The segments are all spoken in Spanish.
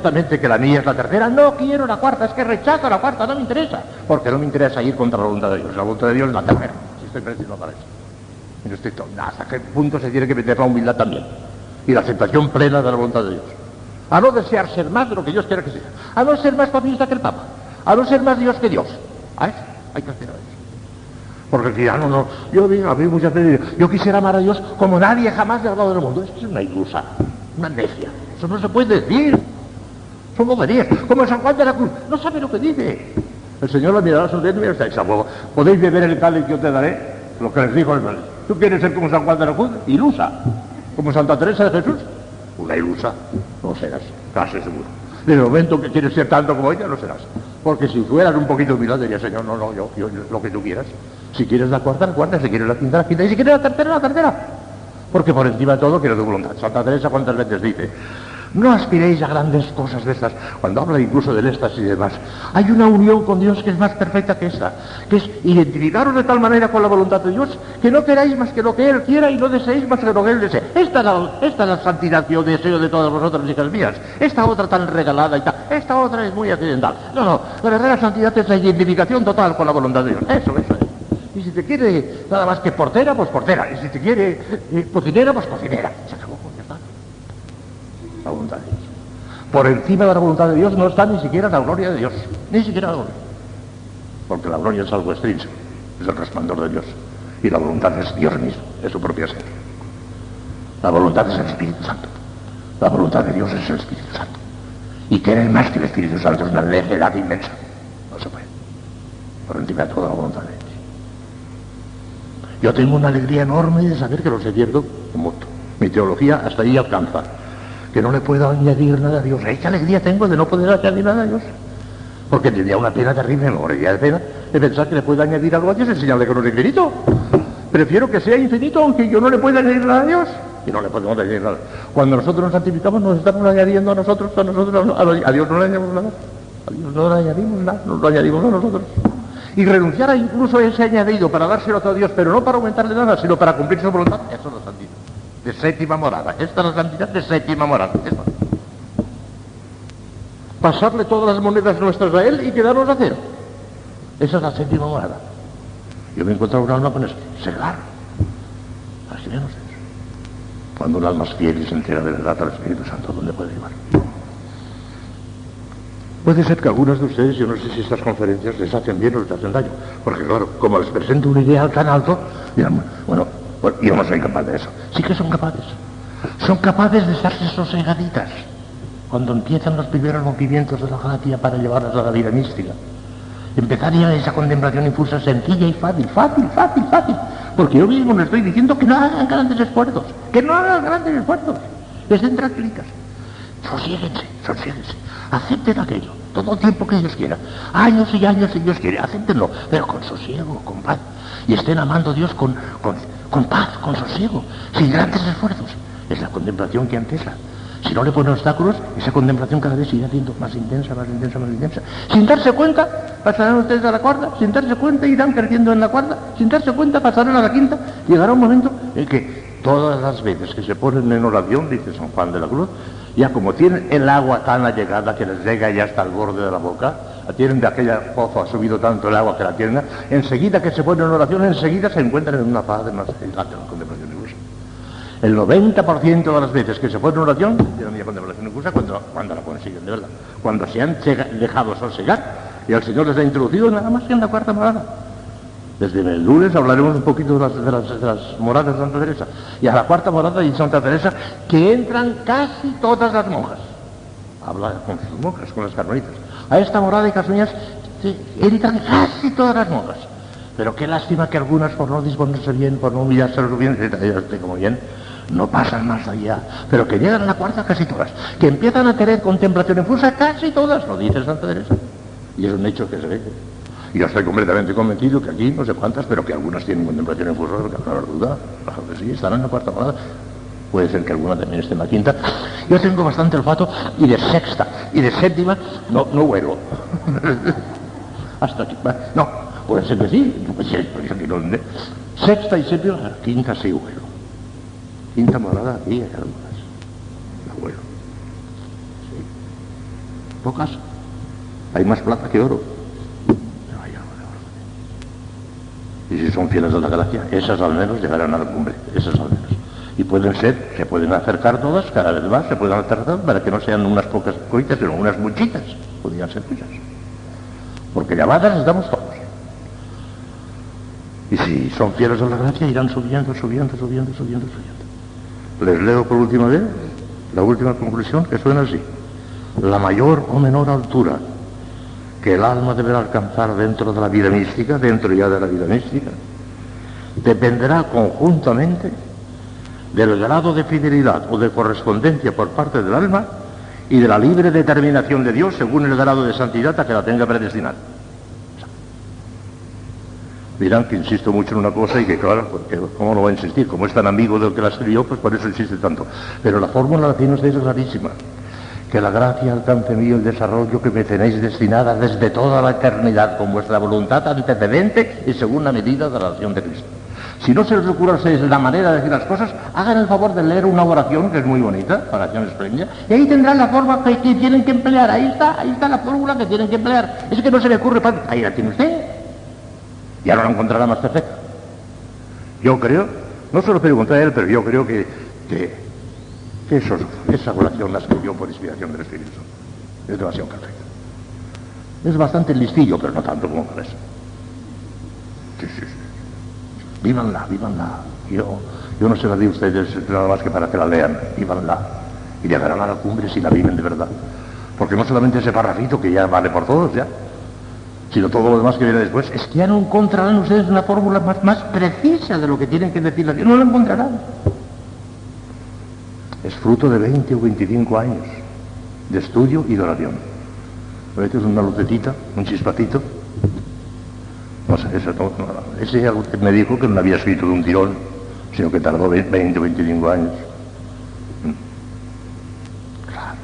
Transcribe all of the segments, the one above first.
Que la mía es la tercera, no quiero la cuarta, es que rechazo la cuarta, no me interesa, porque no me interesa ir contra la voluntad de Dios, la voluntad de Dios es la tercera, si estoy preciso para eso. Y no estoy hasta qué punto se tiene que meter la humildad también, y la aceptación plena de la voluntad de Dios. A no desear ser más de lo que Dios quiere que sea, a no ser más papista que el Papa, a no ser más Dios que Dios. A eso hay que hacer a eso. Porque el cristiano no, yo digo, a mí muchas veces yo quisiera amar a Dios como nadie jamás le ha hablado del mundo. Eso es una ilusa, una necia. Eso no se puede decir. Son boberías. Como San Juan de la Cruz. No sabe lo que dice. El Señor lo mirará a su dedo y está huevo. Podéis beber el cáliz que yo te daré. Lo que les dijo el ¿Tú quieres ser como San Juan de la Cruz? Ilusa. Como Santa Teresa de Jesús. Una ilusa. No serás. Casi seguro. En el momento que quieres ser tanto como ella, no serás. Porque si fueras un poquito humilde, diría, Señor, no, no, yo, yo, lo que tú quieras. Si quieres la cuarta, la cuarta. Si quieres la quinta, la quinta. Y si quieres la tercera, la tercera. Porque por encima de todo quiero tu voluntad. Santa Teresa, ¿cuántas veces dice? No aspiréis a grandes cosas de estas. Cuando habla incluso del éxtasis y demás, hay una unión con Dios que es más perfecta que esta, que es identificaros de tal manera con la voluntad de Dios que no queráis más que lo que Él quiera y no deseéis más que lo que Él desee. Esta es la, esta es la santidad que yo deseo de todas vosotras, hijas mías. Esta otra tan regalada y tal. Esta otra es muy accidental. No, no. La verdadera santidad es la identificación total con la voluntad de Dios. Eso, eso es. Y si te quiere nada más que portera, pues portera. Y si te quiere eh, cocinera, pues cocinera. La voluntad de Dios. Por encima de la voluntad de Dios no está ni siquiera la gloria de Dios, ni siquiera la gloria. Porque la gloria es algo extrínseco, es el resplandor de Dios. Y la voluntad es Dios mismo, es su propia esencia. La voluntad es el Espíritu Santo. La voluntad de Dios es el Espíritu Santo. Y querer más que el Espíritu Santo es una necedad inmensa. No se puede. Por encima de toda la voluntad de Dios. Yo tengo una alegría enorme de saber que lo sé cierto mucho. Mi teología hasta ahí alcanza que no le puedo añadir nada a Dios. ¿Qué alegría tengo de no poder añadir nada a Dios? Porque tendría una pena terrible, me moriría de pena, de pensar que le puedo añadir algo a Dios en señal de que no es infinito. Prefiero que sea infinito aunque yo no le pueda añadir nada a Dios. Y no le podemos añadir nada. Cuando nosotros nos santificamos nos estamos añadiendo a nosotros, a nosotros, a, Dios no le añadimos nada. A Dios no le añadimos nada, no lo añadimos a nosotros. Y renunciar a incluso ese añadido para dárselo a Dios, pero no para aumentarle nada, sino para cumplir su voluntad, eso es lo santidad de séptima morada. Esta es la santidad de séptima morada. Pasarle todas las monedas nuestras a él y quedarnos a cero. Esa es la séptima morada. Yo me encuentro un alma con eso. Cegar. Así menos eso. Cuando un alma es fiel y se entera de verdad al Espíritu Santo, ¿dónde puede llevar? Puede ser que algunos de ustedes, yo no sé si estas conferencias les hacen bien o les hacen daño, porque claro, como les presento un ideal tan alto, dirán, bueno, yo no soy capaz de eso. Sí que son capaces. Son capaces de estarse sosegaditas cuando empiezan los primeros movimientos de la gracia para llevarlas a la vida mística. Empezar ya esa contemplación infusa sencilla y fácil, fácil, fácil, fácil. Porque yo mismo les estoy diciendo que no hagan grandes esfuerzos, que no hagan grandes esfuerzos. Les den tranquilitas. Sosiéguense, sosiéguense. Acepten aquello, todo el tiempo que ellos quieran. Años y años si Dios quiere, acéptenlo, pero con sosiego, con paz. Y estén amando a Dios con, con con paz, con sosiego, sin grandes esfuerzos. Es la contemplación que antesa. Si no le ponen obstáculos, esa contemplación cada vez irá siendo más intensa, más intensa, más intensa. Sin darse cuenta, pasarán ustedes a la cuarta, sin darse cuenta irán creciendo en la cuarta, sin darse cuenta pasarán a la quinta. Llegará un momento en que todas las veces que se ponen en oración, dice San Juan de la Cruz, ya como tienen el agua tan allegada que les llega ya hasta el borde de la boca, tienen de aquella pozo, ha subido tanto el agua que la tienen, enseguida que se ponen en oración, enseguida se encuentran en una paz de la contemplación incluso. El 90% de las veces que se ponen en oración, tienen una contemplación incluso cuando, cuando la consiguen, de verdad. Cuando se han dejado sosegar y el Señor les ha introducido nada más que en la cuarta morada. Desde el lunes hablaremos un poquito de las, moradas de Santa Teresa. Y a la cuarta morada de Santa Teresa, que entran casi todas las monjas. Habla con sus monjas, con las carmelitas a esta morada de Casuñas entran casi todas las monjas. Pero qué lástima que algunas, por no disponerse bien, por no humillarse lo suficiente, como bien, no pasan más allá. Pero que llegan a la cuarta casi todas. Que empiezan a tener contemplación infusa casi todas, lo dice Santa Teresa. Y es un hecho que se ve. Y yo estoy completamente convencido que aquí, no sé cuántas, pero que algunas tienen contemplación infusa, porque no hay duda. sí, están en la cuarta morada. Puede ser que alguna también esté en la quinta. Yo tengo bastante olfato y de sexta y de séptima no, no huelo. Hasta aquí. No, puede ser que sí. Sexta y séptima, quinta sí huelo. Quinta morada, aquí hay algunas. No huelo. Sí. Pocas. Hay más plata que oro. Y si son fieles a la gracia, esas al menos llegarán a la cumbre, esas al menos. Y pueden ser, se pueden acercar todas, cada vez más se pueden acercar para que no sean unas pocas coitas, sino unas muchitas. Podrían ser muchas. Porque llamadas estamos todos. Y si son fieles a la gracia, irán subiendo, subiendo, subiendo, subiendo, subiendo. Les leo por última vez la última conclusión que suena así. La mayor o menor altura que el alma deberá alcanzar dentro de la vida mística, dentro ya de la vida mística, dependerá conjuntamente del grado de fidelidad o de correspondencia por parte del alma y de la libre determinación de Dios según el grado de santidad a que la tenga predestinada. Dirán que insisto mucho en una cosa y que claro, porque ¿cómo no va a insistir? Como es tan amigo del que la escribió, pues por eso insiste tanto. Pero la fórmula la tiene usted es clarísima que la gracia alcance mío el desarrollo que me tenéis destinada desde toda la eternidad con vuestra voluntad antecedente y según la medida de la oración de Cristo. Si no se les ocurre la manera de decir las cosas, hagan el favor de leer una oración que es muy bonita, oración espléndida, y ahí tendrán la forma que, tienen que emplear. Ahí está, ahí está la fórmula que tienen que emplear. Es que no se le ocurre, ahí la tiene usted. Ya no la encontrará más perfecta. Yo creo, no se lo pregunté a él, pero yo creo que, esa oración la escribió por inspiración del Espíritu Es demasiado perfecta. Es bastante listillo, pero no tanto como parece. Sí, sí, sí. Vívanla, vívanla. Yo, yo no se la di a ustedes nada más que para que la lean. Vívanla. Y llegarán a la cumbre si la viven de verdad. Porque no solamente ese parrafito que ya vale por todos, ya, sino todo lo demás que viene después, es que ya no encontrarán ustedes una fórmula más, más precisa de lo que tienen que decir No la encontrarán es fruto de 20 o 25 años de estudio y de oración. Esto es una lucetita, un chispacito. No sé, eso no, ese me dijo que no había escrito de un tirón, sino que tardó 20 o 25 años. Mm. Claro.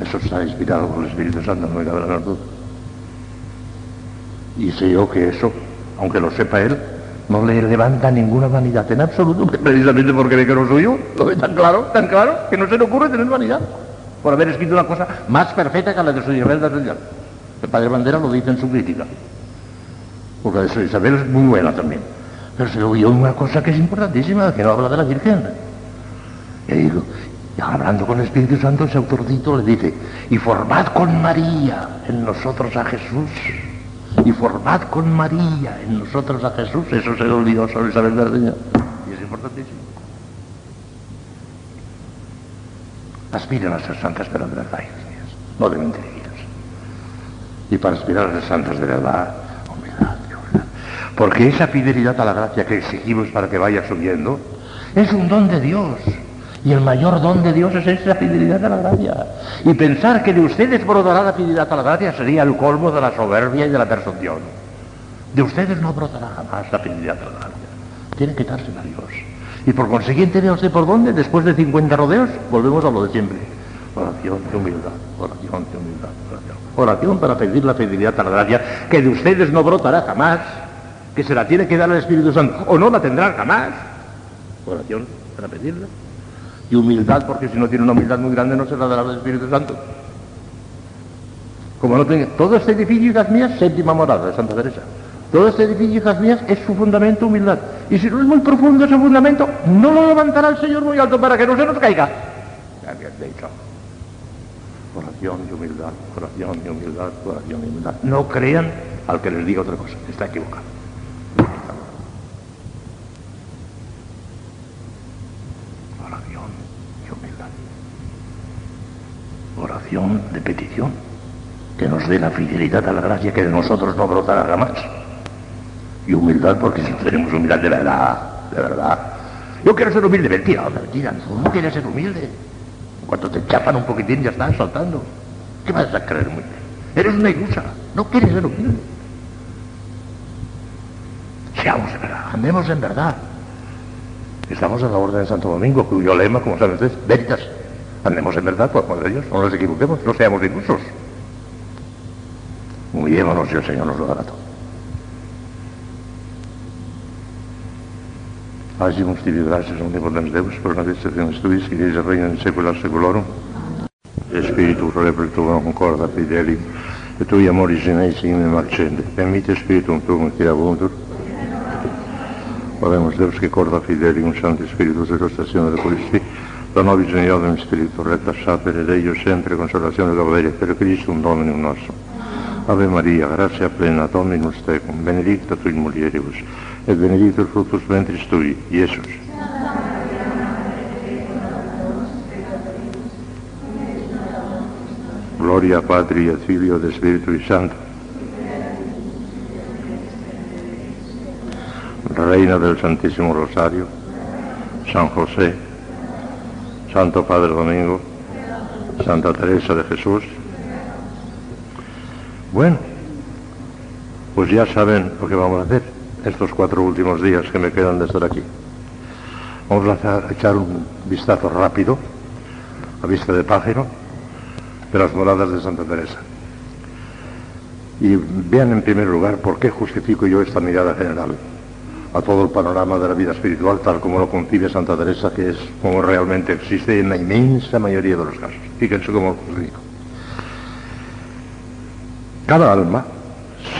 Eso está inspirado por el Espíritu Santo, no me cabe la duda. Y sé yo que eso, aunque lo sepa él, no le levanta ninguna vanidad en absoluto, precisamente porque ve que no soy yo, lo ve tan claro, tan claro, que no se le ocurre tener vanidad por haber escrito una cosa más perfecta que la de su Isabel de. El padre Bandera lo dice en su crítica, porque la de su Isabel es muy buena también. Pero se le oyó una cosa que es importantísima, que no habla de la Virgen. Y digo, y hablando con el Espíritu Santo, ese autordito le dice, y formad con María en nosotros a Jesús y formad con María en nosotros a Jesús. Eso se le olvidó sobre Isabel de Señor. Y es importantísimo. Aspiren a ser santas, pero de verdad, no de mentiras. Y para aspirar a ser santas de verdad. Porque esa fidelidad a la gracia que exigimos para que vaya subiendo es un don de Dios. Y el mayor don de Dios es esa fidelidad a la gracia. Y pensar que de ustedes brotará la fidelidad a la gracia sería el colmo de la soberbia y de la presunción. De ustedes no brotará jamás la fidelidad a la gracia. Tienen que dársela a Dios. Y por consiguiente, vea usted por dónde, después de 50 rodeos, volvemos a lo de siempre. Oración de humildad, oración de humildad, oración. Oración para pedir la fidelidad a la gracia, que de ustedes no brotará jamás, que se la tiene que dar al Espíritu Santo, o no la tendrán jamás. Oración para pedirla y humildad, porque si no tiene una humildad muy grande no se la dará el Espíritu Santo. Como no tenga, todo este edificio, hijas mías, séptima morada de Santa Teresa. Todo este edificio, hijas mías, es su fundamento humildad. Y si no es muy profundo ese fundamento, no lo levantará el Señor muy alto para que no se nos caiga. Ya bien dicho. Oración y humildad, oración y humildad, oración y humildad. No crean al que les diga otra cosa, está equivocado. De petición, que nos dé la fidelidad a la gracia que de nosotros no brotará jamás. Y humildad, porque si no tenemos humildad de verdad, de verdad. Yo quiero ser humilde, mentira, mentira, no quieres ser humilde. Cuando te chapan un poquitín ya estás saltando. ¿Qué vas a creer humilde? Eres una ilusa, no quieres ser humilde. Seamos en verdad, andemos en verdad. Estamos en la Orden de Santo Domingo, cuyo lema, como saben ustedes, veritas. Andemos en verdad por de Dios, no nos equivoquemos, no seamos ilusos. Humillémonos y el Señor nos lo dará todo. Agimus tibi gracias omnipotens Deus, per navestaciones tuis, que eis reina in saecula saeculorum. Spiritu repretuum concorda fidelium, et tui amoris in eis in marcende. Permite Spiritum tuum qui abundur. Oremos Deus, que corda fidelium, Santi Spiritus, et ostasione de Christi, da nobis in iodem Spiritu retta sapere Deio sempre consolazione gauderia per Christum Dominum nostrum. Ave Maria, gratia plena, Dominus tecum, benedicta tu in mulieribus, et benedictus fructus ventris tui, Iesus. Gloria Patri et Filio de Espíritu Santo. Reina del Santísimo Rosario, San José, Santo Padre Domingo, Santa Teresa de Jesús. Bueno, pues ya saben lo que vamos a hacer estos cuatro últimos días que me quedan de estar aquí. Vamos a echar un vistazo rápido, a vista de pájaro, de las moradas de Santa Teresa. Y vean en primer lugar por qué justifico yo esta mirada general a todo el panorama de la vida espiritual tal como lo concibe Santa Teresa, que es como realmente existe en la inmensa mayoría de los casos. Fíjense cómo os digo. Cada alma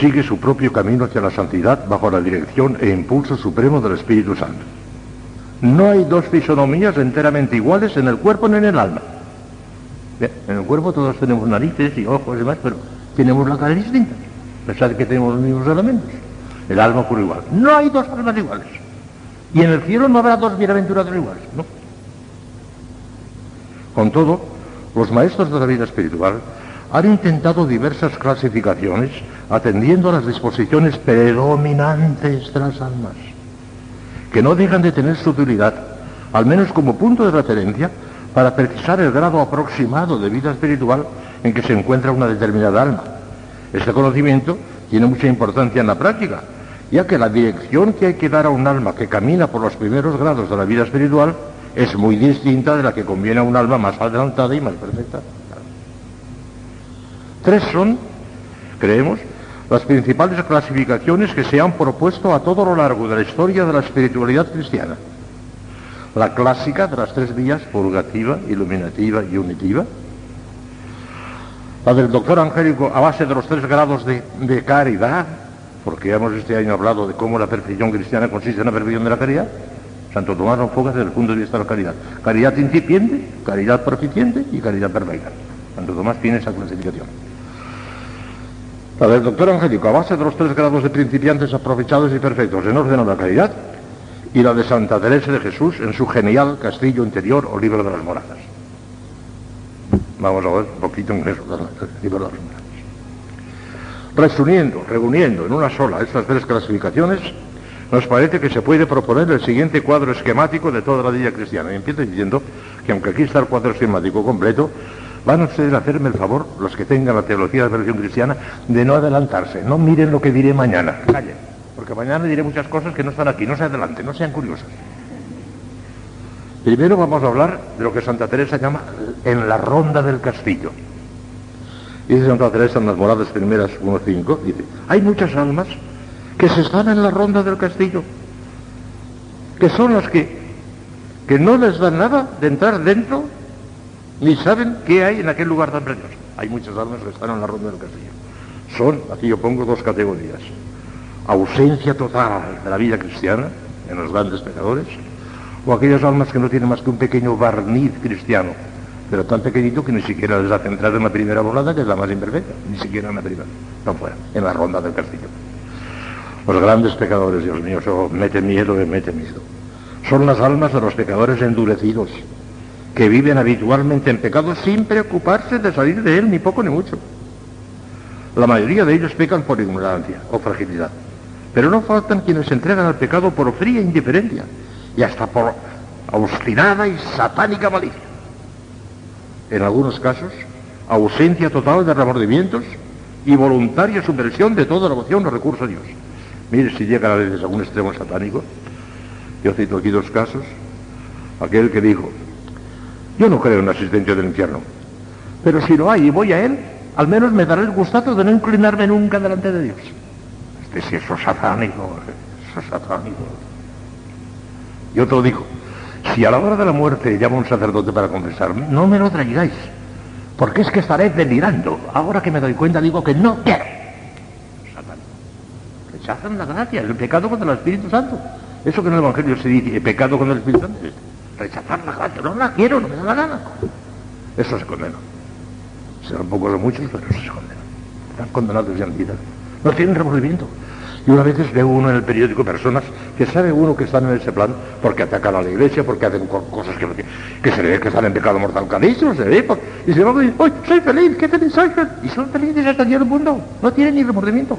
sigue su propio camino hacia la santidad bajo la dirección e impulso supremo del Espíritu Santo. No hay dos fisonomías enteramente iguales en el cuerpo ni en el alma. En el cuerpo todos tenemos narices y ojos y demás, pero tenemos la cara distinta. A pesar de que tenemos los mismos elementos. El alma ocurre igual. No hay dos almas iguales. Y en el cielo no habrá dos bienaventurados iguales, ¿no? Con todo, los maestros de la vida espiritual han intentado diversas clasificaciones atendiendo a las disposiciones predominantes de las almas, que no dejan de tener su utilidad, al menos como punto de referencia, para precisar el grado aproximado de vida espiritual en que se encuentra una determinada alma. Este conocimiento tiene mucha importancia en la práctica, ya que la dirección que hay que dar a un alma que camina por los primeros grados de la vida espiritual es muy distinta de la que conviene a un alma más adelantada y más perfecta. Tres son, creemos, las principales clasificaciones que se han propuesto a todo lo largo de la historia de la espiritualidad cristiana. La clásica de las tres vías, purgativa, iluminativa y unitiva. La del doctor Angélico a base de los tres grados de, de caridad, porque hemos este año hablado de cómo la perfección cristiana consiste en la perfección de la caridad. Santo Tomás lo enfoca desde el punto de vista de la caridad. Caridad incipiente, caridad proficiente y caridad perfecta. Santo Tomás tiene esa clasificación. La del doctor Angélico, a base de los tres grados de principiantes aprovechados y perfectos en orden a la caridad, y la de Santa Teresa de Jesús en su genial Castillo Interior o Libro de las Moradas. Vamos a ver un poquito en eso, Libro de las Moradas. Resumiendo, reuniendo en una sola estas tres clasificaciones, nos parece que se puede proponer el siguiente cuadro esquemático de toda la vida cristiana. Y empiezo diciendo que aunque aquí está el cuadro esquemático completo, van ustedes a hacerme el favor, los que tengan la teología de la religión cristiana, de no adelantarse. No miren lo que diré mañana. Callen. Porque mañana diré muchas cosas que no están aquí. No se adelanten, no sean curiosos. Primero vamos a hablar de lo que Santa Teresa llama en la ronda del castillo. Dice Santa Teresa en las moradas primeras 1.5, dice, hay muchas almas que se están en la ronda del castillo, que son las que, que no les dan nada de entrar dentro, ni saben qué hay en aquel lugar tan precioso. Hay muchas almas que están en la ronda del castillo. Son, aquí yo pongo dos categorías, ausencia total de la vida cristiana en los grandes pecadores, o aquellas almas que no tienen más que un pequeño barniz cristiano, pero tan pequeñito que ni siquiera les hace entrar en la primera volada, que es la más imperfecta, ni siquiera en la primera, no fuera, en la ronda del castillo. Los grandes pecadores, Dios mío, eso mete miedo, mete miedo. Son las almas de los pecadores endurecidos, que viven habitualmente en pecado sin preocuparse de salir de él, ni poco ni mucho. La mayoría de ellos pecan por ignorancia o fragilidad, pero no faltan quienes se entregan al pecado por fría indiferencia y hasta por obstinada y satánica malicia. En algunos casos, ausencia total de remordimientos y voluntaria supresión de toda la devoción o recurso a Dios. Mire si llega a veces a un extremo satánico. Yo cito aquí dos casos. Aquel que dijo, yo no creo en la existencia del infierno, pero si lo hay y voy a él, al menos me dará el gustazo de no inclinarme nunca delante de Dios. Este sí, es satánico, eso es satánico. Y otro dijo, si a la hora de la muerte llama un sacerdote para confesarme, no me lo traigáis, Porque es que estaré delirando. Ahora que me doy cuenta digo que no quiero. Satán. Rechazan la gracia, el pecado contra el Espíritu Santo. Eso que en el Evangelio se dice, el pecado contra el Espíritu Santo. Rechazar la gracia, no la quiero, no me da la gana. Eso se condena. Serán pocos o muchos, pero eso se condena. Están condenados ya en vida. No tienen remordimiento. Y una vez veo uno en el periódico personas que sabe uno que están en ese plan porque atacan a la iglesia, porque hacen cosas que, que se ve que están en pecado mortal carísimo, se ve, y se van a decir, ¡ay, soy feliz! ¡Qué feliz soy! Y son felices hasta el día del mundo. No tienen ni remordimiento.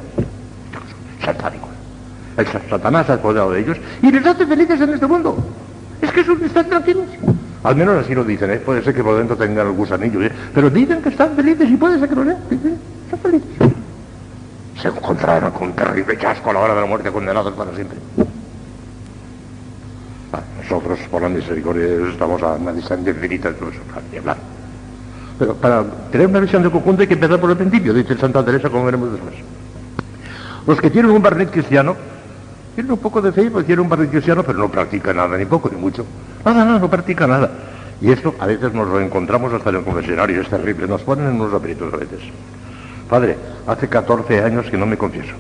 Satánico. El Satanás ha apoderado de ellos y les hace felices en este mundo. Es que son, están tranquilos. Al menos así lo dicen, ¿eh? Puede ser que por dentro tengan el gusanillo, ¿eh? Pero dicen que están felices y puede ser que lo sean. Están felices se encontraron con un terrible chasco a la hora de la muerte condenados para siempre. Ah, nosotros, por la misericordia de Dios, estamos a una distancia infinita de hablar. Pero para tener una visión de conjunto hay que empezar por el principio, dice Santa Teresa, como veremos después. Los que tienen un barnet cristiano, tienen un poco de fe, pues tienen un barnet cristiano, pero no practican nada, ni poco, ni mucho. Nada, nada, no practica nada. Y esto a veces nos lo encontramos hasta en el confesionario, es terrible, nos ponen en unos aprietos a veces. Padre, hace 14 años que no me confieso.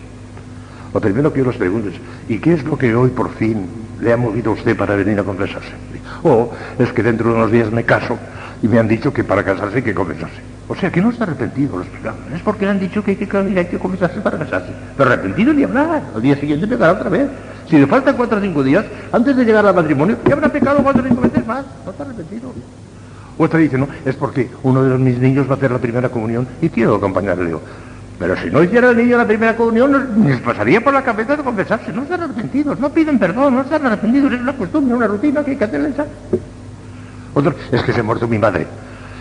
Lo primero que yo les pregunto es, ¿y qué es lo que hoy por fin le ha movido a usted para venir a confesarse? O es que dentro de unos días me caso y me han dicho que para casarse hay que confesarse. O sea, que no está arrepentido, lo explicaba. Es porque le han dicho que hay que, confesarse para casarse. Pero arrepentido ni hablar. Al día siguiente pegará otra vez. Si le faltan cuatro o cinco días, antes de llegar al matrimonio, ya habrá pecado cuatro o cinco veces más. No está arrepentido. Otra dice, no, es porque uno de mis niños va a hacer la primera comunión y quiero acompañarle. Pero si no hiciera el niño la primera comunión, les pasaría por la cabeza de confesarse. No están arrepentidos, no piden perdón, no están arrepentidos. Es una costumbre, una rutina que hay que hacerles. Otro, es que se muerto mi madre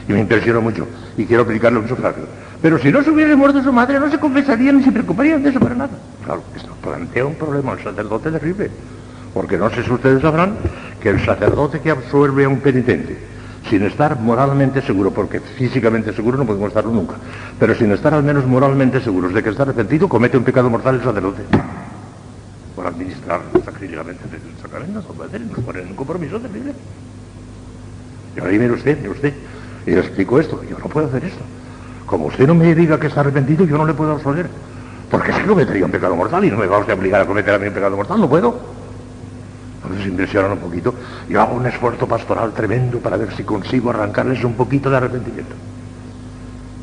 y me impresionó mucho y quiero aplicarle un sufragio. Pero si no se hubiera muerto su madre, no se confesarían ni se preocuparían de eso para nada. Claro, esto plantea un problema al sacerdote terrible. Porque no sé si ustedes sabrán que el sacerdote que absuelve a un penitente sin estar moralmente seguro, porque físicamente seguro no podemos estarlo nunca, pero sin estar al menos moralmente seguros de que está arrepentido, comete un pecado mortal el sacerdote. Por administrar sacrílegamente el sacramento, nos pone en un compromiso terrible. Y ahora mire usted, mire usted, y le explico esto, yo no puedo hacer esto. Como usted no me diga que está arrepentido, yo no le puedo absolver. Porque si cometería un pecado mortal y no me va usted a obligar a cometer a mí un pecado mortal, no puedo. Entonces impresionan un poquito. Yo hago un esfuerzo pastoral tremendo para ver si consigo arrancarles un poquito de arrepentimiento.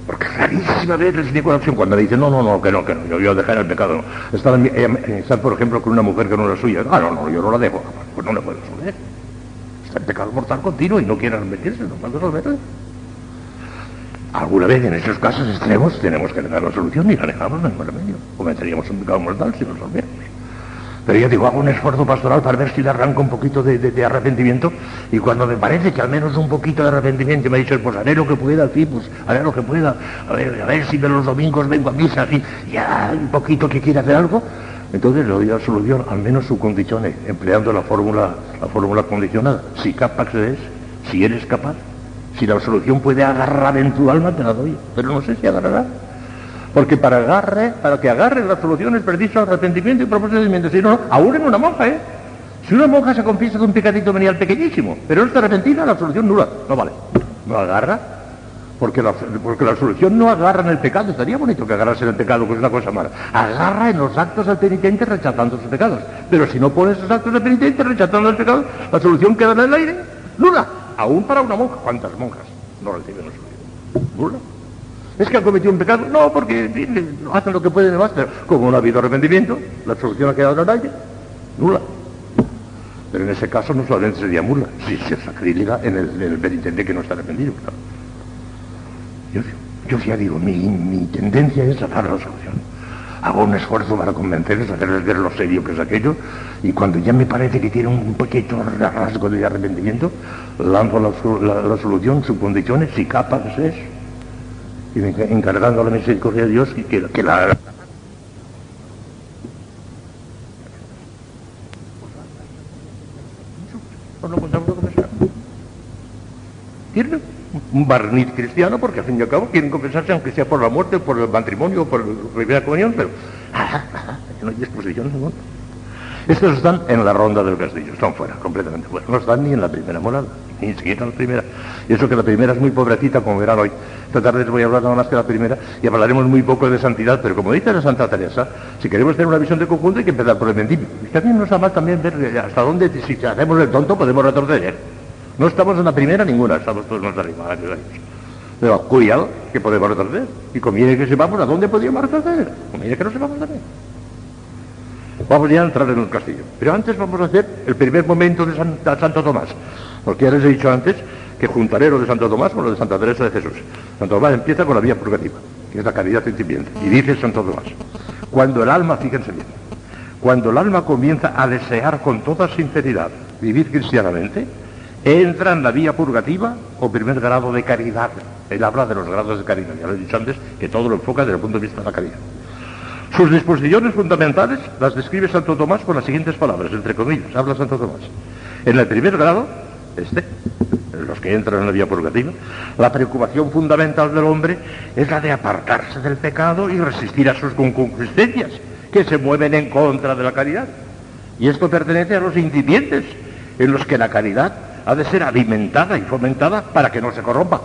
Porque rarísima vez les niego la opción cuando me dicen, no, no, no, que no, que no, yo voy a dejar el pecado. No. Estar, por ejemplo, con una mujer que no era suya. Ah, no, no, yo no la dejo. Pues no le puedo resolver. Está en pecado mortal continuo y no quiere arrepentirse, no puedo resolverle. Alguna vez en esos casos extremos tenemos que dar la solución y la dejamos, no hay remedio. Cometeríamos un pecado mortal si lo resolviéramos. Pero yo digo, hago un esfuerzo pastoral para ver si le arranco un poquito de, arrepentimiento y cuando me parece que al menos un poquito de arrepentimiento me ha dicho, pues haré lo que pueda, sí, pues haré lo que pueda, a ver, a ver si de los domingos vengo a misa, y ya un poquito que quiere hacer algo, entonces le doy la solución, al menos su condición, empleando la fórmula, la fórmula condicionada. Si capaz es, si eres capaz, si la solución puede agarrar en tu alma, te la doy, pero no sé si agarrará. Porque para agarre, para que agarre la solución es preciso arrepentimiento y procedimiento. Si no, aún en una monja, ¿eh? Si una monja se confiesa de un pecadito venial pequeñísimo, pero no está arrepentina, la solución nula. No vale. No agarra. Porque la, solución no agarra en el pecado. Estaría bonito que agarrase el pecado, que es una cosa mala. Agarra en los actos del penitente rechazando sus pecados. Pero si no pone esos actos del penitente rechazando los pecados, la solución queda en el aire. Nula. Aún para una monja. ¿Cuántas monjas no reciben la solución? Nula. ¿Es que han cometido un pecado? No, porque hacen lo que pueden demás, pero como no ha habido arrepentimiento, la solución ha quedado en el nula. Pero en ese caso no solamente sería nula, si se sacrílega en el, penitente que no está arrepentido. Yo, ya digo, mi, tendencia es a dar la solución. Hago un esfuerzo para convencerles, hacerles ver lo serio que es aquello, y cuando ya me parece que tiene un pequeño rasgo de arrepentimiento, lanzo la, solución, sus condiciones, si capaz es y encargando la misericordia de Dios que, que la. Tienen un barniz cristiano porque al fin y al cabo quieren confesarse aunque sea por la muerte, por el matrimonio, por la primera comunión, pero no hay exposición ninguna. Estos están en la ronda del castillo, están fuera, completamente fuera. No están ni en la primera morada, ni siquiera en la primera. Y eso que la primera es muy pobrecita, como verán hoy. Esta tarde les voy a hablar nada más que la primera y hablaremos muy poco de santidad, pero como dice la Santa Teresa, si queremos tener una visión de conjunto hay que empezar por el principio. Y también nos mal también ver hasta dónde, si hacemos el tonto, podemos retroceder. No estamos en la primera ninguna, estamos todos más arriba. Pero cuidado, que podemos retroceder. Y conviene que sepamos a dónde podríamos retroceder. Conviene que no sepamos también. Vamos ya a entrar en el castillo. Pero antes vamos a hacer el primer momento de Santo Tomás. Porque ya les he dicho antes que juntaré lo de Santo Tomás con lo de Santa Teresa de Jesús. Santo Tomás empieza con la vía purgativa, que es la caridad incipiente. Y dice Santo Tomás, cuando el alma, fíjense bien, cuando el alma comienza a desear con toda sinceridad vivir cristianamente, entra en la vía purgativa o primer grado de caridad. Él habla de los grados de caridad, ya lo he dicho antes, que todo lo enfoca desde el punto de vista de la caridad. Sus disposiciones fundamentales las describe Santo Tomás con las siguientes palabras, entre comillas, habla Santo Tomás. En el primer grado, este, los que entran en la vía purgativa, la preocupación fundamental del hombre es la de apartarse del pecado y resistir a sus concupiscencias, que se mueven en contra de la caridad. Y esto pertenece a los incipientes, en los que la caridad ha de ser alimentada y fomentada para que no se corrompa.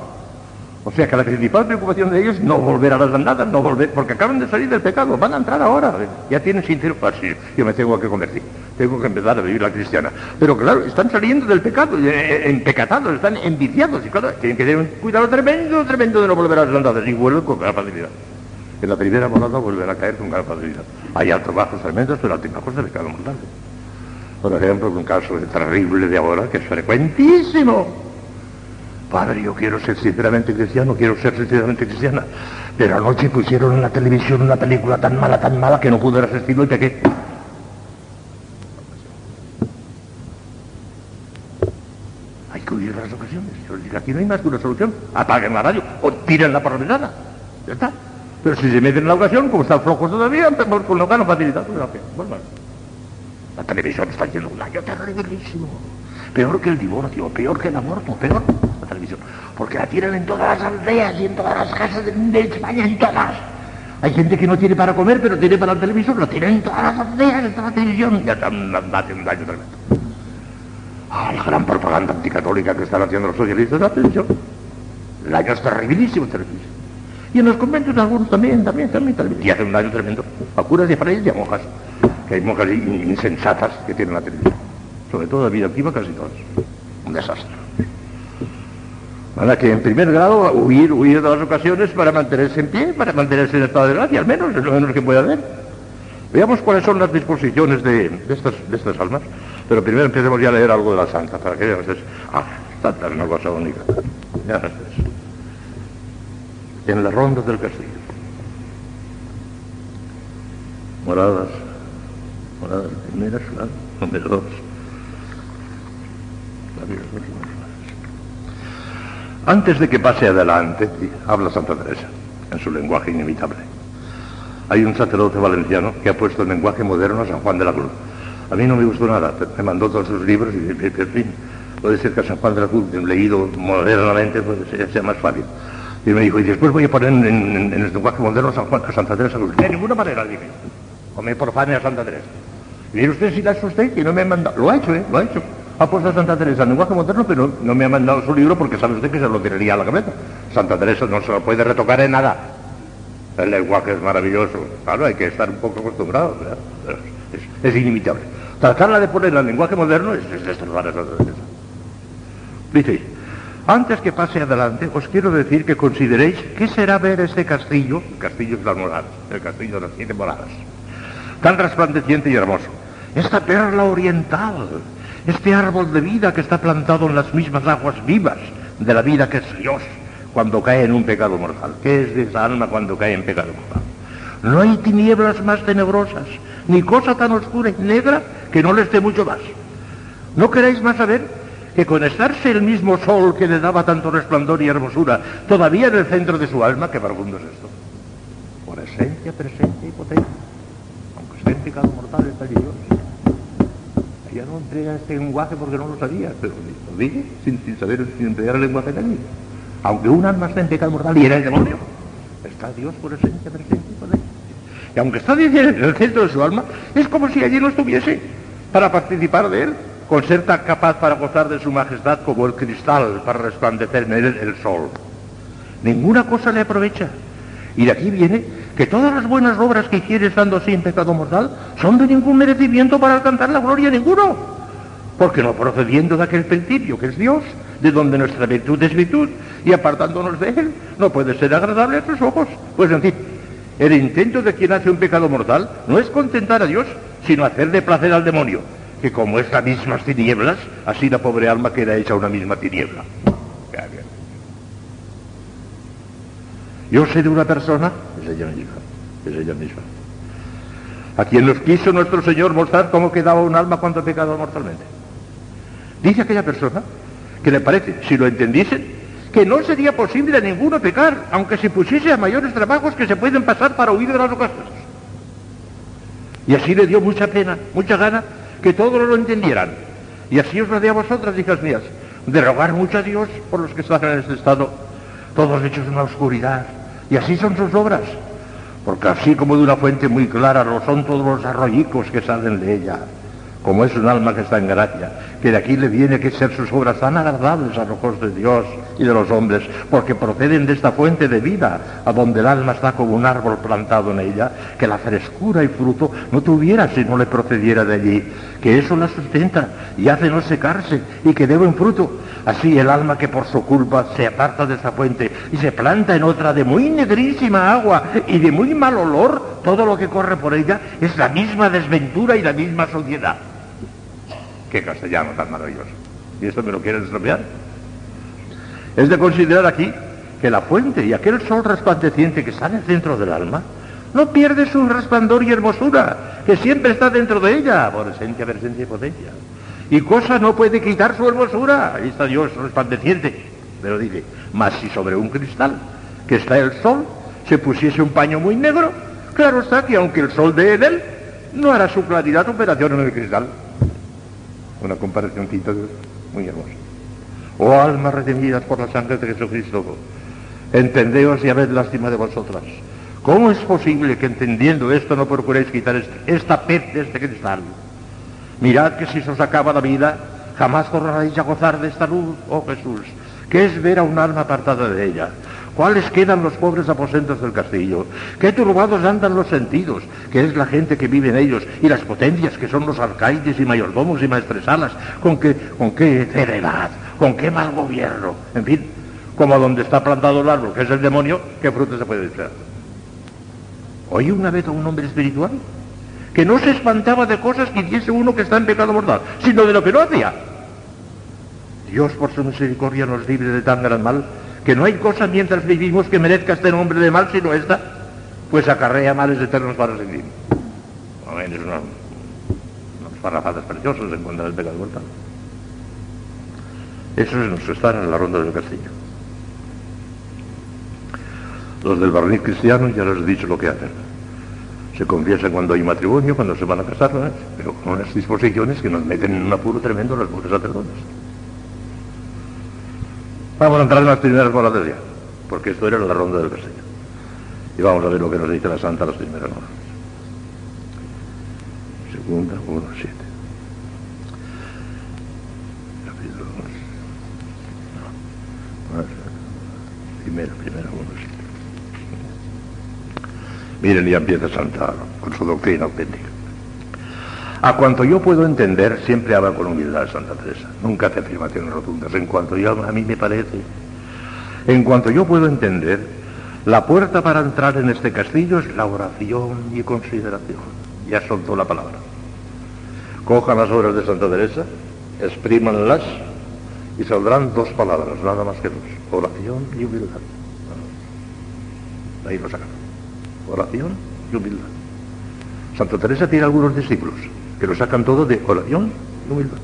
O sea que la principal preocupación de ellos es no volver a las andadas, no volver, porque acaban de salir del pecado, van a entrar ahora, ya tienen sincero, sí, yo me tengo que convertir, tengo que empezar a vivir la cristiana. Pero claro, están saliendo del pecado, empecatados, están enviciados, y claro, tienen que tener un cuidado tremendo, tremendo de no volver a las andadas, y vuelven con gran facilidad. En la primera morada vuelven a caer con gran facilidad. Hay altos bajos tremendos, pero altos bajos de pecado mortal. Por ejemplo, un caso terrible de ahora, que es frecuentísimo, Padre, yo quiero ser sinceramente cristiano, quiero ser sinceramente cristiana. Pero anoche pusieron en la televisión una película tan mala, tan mala, que no pude resistirlo y pequé. Que de las ocasiones. Yo les aquí no hay más que una solución. Apaguen la radio o tírenla la ventana. Ya está. Pero si se meten en la ocasión, como están flojos todavía, con lo que no facilita. Pues, bueno, la televisión está de un daño terribilísimo. Peor que el divorcio, peor que el aborto, peor la televisión. Porque la tiran en todas las aldeas y en todas las casas de, España, en todas. Hay gente que no tiene para comer, pero tiene para el televisor, lo tienen en todas las aldeas, en toda la televisión. Ya están un daño tremendo. Ah, la gran propaganda anticatólica que están haciendo los socialistas televisión. El daño es terribilísimo, terribilísimo. Y en los conventos algunos también, también, también, también. Y hacen un daño tremendo. A curas de frailes y a monjas. Que hay monjas insensatas que tienen la televisión sobre todo de vida activa casi todas. Un desastre. Para que en primer grado huir, huir de las ocasiones para mantenerse en pie, para mantenerse en estado de gracia, al menos, es lo menos que puede haber. Veamos cuáles son las disposiciones de, estas, de estas almas. Pero primero empecemos ya a leer algo de la santa, para que veamos. ah, santa es una cosa única. Ya En las rondas del castillo. Moradas, moradas primeras, número dos. Antes de que pase adelante, habla Santa Teresa, en su lenguaje inimitable. Hay un sacerdote valenciano que ha puesto el lenguaje moderno a San Juan de la Cruz. A mí no me gustó nada, me mandó todos sus libros y, en fin, puede ser que a San Juan de la Cruz, leído modernamente, puede ser, sea más fácil. Y me dijo, y después voy a poner en, el lenguaje moderno a, San Juan, a Santa Teresa Cruz. De ninguna manera, dije. O me profane a Santa Teresa. Y mire usted si la ha hecho usted, que no me ha mandado. Lo ha hecho, ¿eh? Lo ha hecho ha puesto a Santa Teresa en lenguaje moderno, pero no me ha mandado su libro porque sabe usted que se lo tiraría a la cabeza. Santa Teresa no se lo puede retocar en nada. El lenguaje es maravilloso. Claro, hay que estar un poco acostumbrado. Es, inimitable. Tratarla de poner en lenguaje moderno es, es destrozar a Santa Teresa. Dice, antes que pase adelante, os quiero decir que consideréis qué será ver este castillo, el castillo de las moradas, el castillo de las siete moradas, tan resplandeciente y hermoso. Esta perla oriental, este árbol de vida que está plantado en las mismas aguas vivas de la vida que es Dios cuando cae en un pecado mortal. ¿Qué es de esa alma cuando cae en pecado mortal? No hay tinieblas más tenebrosas, ni cosa tan oscura y negra que no les dé mucho más. ¿No queréis más saber que con estarse el mismo sol que le daba tanto resplandor y hermosura, todavía en el centro de su alma, qué profundo es esto? Por esencia, presencia y potencia, aunque esté en pecado mortal, está Dios ya no entrega este lenguaje porque no lo sabía, pero lo dije sin, saber, sin entregar el lenguaje de allí. Aunque un alma está en pecado mortal y era el demonio, está Dios por esencia presente y aunque está en el centro de su alma, es como si allí no estuviese para participar de él. con ser tan capaz para gozar de su majestad como el cristal para resplandecer en él el sol. Ninguna cosa le aprovecha. Y de aquí viene que todas las buenas obras que hiciere estando así en pecado mortal son de ningún merecimiento para alcanzar la gloria ninguno. Porque no procediendo de aquel principio que es Dios, de donde nuestra virtud es virtud, y apartándonos de él, no puede ser agradable a sus ojos. Pues en fin, el intento de quien hace un pecado mortal no es contentar a Dios, sino hacer de placer al demonio, que como es las mismas tinieblas, así la pobre alma queda hecha una misma tiniebla. Yo sé de una persona, es ella misma, es ella misma, a quien nos quiso nuestro Señor mostrar cómo quedaba un alma cuando ha pecado mortalmente. Dice aquella persona que le parece, si lo entendiesen, que no sería posible a ninguno pecar, aunque se pusiese a mayores trabajos que se pueden pasar para huir de las ocasiones. Y así le dio mucha pena, mucha gana que todos lo entendieran. Y así os lo de a vosotras, hijas mías, de rogar mucho a Dios por los que están en este estado, todos hechos en la oscuridad. Y así son sus obras, porque así como de una fuente muy clara lo son todos los arroyicos que salen de ella como es un alma que está en gracia, que de aquí le viene que ser sus obras tan agradables a los ojos de Dios y de los hombres, porque proceden de esta fuente de vida, a donde el alma está como un árbol plantado en ella, que la frescura y fruto no tuviera si no le procediera de allí, que eso la sustenta y hace no secarse y que dé buen fruto. Así el alma que por su culpa se aparta de esa fuente y se planta en otra de muy negrísima agua y de muy mal olor, todo lo que corre por ella es la misma desventura y la misma sociedad. Castellano tan maravilloso. ¿Y esto me lo quieren estropear? Es de considerar aquí que la fuente y aquel sol resplandeciente que el centro del alma no pierde su resplandor y hermosura, que siempre está dentro de ella, por esencia, presencia y potencia. Y cosa no puede quitar su hermosura. Ahí está Dios resplandeciente. Pero dice, más si sobre un cristal que está el sol se pusiese un paño muy negro, claro está que aunque el sol dé en él, no hará su claridad operación en el cristal. Una comparación muy hermosa. Oh almas redimidas por la sangre de Jesucristo, entendeos y habed lástima de vosotras. ¿Cómo es posible que entendiendo esto no procuréis quitar esta pez de este cristal? Mirad que si se os acaba la vida, jamás tornaréis a gozar de esta luz, oh Jesús, que es ver a un alma apartada de ella. ¿Cuáles quedan los pobres aposentos del castillo? ¿Qué turbados andan los sentidos? ¿Qué es la gente que vive en ellos? Y las potencias que son los alcaides y mayordomos y maestresalas. ¿Con qué, con qué? ¿Con qué mal gobierno? En fin, como donde está plantado el árbol, que es el demonio, ¿qué fruto se puede esperar? Oí una vez a un hombre espiritual que no se espantaba de cosas que hiciese uno que está en pecado mortal, sino de lo que no hacía. Dios por su misericordia nos libre de tan gran mal que no hay cosa mientras vivimos que merezca este nombre de mal sino esta, pues acarrea males eternos para seguir. Amén, es una, unas parrafadas preciosas en contra del pecado mortal. Eso es nuestro estar en la ronda del castillo. Los del barniz cristiano ya les he dicho lo que hacen. Se confiesan cuando hay matrimonio, cuando se van a casar, pero con unas disposiciones que nos meten en un apuro tremendo los pobres sacerdotes. Vamos a entrar en las primeras bolas del día, porque esto era la ronda del castillo. Y vamos a ver lo que nos dice la Santa las primeras horas. Segunda, uno, siete. Capítulo dos. No. Primera, primera, uno, siete. Miren, ya empieza Santa con su doctrina auténtica. A cuanto yo puedo entender, siempre habla con humildad Santa Teresa. Nunca hace afirmaciones rotundas. En cuanto yo, a mí me parece, en cuanto yo puedo entender, la puerta para entrar en este castillo es la oración y consideración. Ya soltó la palabra. Cojan las obras de Santa Teresa, exprímanlas y saldrán dos palabras, nada más que dos. Oración y humildad. Ahí lo sacan. Oración y humildad. Santa Teresa tiene algunos discípulos que lo sacan todo de oración y humildad.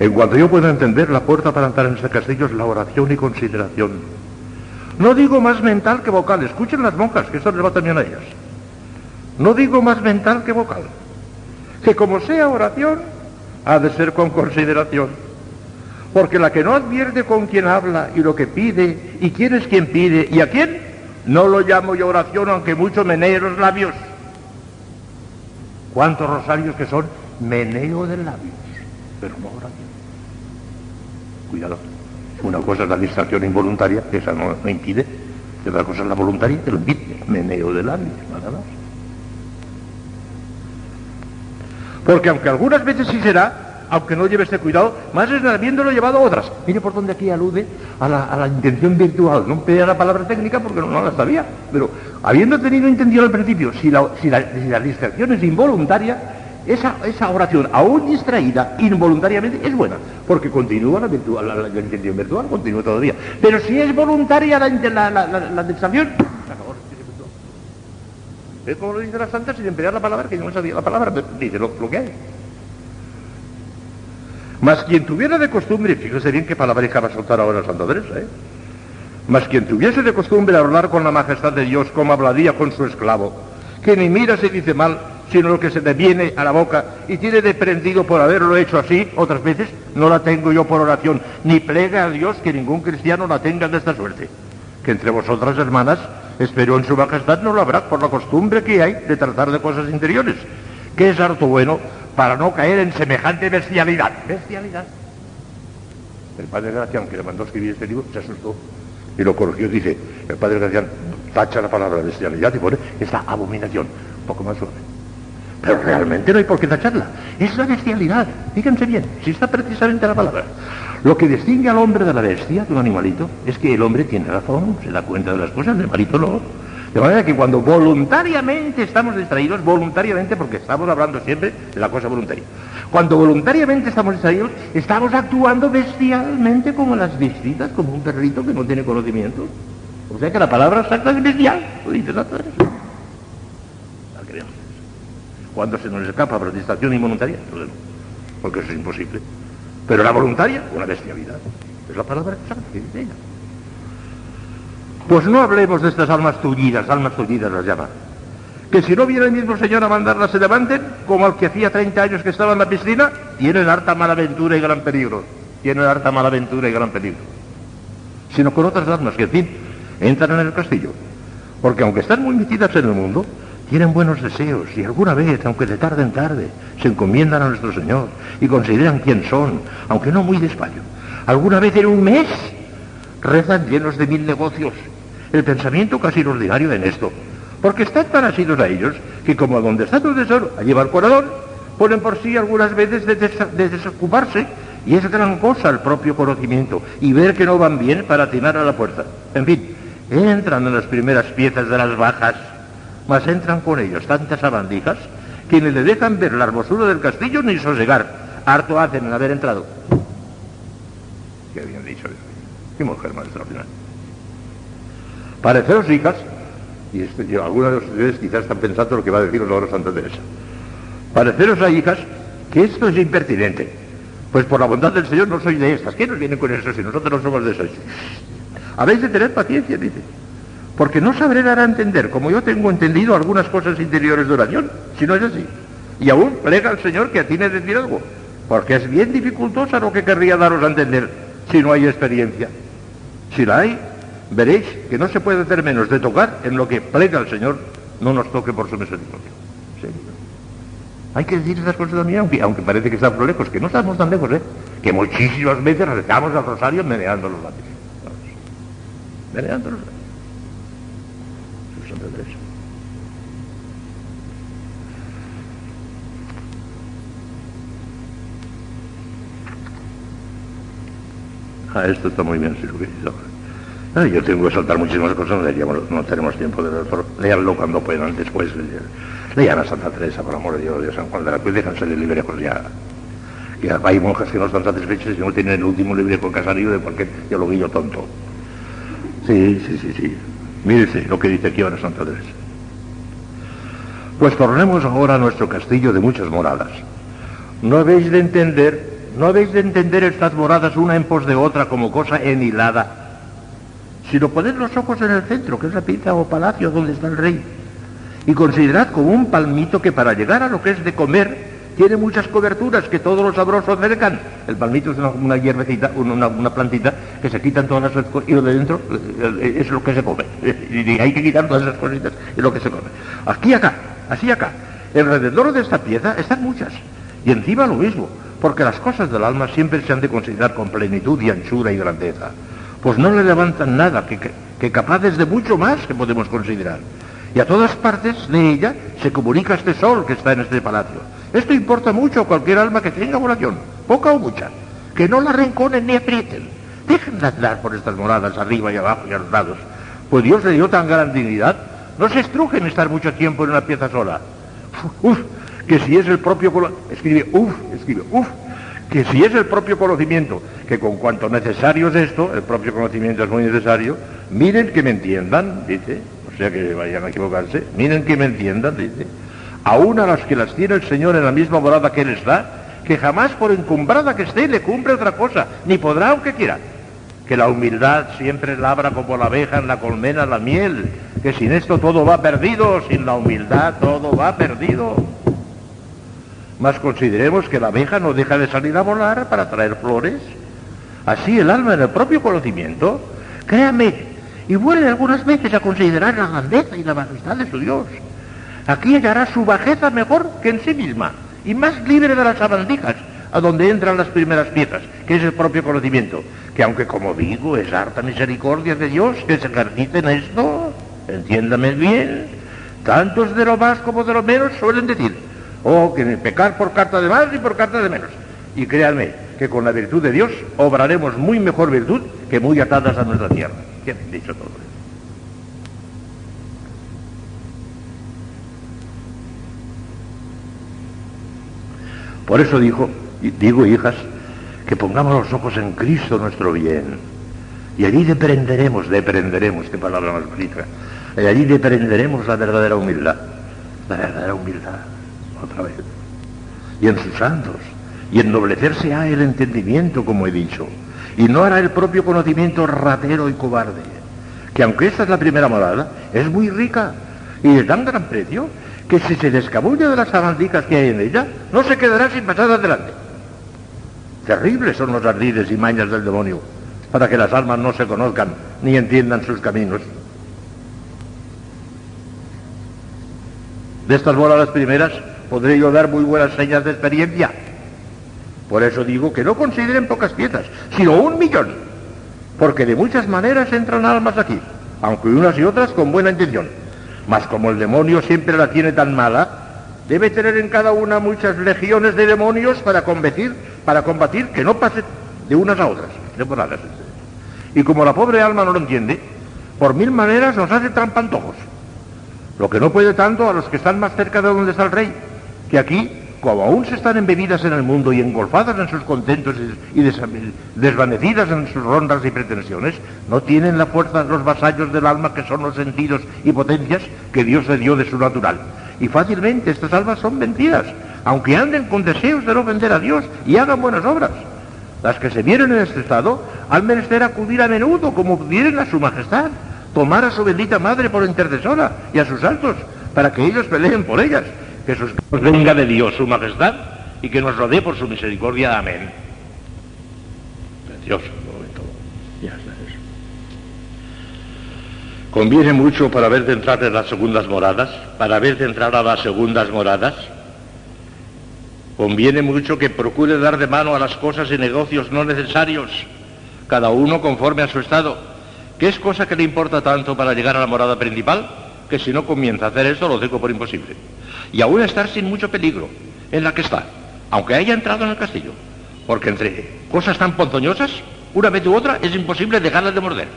En cuanto yo puedo entender, la puerta para entrar en ese castillo es la oración y consideración. No digo más mental que vocal, escuchen las monjas, que eso les va también a ellas. No digo más mental que vocal. Que como sea oración, ha de ser con consideración. Porque la que no advierte con quien habla y lo que pide, y quién es quien pide y a quién, no lo llamo yo oración, aunque mucho menee los labios. ¿Cuántos rosarios que son meneo de labios, pero no oración. Cuidado. Una cosa es la distracción involuntaria, que esa no, impide, y otra cosa es la voluntaria, que lo impide. Meneo de labios, nada más. Porque aunque algunas veces sí será, aunque no lleve este cuidado, más es habiéndolo llevado a otras. Mire por dónde aquí alude a la, intención virtual. No pedía la palabra técnica porque no, la sabía. Pero habiendo tenido intención al principio, si la, si la distracción es involuntaria, esa, esa, oración, aún distraída, involuntariamente, es buena, porque continúa la, virtual, la, intención virtual, continúa todavía. Pero si es voluntaria la, la, distracción, es como lo dice la Santa sin emplear la palabra, que yo no sabía la palabra, pero dice lo, que hay. Mas quien tuviera de costumbre, fíjese bien qué palabra acaba de soltar ahora Santa Teresa, ¿eh? Mas quien tuviese de costumbre hablar con la majestad de Dios como hablaría con su esclavo, que ni mira si dice mal, sino lo que se le viene a la boca y tiene deprendido por haberlo hecho así otras veces, no la tengo yo por oración, ni plega a Dios que ningún cristiano la tenga de esta suerte. Que entre vosotras, hermanas, espero en su majestad no lo habrá por la costumbre que hay de tratar de cosas interiores, que es harto bueno para no caer en semejante bestialidad. Bestialidad. El padre Gracián, que le mandó escribir este libro, se asustó y lo corrigió. Dice, el padre Gracián tacha la palabra bestialidad y pone esta abominación, un poco más suave. Pero realmente no hay por qué tacharla. Es la bestialidad. Fíjense bien, si está precisamente la palabra. Lo que distingue al hombre de la bestia, de un animalito, es que el hombre tiene razón, se da cuenta de las cosas, el animalito no. De manera que cuando voluntariamente estamos distraídos, voluntariamente, porque estamos hablando siempre de la cosa voluntaria, cuando voluntariamente estamos distraídos, estamos actuando bestialmente como las visitas, como un perrito que no tiene conocimiento. O sea que la palabra exacta es bestial, lo dice la cuando se nos escapa por distracción involuntaria, porque eso es imposible. Pero la voluntaria, una bestialidad. Es la palabra que de ella. Pues no hablemos de estas almas tullidas, almas tullidas las llama. Que si no viene el mismo Señor a mandarlas se levanten, como al que hacía 30 años que estaba en la piscina, tienen harta malaventura y gran peligro. Tienen harta malaventura y gran peligro. Sino con otras almas que, en fin, entran en el castillo. Porque aunque están muy metidas en el mundo, tienen buenos deseos y alguna vez, aunque de tarde en tarde, se encomiendan a nuestro Señor y consideran quién son, aunque no muy despacio. Alguna vez en un mes rezan llenos de mil negocios. El pensamiento casi ordinario en esto. Porque están tan asidos a ellos que como a donde está tu tesoro, allí va el corazón, ponen por sí algunas veces de, de desocuparse y es gran cosa el propio conocimiento y ver que no van bien para atinar a la puerta. En fin, entran en las primeras piezas de las bajas mas entran con ellos tantas sabandijas que ni le dejan ver la hermosura del castillo ni sosegar. Harto hacen en haber entrado. Qué bien dicho. Qué mujer más extraordinaria. Pareceros hijas, y este, algunos de ustedes quizás están pensando lo que va a decir ahora Santa Teresa. Pareceros a hijas que esto es impertinente. Pues por la bondad del Señor no soy de estas. ¿Qué nos vienen con eso si nosotros no somos de esas? Habéis de tener paciencia, dice porque no sabré dar a entender, como yo tengo entendido algunas cosas interiores de oración, si no es así. Y aún plega al Señor que atine a decir algo, porque es bien dificultosa lo que querría daros a entender si no hay experiencia. Si la hay, veréis que no se puede hacer menos de tocar en lo que plega al Señor, no nos toque por su misericordia. Hay que decir esas cosas también, aunque, parece que estamos lejos, que no estamos tan lejos, ¿eh? que muchísimas veces rezamos al rosario meneando los labios. Meneando los labios. Ah, esto está muy bien, si lo que ah, yo tengo que saltar muchísimas cosas, no, tenemos tiempo de leerlo. Cuando puedan, después. Lean a Santa Teresa, por amor de Dios, de San Juan de la Cruz, déjense de librecos ya. Ya hay monjas que no están satisfechas y no tienen el último libreco casario de cualquier teologuillo tonto. Sí, sí, sí, sí. Mírese lo que dice aquí ahora Santa Teresa. Pues tornemos ahora a nuestro castillo de muchas moradas. No habéis de entender, no habéis de entender estas moradas una en pos de otra como cosa enhilada, sino poner los ojos en el centro, que es la pinta o palacio donde está el rey, y considerad como un palmito que para llegar a lo que es de comer tiene muchas coberturas que todos los sabrosos cercan. El palmito es una, hierbecita, una, plantita que se quitan todas las cosas y lo de dentro eh, eh, es lo que se come. Y hay que quitar todas esas cositas y lo que se come. Aquí acá, así acá. Alrededor de esta pieza están muchas. Y encima lo mismo, porque las cosas del alma siempre se han de considerar con plenitud y anchura y grandeza. Pues no le levantan nada que, que, capaces de mucho más que podemos considerar. Y a todas partes de ella se comunica este sol que está en este palacio. Esto importa mucho a cualquier alma que tenga oración, poca o mucha, que no la arrinconen ni aprieten. Dejen de andar por estas moradas arriba y abajo y a los lados. Pues Dios le dio tan gran dignidad, no se estrujen estar mucho tiempo en una pieza sola. Uf, que si es el propio escribe uf, escribe uf, que si es el propio conocimiento, que con cuanto necesario es esto, el propio conocimiento es muy necesario, miren que me entiendan, dice, o sea que vayan a equivocarse, miren que me entiendan, dice, aún a las que las tiene el Señor en la misma morada que Él está, que jamás por encumbrada que esté le cumple otra cosa, ni podrá aunque quiera. Que la humildad siempre labra como la abeja en la colmena la miel, que sin esto todo va perdido, sin la humildad todo va perdido. Mas consideremos que la abeja no deja de salir a volar para traer flores. Así el alma en el propio conocimiento, créame, y vuelve algunas veces a considerar la grandeza y la majestad de su Dios. Aquí hallará su bajeza mejor que en sí misma, y más libre de las sabandijas, a donde entran las primeras piezas, que es el propio conocimiento, que aunque como digo, es harta misericordia de Dios que se ejercite en esto, entiéndame bien, tantos de lo más como de lo menos suelen decir, o que pecar por carta de más y por carta de menos. Y créanme que con la virtud de Dios obraremos muy mejor virtud que muy atadas a nuestra tierra. ¿Quién dicho todo Por eso dijo, digo hijas, que pongamos los ojos en Cristo nuestro bien. Y allí deprenderemos, deprenderemos, qué palabra más bonita. Y allí deprenderemos la verdadera humildad. La verdadera humildad otra vez, y en sus santos, y ennoblecerse a el entendimiento, como he dicho, y no hará el propio conocimiento ratero y cobarde, que aunque esta es la primera morada, es muy rica y de tan gran precio que si se descabulla de las sabandicas que hay en ella, no se quedará sin pasar adelante. Terribles son los ardides y mañas del demonio, para que las almas no se conozcan ni entiendan sus caminos. De estas moradas primeras podré yo dar muy buenas señas de experiencia. Por eso digo que no consideren pocas piezas, sino un millón, porque de muchas maneras entran almas aquí, aunque unas y otras con buena intención. Mas como el demonio siempre la tiene tan mala, debe tener en cada una muchas legiones de demonios para combatir, para combatir que no pase de unas a otras. Y como la pobre alma no lo entiende, por mil maneras nos hace trampantojos. Lo que no puede tanto a los que están más cerca de donde está el rey, que aquí, como aún se están embebidas en el mundo y engolfadas en sus contentos y desvanecidas en sus rondas y pretensiones, no tienen la fuerza los vasallos del alma que son los sentidos y potencias que Dios le dio de su natural. Y fácilmente estas almas son vencidas, aunque anden con deseos de no vender a Dios y hagan buenas obras. Las que se vieron en este estado han menester acudir a menudo como pudieran a su majestad, tomar a su bendita madre por intercesora y a sus altos, para que ellos peleen por ellas que sus venga de Dios su majestad y que nos rodee por su misericordia. Amén. Precioso momento. Ya está eso. Conviene mucho para ver de entrar en las segundas moradas, para ver de entrar a las segundas moradas. Conviene mucho que procure dar de mano a las cosas y negocios no necesarios, cada uno conforme a su estado. ¿Qué es cosa que le importa tanto para llegar a la morada principal? Que si no comienza a hacer esto lo tengo por imposible y aún estar sin mucho peligro en la que está, aunque haya entrado en el castillo. Porque entre cosas tan ponzoñosas, una vez u otra, es imposible dejarlas de morder.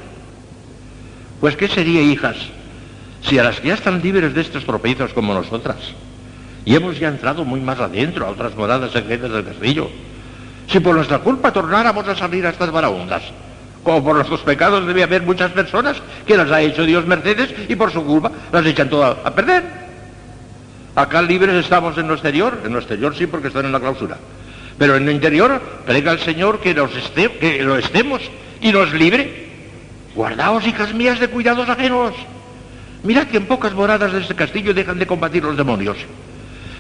Pues ¿qué sería, hijas, si a las que ya están libres de estos tropiezos como nosotras, y hemos ya entrado muy más adentro a otras moradas secretas del castillo, si por nuestra culpa tornáramos a salir a estas varaundas, como por nuestros pecados debe haber muchas personas que las ha hecho Dios mercedes y por su culpa las echan todas a perder. Acá libres estamos en lo exterior, en lo exterior sí porque están en la clausura. Pero en lo interior, prega al Señor que, que lo estemos y nos libre. Guardaos, hijas mías, de cuidados ajenos. Mirad que en pocas moradas de este castillo dejan de combatir los demonios.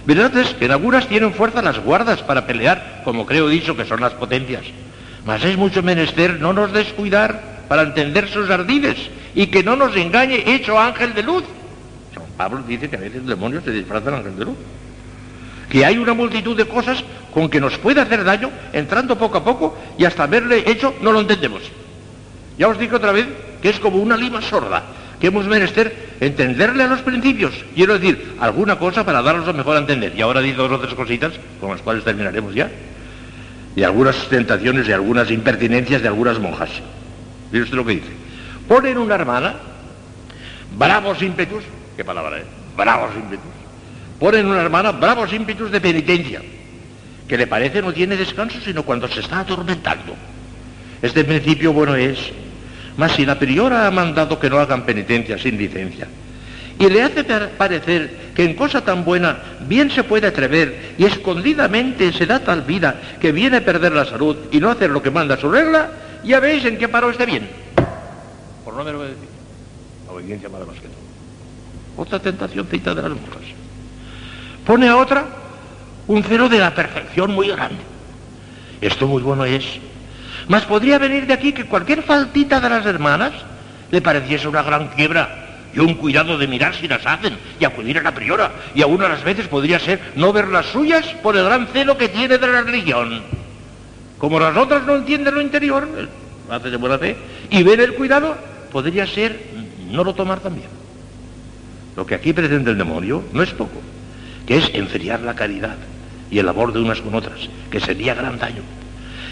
Verdad es que en algunas tienen fuerza las guardas para pelear, como creo dicho que son las potencias. Mas es mucho menester no nos descuidar para entender sus ardides y que no nos engañe hecho ángel de luz. Pablo dice que a veces los demonios se disfrazan ángel de luz. que hay una multitud de cosas con que nos puede hacer daño entrando poco a poco y hasta haberle hecho no lo entendemos. Ya os dije otra vez que es como una lima sorda, que hemos menester entenderle a los principios. Quiero decir, alguna cosa para mejor a entender. Y ahora digo dos o tres cositas con las cuales terminaremos ya. Y algunas tentaciones y algunas impertinencias de algunas monjas. Mire usted lo que dice. Ponen una hermana, bravos ímpetus, qué palabra es, bravos ímpetus. Ponen una hermana, bravos ímpetus de penitencia, que le parece no tiene descanso sino cuando se está atormentando. Este principio bueno es mas si la priora ha mandado que no hagan penitencia sin licencia, y le hace parecer que en cosa tan buena bien se puede atrever y escondidamente se da tal vida que viene a perder la salud y no hacer lo que manda su regla, ya veis en qué paró este bien. Por no me lo voy a decir. La obediencia vale más que. Otra tentación cita de las monjas. Pone a otra un cero de la perfección muy grande. Esto muy bueno es mas podría venir de aquí que cualquier faltita de las hermanas le pareciese una gran quiebra y un cuidado de mirar si las hacen y acudir a la priora. Y aún a las veces podría ser no ver las suyas por el gran celo que tiene de la religión. Como las otras no entienden lo interior, hace de buena fe, y ven el cuidado, podría ser no lo tomar también. Lo que aquí pretende el demonio no es poco, que es enfriar la caridad y el amor de unas con otras, que sería gran daño.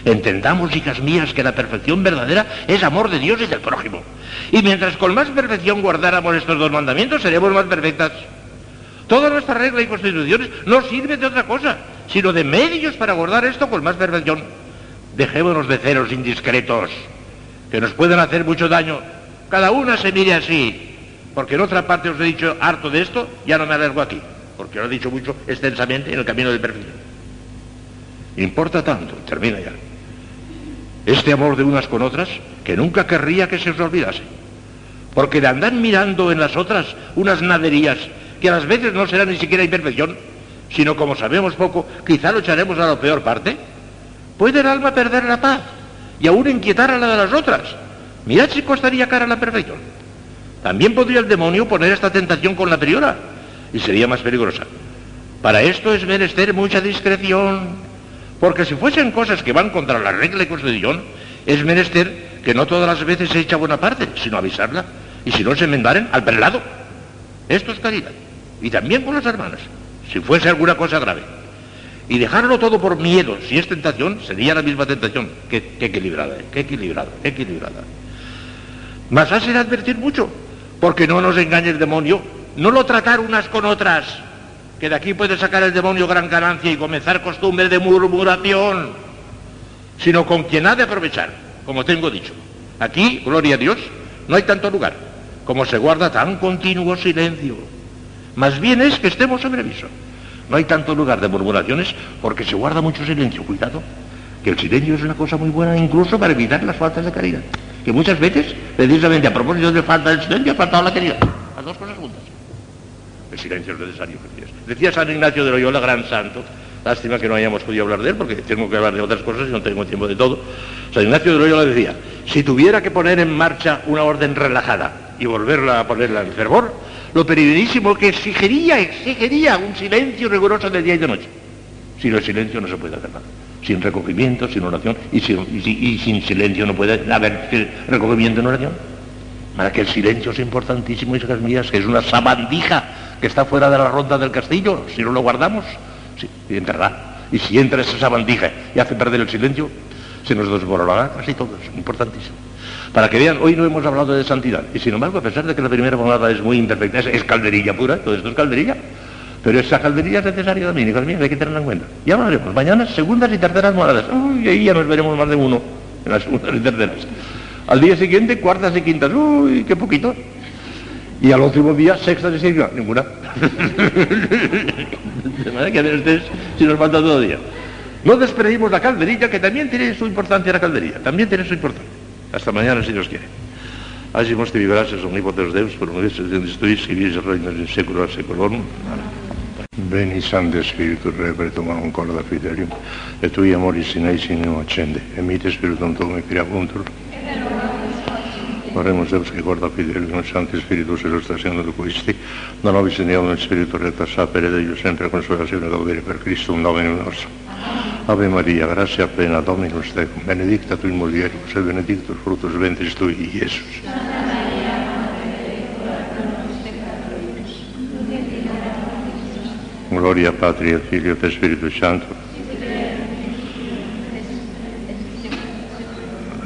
Entendamos, hijas mías, que la perfección verdadera es amor de Dios y del prójimo. Y mientras con más perfección guardáramos estos dos mandamientos, seremos más perfectas. Toda nuestra regla y constituciones no sirve de otra cosa, sino de medios para guardar esto con más perfección. Dejémonos de ceros indiscretos, que nos pueden hacer mucho daño. Cada una se mire así, porque en otra parte os he dicho harto de esto, ya no me alargo aquí, porque lo he dicho mucho extensamente en el camino del perfil. Importa tanto, termina ya este amor de unas con otras, que nunca querría que se os olvidase. Porque de andar mirando en las otras unas naderías, que a las veces no serán ni siquiera imperfección, sino como sabemos poco, quizá lo echaremos a la peor parte, puede el alma perder la paz y aún inquietar a la de las otras. Mirad si costaría cara la perfección. También podría el demonio poner esta tentación con la priora y sería más peligrosa. Para esto es menester mucha discreción, porque si fuesen cosas que van contra la regla y constitución, es menester que no todas las veces se echa buena parte, sino avisarla. Y si no se enmendaren, al prelado. Esto es caridad. Y también con las hermanas, si fuese alguna cosa grave. Y dejarlo todo por miedo, si es tentación, sería la misma tentación. Qué, equilibrada, qué equilibrada, qué equilibrada. Mas hace advertir mucho, porque no nos engañe el demonio, no lo tratar unas con otras, que de aquí puede sacar el demonio gran ganancia y comenzar costumbre de murmuración, sino con quien ha de aprovechar, como tengo dicho. Aquí, gloria a Dios, no hay tanto lugar, como se guarda tan continuo silencio. Más bien es que estemos sobre aviso. No hay tanto lugar de murmuraciones porque se guarda mucho silencio. Cuidado, que el silencio es una cosa muy buena incluso para evitar las faltas de caridad. Que muchas veces, precisamente a propósito de falta de silencio, ha faltado la caridad. Las dos cosas juntas. El silencio es necesario. Decía San Ignacio de Loyola, gran santo, lástima que no hayamos podido hablar de él, porque tengo que hablar de otras cosas y no tengo tiempo de todo. San Ignacio de Loyola decía, si tuviera que poner en marcha una orden relajada y volverla a ponerla en fervor, lo periodísimo que exigiría, exigiría un silencio riguroso de día y de noche. Sin el silencio no se puede hacer nada. Sin recogimiento, sin oración, y sin, silencio no puede haber recogimiento en oración. Para que el silencio es importantísimo, hijas mías, que es una sabandija que está fuera de la ronda del castillo, si no lo guardamos, sí, y entrará. Y si entra esa sabandija y hace perder el silencio, se nos desmoronará casi todo, es importantísimo. Para que vean, hoy no hemos hablado de santidad, y sin embargo, a pesar de que la primera monada es muy imperfecta, es, calderilla pura, todo esto es calderilla, pero esa calderilla es necesaria también, hijas mías, hay que tenerla en cuenta. Ya hablaremos, mañana segundas y terceras monadas, uy, ahí ya nos veremos más de uno, en las segundas y terceras. Al día siguiente, cuartas y quintas, uy, qué poquito. Y al último día, sexta y séptima, ninguna. de manera que a ver ustedes si nos falta todo el día. No despedimos la calderilla, que también tiene su importancia la calderilla, también tiene su importancia. Hasta mañana, si Dios quiere. Hagi mosti vibraces omnipotens Deus, por universos de destruís, y vis reinos in seculo a seculorum. Beni Santo Spiritu Re, perdoa ancora da fidelium, e tu amori sinai sinem accende, e mite Spiritum Tuum imperiabuntur. Oremos Deus que guarda fidelium et Sancti Spiritus et ostasione loquisti, da nobis in eum Spiritu Recta sapere Deius sempre consolazione dovere per Christum Dominum nostro. Ave Maria, gratia plena Dominus Tecum, benedicta tu in mulieribus, et benedictus frutos ventris tui, Iesus. Amen. Gloria Patria, Figlio e Spiritus Santo.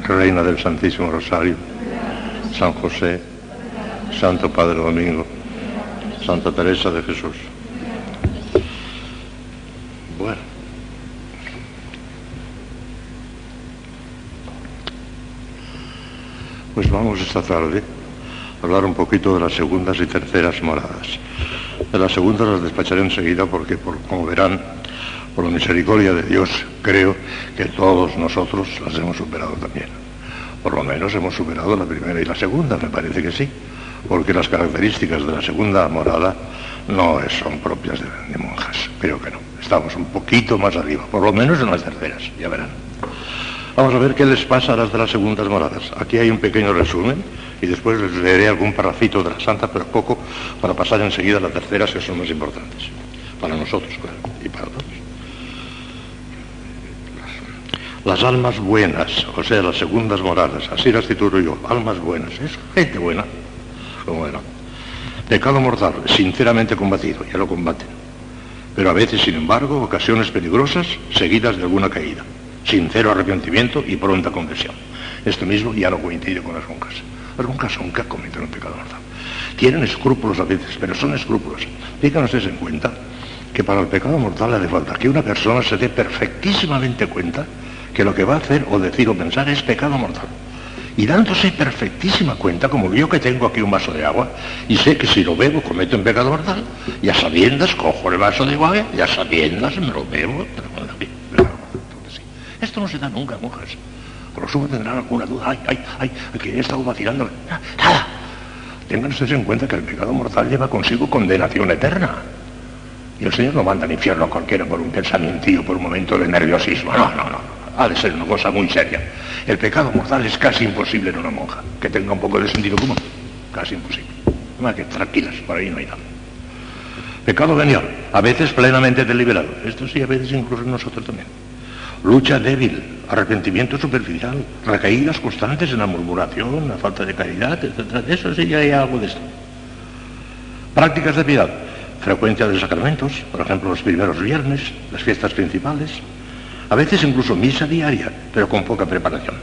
Reina del Santísimo Rosario, San José, Santo Padre Domingo, Santa Teresa de Jesús. Bueno. Pues vamos esta tarde a hablar un poquito de las segundas y terceras moradas. De las segundas las despacharé enseguida porque, por, como verán, por la misericordia de Dios, creo que todos nosotros las hemos superado también. Por lo menos hemos superado la primera y la segunda, me parece que sí, porque las características de la segunda morada no son propias de monjas, creo que no. Estamos un poquito más arriba, por lo menos en las terceras, ya verán. Vamos a ver qué les pasa a las de las segundas moradas. Aquí hay un pequeño resumen y después les leeré algún parrafito de la Santa, pero poco, para pasar enseguida a las terceras que son más importantes. Para nosotros, claro, y para todos. Las almas buenas, o sea, las segundas moradas, así las titulo yo, almas buenas, es gente buena, como era. Pecado mortal, sinceramente combatido, ya lo combaten. Pero a veces, sin embargo, ocasiones peligrosas seguidas de alguna caída sincero arrepentimiento y pronta conversión. Esto mismo ya lo coincide con las monjas. Las monjas nunca cometen un pecado mortal. Tienen escrúpulos a veces, pero son escrúpulos. Ustedes en cuenta que para el pecado mortal hace falta que una persona se dé perfectísimamente cuenta que lo que va a hacer o decir o pensar es pecado mortal. Y dándose perfectísima cuenta, como yo que tengo aquí un vaso de agua, y sé que si lo bebo cometo un pecado mortal, ya sabiendas, cojo el vaso de agua, ya sabiendas, me lo bebo, esto no se da nunca, monjas. Por lo sumo tendrán alguna duda. Ay, ay, ay, que he estado vacilando. Nada. Tengan ustedes en cuenta que el pecado mortal lleva consigo condenación eterna. Y el Señor no manda al infierno a cualquiera por un pensamiento, por un momento de nerviosismo. No, no, no. Ha de ser una cosa muy seria. El pecado mortal es casi imposible en una monja que tenga un poco de sentido común. Casi imposible. Más que tranquilas, por ahí no hay nada. Pecado venial, a veces plenamente deliberado. Esto sí, a veces incluso nosotros también lucha débil, arrepentimiento superficial, recaídas constantes en la murmuración, la falta de caridad, etc. Eso sí hay algo de esto. Prácticas de piedad, frecuencia de sacramentos, por ejemplo los primeros viernes, las fiestas principales, a veces incluso misa diaria, pero con poca preparación.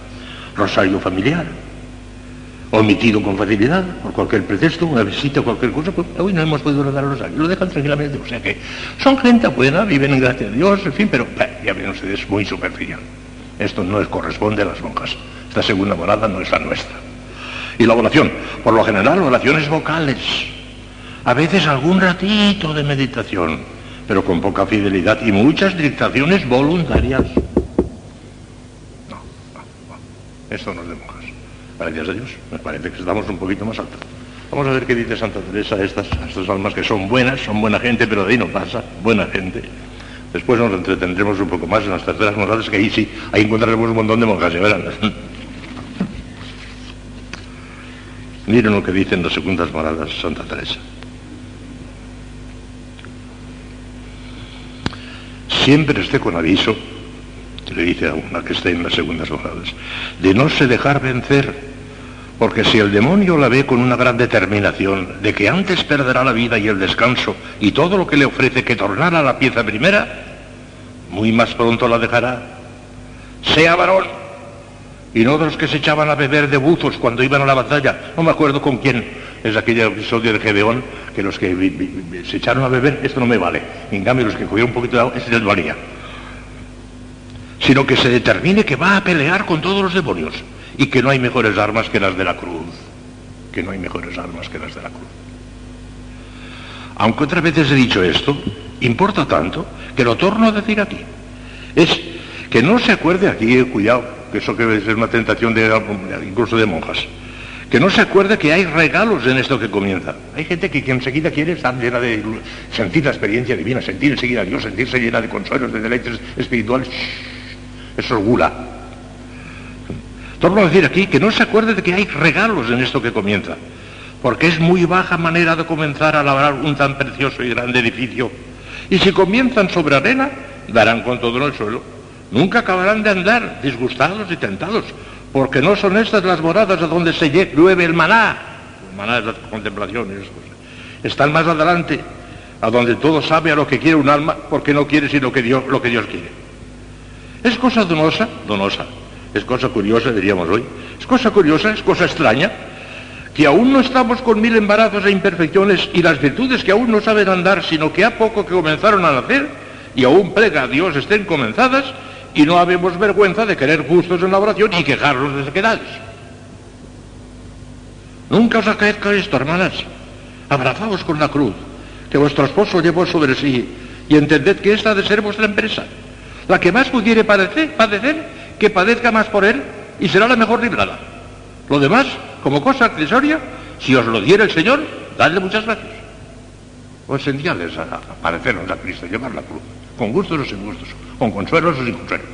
Rosario familiar, omitido con facilidad, por cualquier pretexto, una visita, cualquier cosa, pues hoy no hemos podido rezar el rosario, lo dejan tranquilamente, o sea que son gente buena, viven en gracia de Dios, en fin, pero ya ven ustedes, muy superficial. Esto no es, corresponde a las monjas. Esta segunda morada no es la nuestra. Y la oración, por lo general, oraciones vocales. A veces algún ratito de meditación, pero con poca fidelidad y muchas dictaciones voluntarias. No, no. Esto no. Gracias a Dios, me parece que estamos un poquito más altos. Vamos a ver qué dice Santa Teresa a estas, estas almas que son buenas, son buena gente, pero de ahí no pasa, buena gente. Después nos entretendremos un poco más en las terceras morales, que ahí sí, ahí encontraremos un montón de monjas, ya verán. Miren lo que dicen las segundas moradas Santa Teresa. Siempre esté con aviso le dice a una que está en las segundas moradas, de no se dejar vencer, porque si el demonio la ve con una gran determinación de que antes perderá la vida y el descanso y todo lo que le ofrece que tornara a la pieza primera, muy más pronto la dejará. Sea varón, y no de los que se echaban a beber de buzos cuando iban a la batalla, no me acuerdo con quién, es aquel episodio de Gedeón, que los que se echaron a beber, esto no me vale, en cambio los que cogieron un poquito de agua, ese les valía sino que se determine que va a pelear con todos los demonios y que no hay mejores armas que las de la cruz, que no hay mejores armas que las de la cruz. Aunque otras veces he dicho esto, importa tanto que lo torno a decir aquí. Es que no se acuerde aquí, eh, cuidado, que eso que es una tentación de, incluso de monjas, que no se acuerde que hay regalos en esto que comienza. Hay gente que, enseguida quiere estar llena de sentir la experiencia divina, sentir enseguida a Dios, sentirse llena de consuelos, de deleites espirituales. Eso es gula. Torno a decir aquí que no se acuerde de que hay regalos en esto que comienza, porque es muy baja manera de comenzar a labrar un tan precioso y grande edificio. Y si comienzan sobre arena, darán con todo el suelo. Nunca acabarán de andar disgustados y tentados, porque no son estas las moradas a donde se llueve el maná. El maná es la contemplación. Están más adelante, a donde todo sabe a lo que quiere un alma, porque no quiere sino que lo que Dios quiere. Es cosa donosa, donosa, es cosa curiosa, diríamos hoy, es cosa curiosa, es cosa extraña, que aún no estamos con mil embarazos e imperfecciones y las virtudes que aún no saben andar, sino que a poco que comenzaron a nacer, y aún prega a Dios estén comenzadas, y no habemos vergüenza de querer gustos en la oración y quejarnos de sequedades. Nunca os acaezca esto, hermanas. Abrazaos con la cruz que vuestro esposo llevó sobre sí y entended que esta ha de ser vuestra empresa. La que más pudiere padecer, que padezca más por él y será la mejor librada. Lo demás, como cosa accesoria, si os lo diera el Señor, dadle muchas gracias. O esenciales a, parecernos a Cristo, llevar la cruz, con gustos o sin gustos, con consuelos o sin consuelos.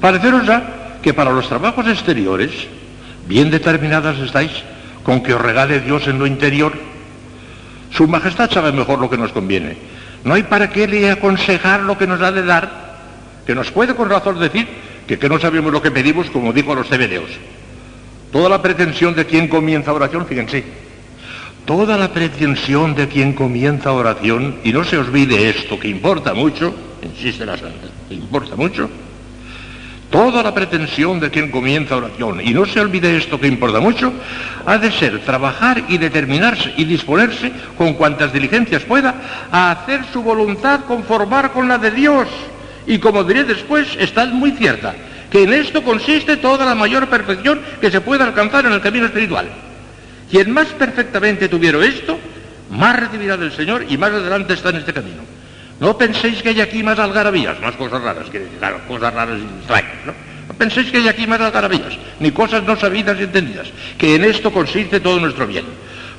Pareceros a que para los trabajos exteriores, bien determinadas estáis con que os regale Dios en lo interior. Su majestad sabe mejor lo que nos conviene. No hay para qué le aconsejar lo que nos ha de dar, que nos puede con razón decir que, que no sabemos lo que pedimos, como dijo a los cebedeos. Toda la pretensión de quien comienza oración, fíjense, toda la pretensión de quien comienza oración, y no se olvide esto, que importa mucho, insiste la santa, que importa mucho, Toda la pretensión de quien comienza oración, y no se olvide esto que importa mucho, ha de ser trabajar y determinarse y disponerse con cuantas diligencias pueda a hacer su voluntad conformar con la de Dios. Y como diré después, está muy cierta, que en esto consiste toda la mayor perfección que se puede alcanzar en el camino espiritual. Quien más perfectamente tuviera esto, más recibirá del Señor y más adelante está en este camino. No penséis que hay aquí más algarabías, más cosas raras, que, claro, cosas raras y extrañas, ¿no? No penséis que hay aquí más algarabías, ni cosas no sabidas y entendidas, que en esto consiste todo nuestro bien.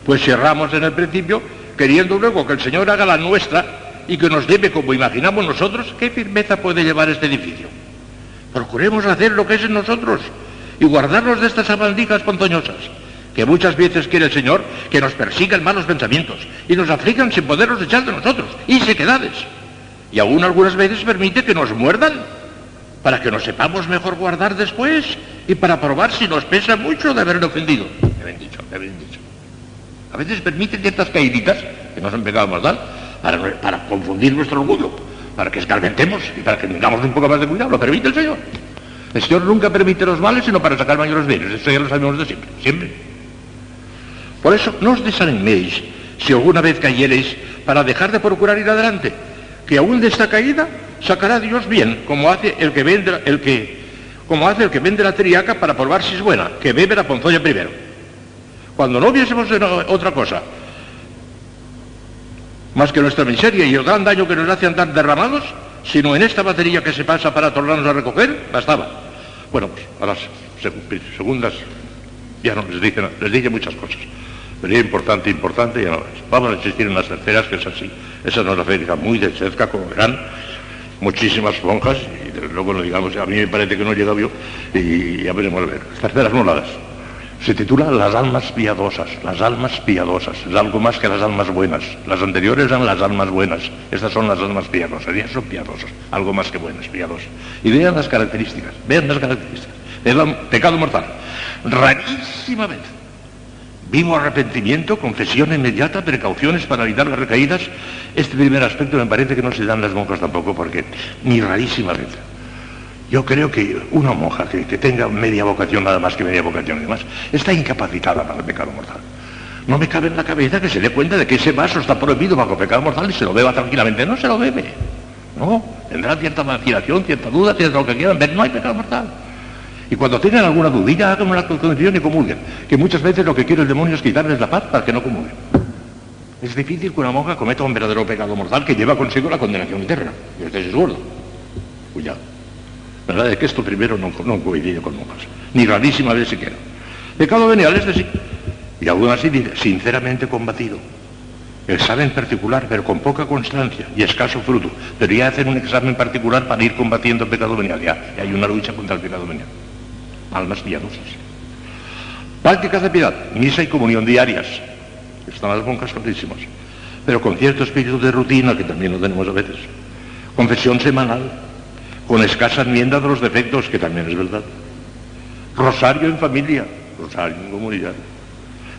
Pues cerramos en el principio, queriendo luego que el Señor haga la nuestra y que nos lleve como imaginamos nosotros, ¿qué firmeza puede llevar este edificio? Procuremos hacer lo que es en nosotros y guardarnos de estas abandijas ponzoñosas que muchas veces quiere el Señor que nos persigan malos pensamientos y nos aflijan sin poderlos echar de nosotros, y sequedades. Y aún algunas veces permite que nos muerdan para que nos sepamos mejor guardar después y para probar si nos pesa mucho de haberle ofendido. Bien dicho, bien dicho. A veces permite ciertas caíditas, que nos han pegado mortal, para, para confundir nuestro orgullo, para que escarmentemos y para que tengamos un poco más de cuidado. Lo permite el Señor. El Señor nunca permite los males sino para sacar mayores bienes. Eso ya lo sabemos de siempre, siempre. Por eso no os desaniméis si alguna vez cayereis para dejar de procurar ir adelante, que aún de esta caída sacará Dios bien, como hace el que vende, el que, como hace el que vende la triaca para probar si es buena, que bebe la ponzoña primero. Cuando no viésemos otra cosa, más que nuestra miseria y el gran daño que nos hace andar derramados, sino en esta batería que se pasa para tornarnos a recoger, bastaba. Bueno, pues a las segundas ya no les dije, les dije muchas cosas. Sería importante, importante, ya no es. Vamos a insistir en las terceras, que es así. Esa nos fija muy de cerca, como verán, muchísimas monjas, y luego no digamos, a mí me parece que no llega yo, y ya veremos a ver. Terceras moladas. Se titula Las almas piadosas, las almas piadosas, es algo más que las almas buenas. Las anteriores eran las almas buenas, estas son las almas piadosas, ya son piadosas, algo más que buenas, piadosas. Y vean las características, vean las características. El pecado mortal, rarísima vez Vivo arrepentimiento, confesión inmediata, precauciones para evitar las recaídas. Este primer aspecto me parece que no se dan las monjas tampoco, porque ni rarísima vez. Yo creo que una monja que, tenga media vocación, nada más que media vocación y demás, está incapacitada para el pecado mortal. No me cabe en la cabeza que se dé cuenta de que ese vaso está prohibido bajo pecado mortal y se lo beba tranquilamente. No se lo bebe. No, tendrá cierta vacilación, cierta duda, cierta lo que quieran ver. No hay pecado mortal. Y cuando tengan alguna dudilla, hagan una condición y comulguen. Que muchas veces lo que quiere el demonio es quitarles la paz para que no comulguen. Es difícil que una monja cometa un verdadero pecado mortal que lleva consigo la condenación eterna. Y usted es gordo. Cuidado. La verdad es que esto primero no, no coincide con monjas. Ni rarísima vez siquiera. Pecado venial es decir, y aún así dice, sinceramente combatido. Examen particular, pero con poca constancia y escaso fruto. Debería hacer un examen particular para ir combatiendo el pecado venial. Ya, y hay una lucha contra el pecado venial. Almas piadosas. Prácticas de piedad, misa y comunión diarias. Están las monjas clarísimas. Pero con cierto espíritu de rutina, que también lo tenemos a veces. Confesión semanal, con escasa enmienda de los defectos, que también es verdad. Rosario en familia, rosario en comunidad.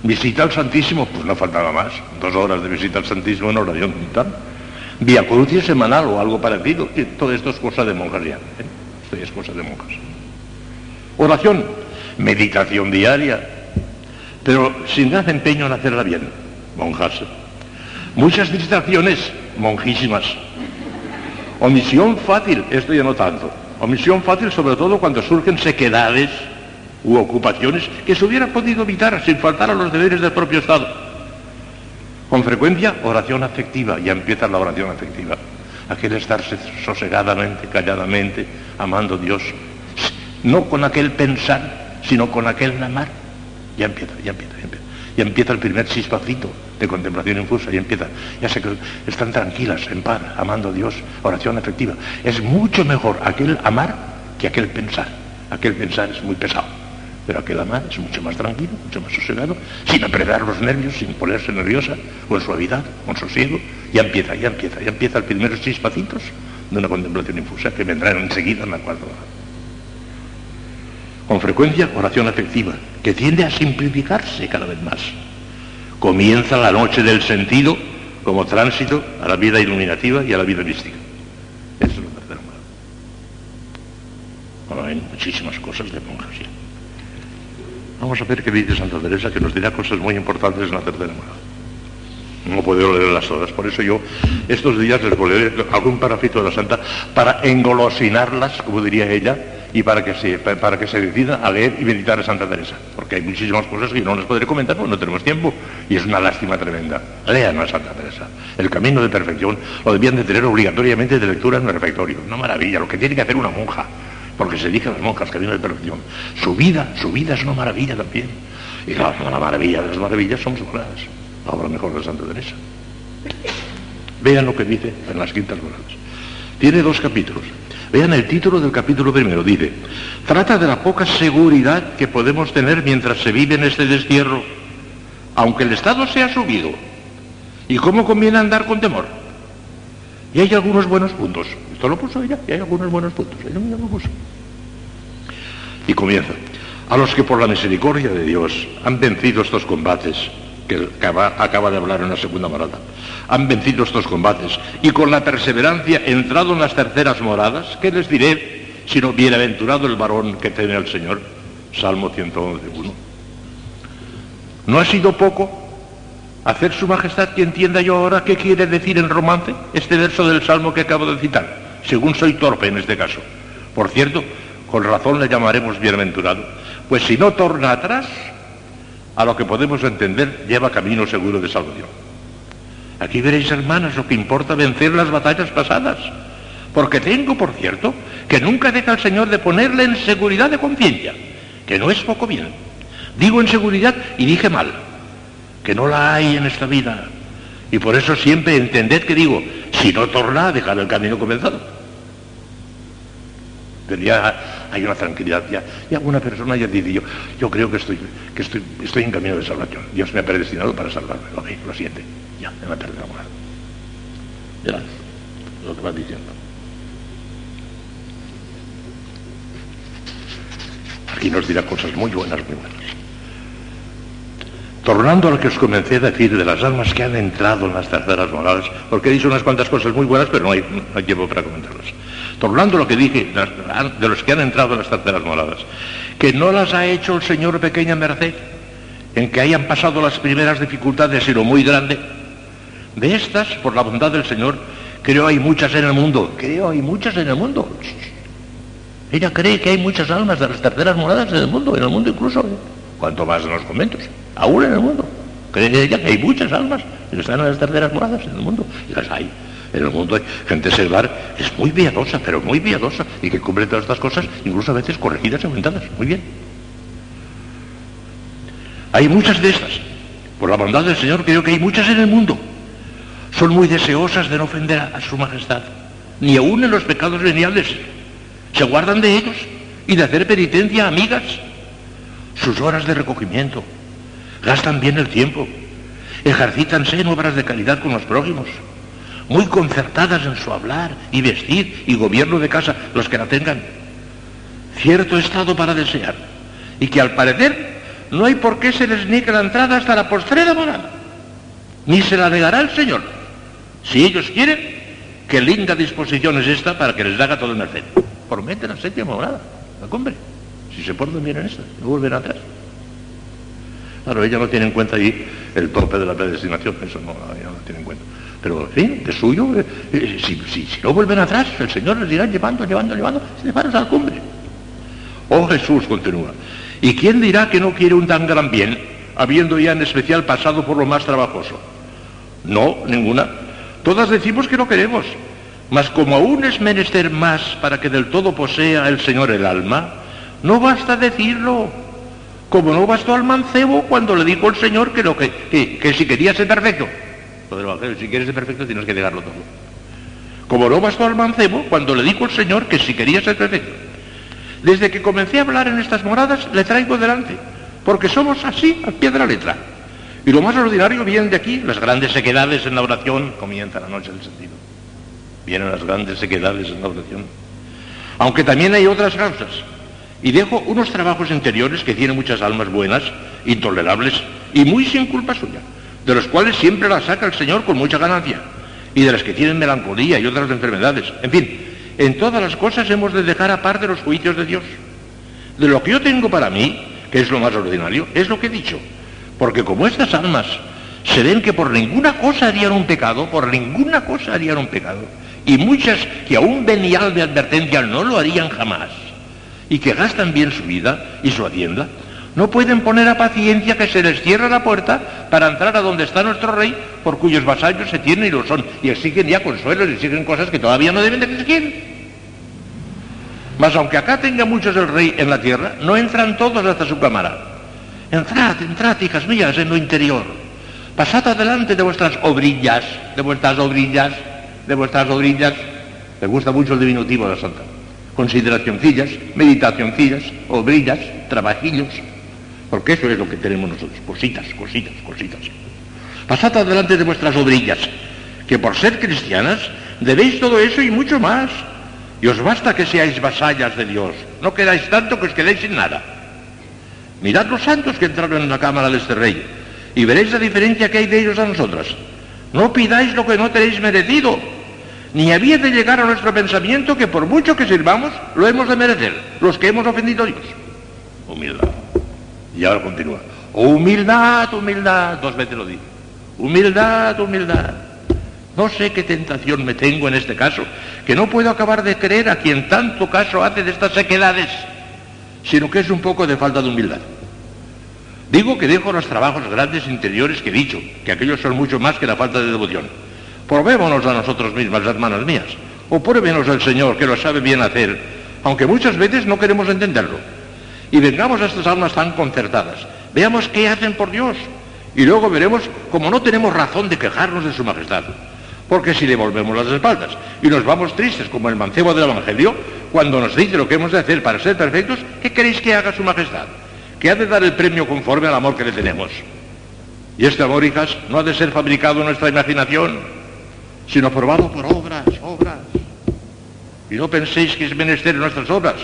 Visita al Santísimo, pues no faltaba más. Dos horas de visita al Santísimo en oración tal. Vía crucis semanal o algo parecido. Y todo esto es cosa de monjas ya. ¿eh? Esto es cosa de monjas. Oración, meditación diaria, pero sin dar empeño en hacerla bien. Monjas. Muchas distracciones, monjísimas. Omisión fácil, esto ya no tanto. Omisión fácil sobre todo cuando surgen sequedades u ocupaciones que se hubieran podido evitar sin faltar a los deberes del propio Estado. Con frecuencia, oración afectiva, ya empieza la oración afectiva. Aquel estarse sosegadamente, calladamente, amando a Dios, no con aquel pensar, sino con aquel amar. Ya empieza, ya empieza, ya empieza. Ya empieza el primer chispacito de contemplación infusa, y empieza. Ya sé que están tranquilas, en paz, amando a Dios, oración afectiva. Es mucho mejor aquel amar que aquel pensar. Aquel pensar es muy pesado. Pero aquel amar es mucho más tranquilo, mucho más sosegado, sin apretar los nervios, sin ponerse nerviosa, con suavidad, con sosiego. Ya empieza, ya empieza, ya empieza el primer chispacitos de una contemplación infusa que vendrán enseguida en la cuarta Con frecuencia, oración afectiva, que tiende a simplificarse cada vez más. Comienza la noche del sentido como tránsito a la vida iluminativa y a la vida mística. Eso es lo tercero. Bueno, hay muchísimas cosas de monjas Vamos a ver qué dice Santa Teresa, que nos dirá cosas muy importantes en la tercera morada. No puedo leerlas todas, por eso yo estos días les voy a leer algún parafito de la Santa para engolosinarlas, como diría ella, y para que se, para que se decidan a leer y meditar a Santa Teresa, porque hay muchísimas cosas que no les podré comentar porque no tenemos tiempo y es una lástima tremenda. Lean a Santa Teresa. El camino de perfección lo debían de tener obligatoriamente de lectura en el refectorio. Una maravilla, lo que tiene que hacer una monja porque se dice a las monjas viene de perfección. Su vida, su vida es una maravilla también. Y la, la maravilla de las maravillas son moradas. La obra mejor de Santa Teresa. Vean lo que dice en las quintas moradas. Tiene dos capítulos. Vean el título del capítulo primero. Dice, trata de la poca seguridad que podemos tener mientras se vive en este destierro, aunque el Estado sea subido. ¿Y cómo conviene andar con temor? Y hay algunos buenos puntos. Esto lo puso ella y hay algunos buenos puntos. Ella lo puso. Y comienza. A los que por la misericordia de Dios han vencido estos combates, que acaba, de hablar en la segunda morada, han vencido estos combates y con la perseverancia entrado en las terceras moradas, ¿qué les diré sino bienaventurado el varón que teme al Señor? Salmo 111.1. ¿No ha sido poco hacer su majestad que entienda yo ahora qué quiere decir en romance este verso del Salmo que acabo de citar? según soy torpe en este caso. Por cierto, con razón le llamaremos bienaventurado, pues si no torna atrás, a lo que podemos entender, lleva camino seguro de salvación. Aquí veréis, hermanas, lo que importa vencer las batallas pasadas, porque tengo, por cierto, que nunca deja el Señor de ponerle en seguridad de conciencia, que no es poco bien. Digo en seguridad y dije mal, que no la hay en esta vida, y por eso siempre entended que digo, si no torna a dejar el camino comenzado. Pero ya hay una tranquilidad, ya, y alguna persona ya dice yo, yo creo que estoy, que estoy, estoy en camino de salvación. Dios me ha predestinado para salvarme. Ok, lo siente. Ya, perder la Verás lo que va diciendo. Aquí nos dirá cosas muy buenas, muy buenas. Tornando a lo que os comencé a decir de las almas que han entrado en las terceras moradas, porque he dicho unas cuantas cosas muy buenas, pero no hay, tiempo para comentarlas. Tornando lo que dije de los que han entrado en las terceras moradas, que no las ha hecho el Señor pequeña merced, en que hayan pasado las primeras dificultades, sino muy grande. De estas, por la bondad del Señor, creo hay muchas en el mundo. Creo hay muchas en el mundo. Ella cree que hay muchas almas de las terceras moradas en el mundo, en el mundo incluso, ¿eh? cuanto más en los conventos aún en el mundo. Cree ella que hay muchas almas que están en las terceras moradas en el mundo. Y las hay. En el mundo hay gente seglar es muy piadosa, pero muy piadosa, y que cumple todas estas cosas, incluso a veces corregidas y aumentadas. Muy bien. Hay muchas de estas. Por la bondad del Señor, creo que hay muchas en el mundo. Son muy deseosas de no ofender a, su majestad, ni aún en los pecados veniales. Se guardan de ellos y de hacer penitencia amigas. Sus horas de recogimiento. Gastan bien el tiempo. Ejercítanse en obras de caridad con los prójimos. Muy concertadas en su hablar y vestir y gobierno de casa, los que la tengan. Cierto estado para desear. Y que al parecer no hay por qué se les niegue la entrada hasta la postrera morada. Ni se la negará el Señor. Si ellos quieren, qué linda disposición es esta para que les haga todo el merced. Prometen la séptima morada, la cumbre. Si se portan bien en esta, no vuelven atrás. Claro, ella no tiene en cuenta ahí el tope de la predestinación, eso no, ella no tiene en cuenta. Pero, en fin, de suyo, eh, eh, si, no vuelven atrás, el Señor les dirá llevando, llevando, llevando, se paran a la cumbre. Oh Jesús, continúa. ¿Y quién dirá que no quiere un tan gran bien, habiendo ya en especial pasado por lo más trabajoso? No, ninguna. Todas decimos que no queremos. Mas como aún es menester más para que del todo posea el Señor el alma, no basta decirlo, como no bastó al mancebo cuando le dijo el Señor que, lo que, que, si quería ser perfecto. Si quieres ser perfecto tienes que dejarlo todo. Como no bastó al mancebo cuando le dijo el Señor que si quería ser perfecto. Desde que comencé a hablar en estas moradas le traigo delante, porque somos así al pie de la letra. Y lo más ordinario viene de aquí, las grandes sequedades en la oración, comienza la noche del sentido. Vienen las grandes sequedades en la oración. Aunque también hay otras causas. Y dejo unos trabajos interiores que tienen muchas almas buenas, intolerables y muy sin culpa suya, de los cuales siempre las saca el Señor con mucha ganancia, y de las que tienen melancolía y otras enfermedades. En fin, en todas las cosas hemos de dejar aparte los juicios de Dios. De lo que yo tengo para mí, que es lo más ordinario, es lo que he dicho. Porque como estas almas se ven que por ninguna cosa harían un pecado, por ninguna cosa harían un pecado, y muchas que aún venial de advertencia no lo harían jamás, y que gastan bien su vida y su hacienda, no pueden poner a paciencia que se les cierre la puerta para entrar a donde está nuestro rey, por cuyos vasallos se tienen y lo son, y exigen ya consuelos y exigen cosas que todavía no deben de exigir. Mas aunque acá tenga muchos el rey en la tierra, no entran todos hasta su cámara. Entrad, entrad, hijas mías, en lo interior. Pasad adelante de vuestras obrillas, de vuestras obrillas, de vuestras obrillas. Me gusta mucho el diminutivo de la santa consideracioncillas, meditacioncillas, obrillas, trabajillos, porque eso es lo que tenemos nosotros, cositas, cositas, cositas. Pasad adelante de vuestras obrillas, que por ser cristianas debéis todo eso y mucho más. Y os basta que seáis vasallas de Dios, no queráis tanto que os quedéis sin nada. Mirad los santos que entraron en la cámara de este rey, y veréis la diferencia que hay de ellos a nosotras. No pidáis lo que no tenéis merecido, ni había de llegar a nuestro pensamiento que por mucho que sirvamos, lo hemos de merecer, los que hemos ofendido a Dios. Humildad. Y ahora continúa. Humildad, humildad, dos veces lo dice. Humildad, humildad. No sé qué tentación me tengo en este caso, que no puedo acabar de creer a quien tanto caso hace de estas sequedades, sino que es un poco de falta de humildad. Digo que dejo los trabajos grandes interiores que he dicho, que aquellos son mucho más que la falta de devoción Probémonos a nosotros mismas, hermanas mías, o pruébenos al Señor, que lo sabe bien hacer, aunque muchas veces no queremos entenderlo. Y vengamos a estas almas tan concertadas, veamos qué hacen por Dios, y luego veremos cómo no tenemos razón de quejarnos de su majestad. Porque si le volvemos las espaldas y nos vamos tristes como el mancebo del Evangelio, cuando nos dice lo que hemos de hacer para ser perfectos, ¿qué queréis que haga su majestad? Que ha de dar el premio conforme al amor que le tenemos. Y este amor, hijas, no ha de ser fabricado en nuestra imaginación, sino probado por obras, obras. Y no penséis que es menester nuestras obras,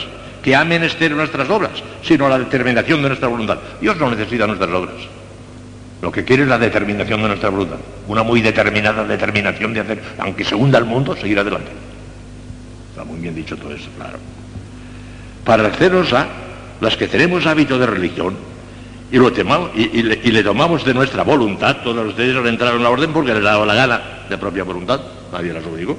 que ha menester nuestras obras, sino la determinación de nuestra voluntad. Dios no necesita nuestras obras. Lo que quiere es la determinación de nuestra voluntad. Una muy determinada determinación de hacer, aunque se hunda el mundo, seguir adelante. Está muy bien dicho todo eso, claro. Para hacernos a las que tenemos hábito de religión, y, lo y, le, tomamos de nuestra voluntad, todos ustedes han entrado en la orden porque les dado la gana de propia voluntad, nadie las obligó,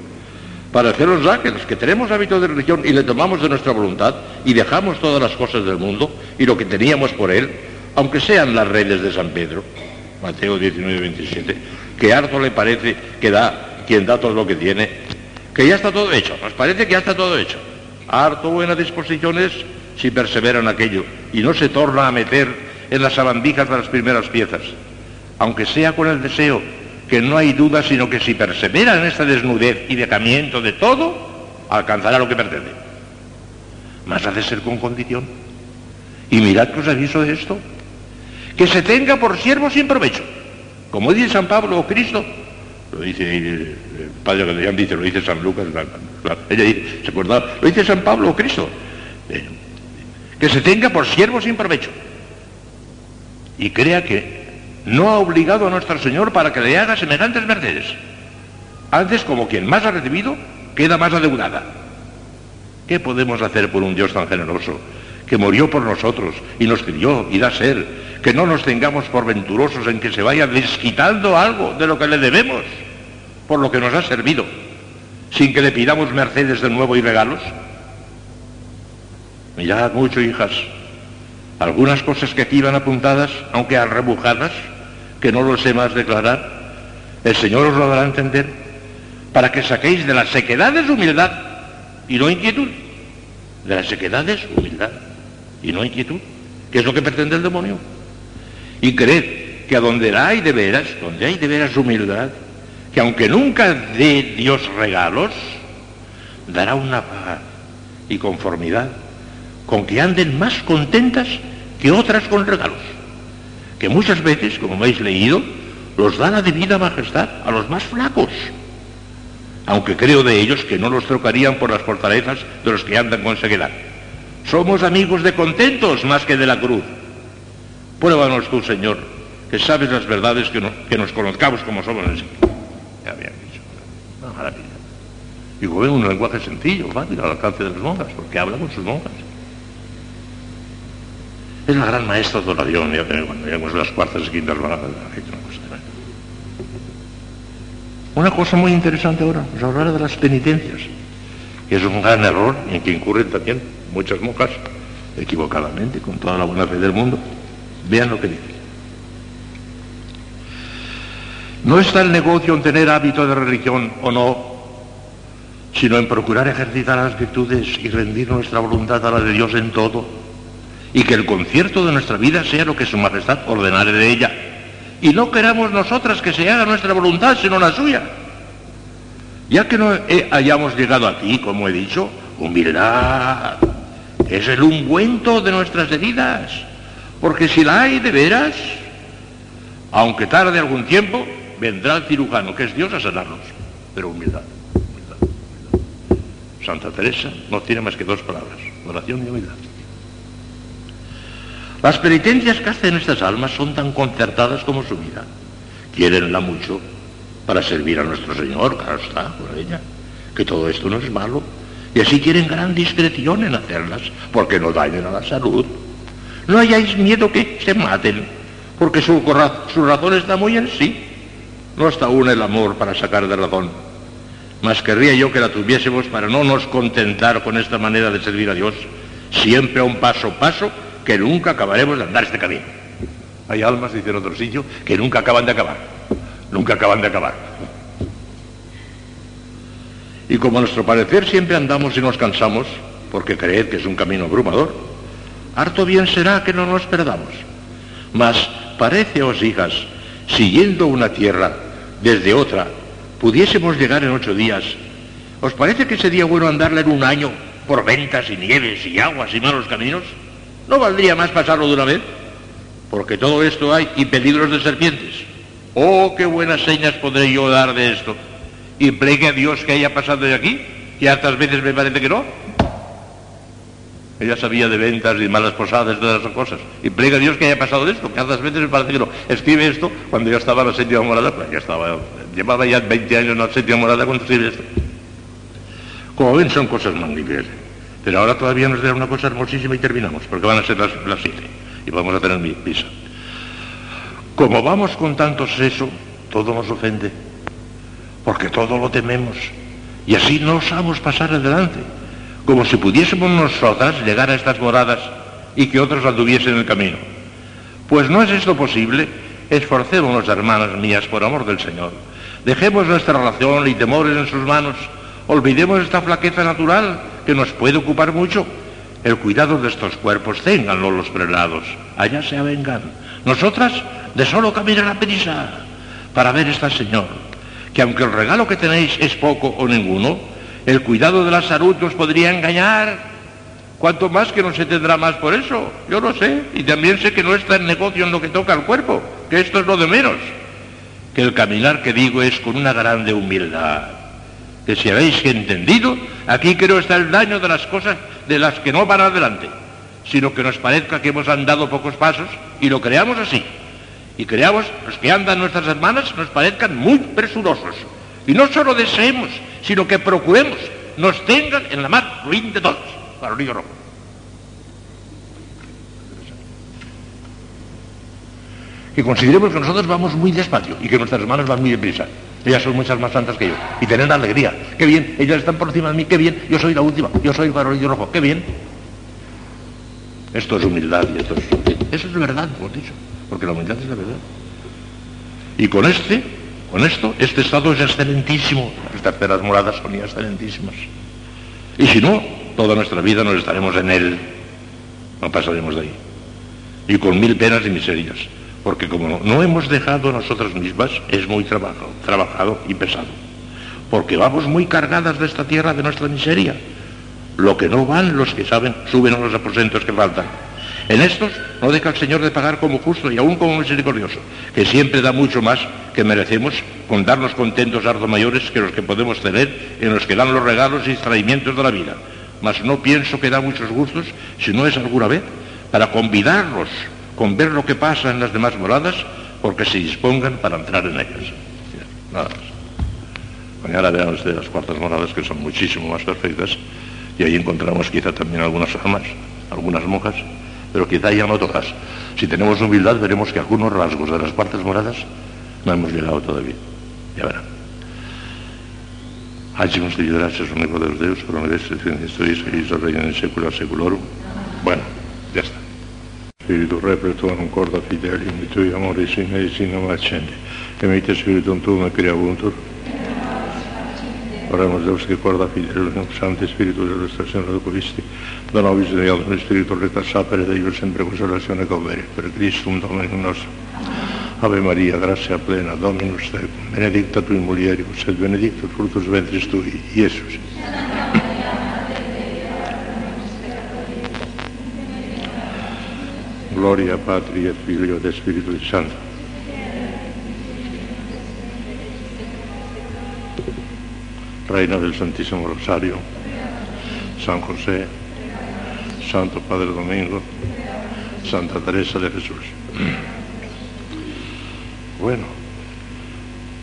para hacernos ya que los que tenemos hábito de religión y le tomamos de nuestra voluntad y dejamos todas las cosas del mundo y lo que teníamos por él, aunque sean las redes de San Pedro, Mateo 19, 27, que harto le parece que da quien da todo lo que tiene, que ya está todo hecho, nos parece que ya está todo hecho. Harto buena disposición es si persevera en aquello y no se torna a meter en las sabandijas de las primeras piezas, aunque sea con el deseo, que no hay duda, sino que si persevera en esta desnudez y dejamiento de todo, alcanzará lo que pretende. más ha de ser con condición. Y mirad que os aviso de esto, que se tenga por siervo sin provecho. Como dice San Pablo o Cristo, lo dice el padre Gadellán, dice, lo dice San Lucas, ella dice, ¿se acuerda? Lo dice San Pablo o Cristo. Eh, que se tenga por siervo sin provecho. Y crea que no ha obligado a nuestro Señor para que le haga semejantes mercedes. Antes, como quien más ha recibido, queda más adeudada. ¿Qué podemos hacer por un Dios tan generoso, que murió por nosotros y nos crió y da ser, que no nos tengamos por venturosos en que se vaya desquitando algo de lo que le debemos, por lo que nos ha servido, sin que le pidamos mercedes de nuevo y regalos? Mirad mucho, hijas, algunas cosas que aquí van apuntadas, aunque arrebujadas, que no lo sé más declarar, el Señor os lo dará a entender, para que saquéis de las sequedades humildad y no inquietud. De las sequedades humildad y no inquietud, que es lo que pretende el demonio. Y creed que a donde hay de veras, donde hay de veras humildad, que aunque nunca dé Dios regalos, dará una paz y conformidad con que anden más contentas que otras con regalos, que muchas veces, como habéis leído, los da la debida majestad a los más flacos, aunque creo de ellos que no los trocarían por las fortalezas de los que andan con ceguedad. Somos amigos de contentos más que de la cruz. Pruébanos tú, Señor, que sabes las verdades que, nos conozcamos como somos en sí. Ya habían dicho. Una maravilla. Y ven un lenguaje sencillo, fácil, al alcance de las monjas, porque habla con sus monjas. Es la gran maestra de oración, ya cuando llegamos las cuartas y quintas baladas, una cosa muy interesante ahora, es hablar de las penitencias, que es un gran error en que incurren también muchas monjas, equivocadamente, con toda la buena fe del mundo. Vean lo que dice. No está el negocio en tener hábito de religión o no, sino en procurar ejercitar las virtudes y rendir nuestra voluntad a la de Dios en todo y que el concierto de nuestra vida sea lo que su majestad ordenare de ella. Y no queramos nosotras que se haga nuestra voluntad, sino la suya. Ya que no hayamos llegado aquí, como he dicho, humildad es el ungüento de nuestras heridas, porque si la hay de veras, aunque tarde algún tiempo, vendrá el cirujano, que es Dios, a sanarnos. Pero humildad, humildad, humildad. Santa Teresa no tiene más que dos palabras, oración y humildad. Las penitencias que hacen estas almas son tan concertadas como su vida. Quierenla mucho para servir a nuestro Señor, claro está, por ella, que todo esto no es malo. Y así quieren gran discreción en hacerlas, porque no dañen a la salud. No hayáis miedo que se maten, porque su, su razón está muy en sí. No está aún el amor para sacar de razón. Mas querría yo que la tuviésemos para no nos contentar con esta manera de servir a Dios, siempre a un paso paso que nunca acabaremos de andar este camino. Hay almas, dice en otro sitio, que nunca acaban de acabar. Nunca acaban de acabar. Y como a nuestro parecer siempre andamos y nos cansamos, porque creed que es un camino abrumador, harto bien será que no nos perdamos. Mas pareceos, hijas, siguiendo una tierra desde otra, pudiésemos llegar en ocho días, ¿os parece que sería bueno andarla en un año por ventas y nieves y aguas y malos caminos? ¿No valdría más pasarlo de una vez? Porque todo esto hay y peligros de serpientes. Oh, qué buenas señas podré yo dar de esto. Y plegue a Dios que haya pasado de aquí, que hartas veces me parece que no. Ella sabía de ventas y malas posadas y todas esas cosas. Y plegue a Dios que haya pasado de esto, que hartas veces me parece que no. Escribe esto cuando ya estaba en la séptima morada, pues ya estaba, llevaba ya 20 años en la séptima morada cuando escribe esto. Como ven, son cosas magníficas. Pero ahora todavía nos da una cosa hermosísima y terminamos, porque van a ser las, siete y vamos a tener misa. Como vamos con tanto seso, todo nos ofende, porque todo lo tememos, y así no osamos pasar adelante, como si pudiésemos nosotras llegar a estas moradas y que otros anduviesen en el camino. Pues no es esto posible, esforcémonos, hermanas mías, por amor del Señor. Dejemos nuestra relación y temores en sus manos Olvidemos esta flaqueza natural que nos puede ocupar mucho. El cuidado de estos cuerpos, ténganlo los prelados, allá se avengan. Nosotras de solo caminar a prisa para ver esta Señor, que aunque el regalo que tenéis es poco o ninguno, el cuidado de la salud nos podría engañar. Cuanto más que no se tendrá más por eso, yo lo sé, y también sé que no está el negocio en lo que toca al cuerpo, que esto es lo de menos, que el caminar que digo es con una grande humildad, que si habéis entendido, aquí creo está el daño de las cosas de las que no van adelante, sino que nos parezca que hemos andado pocos pasos y lo creamos así, y creamos los que andan nuestras hermanas nos parezcan muy presurosos, y no solo deseemos, sino que procuremos nos tengan en la más ruin de todos río rojo. Que consideremos que nosotros vamos muy despacio y que nuestras hermanas van muy deprisa. Ellas son muchas más santas que yo. Y tener alegría. Qué bien, ellas están por encima de mí, qué bien. Yo soy la última, yo soy el farolillo rojo, qué bien. Esto es humildad y esto es... Eso es verdad, hemos dicho. Porque la humildad es la verdad. Y con este, con esto, este estado es excelentísimo. Las terceras moradas son excelentísimas. Y si no, toda nuestra vida nos estaremos en él, no pasaremos de ahí. Y con mil penas y miserias, porque como no hemos dejado nosotras mismas, es muy trabajado, trabajado y pesado. Porque vamos muy cargadas de esta tierra de nuestra miseria. Lo que no van los que saben, suben a los aposentos que faltan. En estos no deja el Señor de pagar como justo y aún como misericordioso, que siempre da mucho más que merecemos con darnos contentos harto mayores que los que podemos tener en los que dan los regalos y extraimientos de la vida mas no pienso que da muchos gustos, si no es alguna vez, para convidarlos con ver lo que pasa en las demás moradas, porque se dispongan para entrar en ellas. Nada más. Mañana vean ustedes las cuartas moradas, que son muchísimo más perfectas, y ahí encontramos quizá también algunas almas, algunas monjas, pero quizá ya no todas. Si tenemos humildad, veremos que algunos rasgos de las cuartas moradas no hemos llegado todavía. Ya verán. Hagimos de gracias único de los Deus, por hizo reino en seculorum. Bueno, ya está. Spiritu repertuum corda fidelium, et tui amoris in medicinum accende, e mite spiritum tuum creabuntur. Oremos Deus que corda fidelium, Santo Spiritu de restazione locuisti, da nobis de alto Spiritu recta sapere, Deo sempre consolazione covere, per Christum Dominum nostro. Ave Maria, gracia plena, Dominus tecum, benedicta tui mulieribus, et benedictus fructus ventris tui, Iesus. Gloria Patri et Filio et Spiritus Santo. Reina del Santísimo Rosario, San José, Santo Padre Domingo, Santa Teresa de Jesús. Bueno,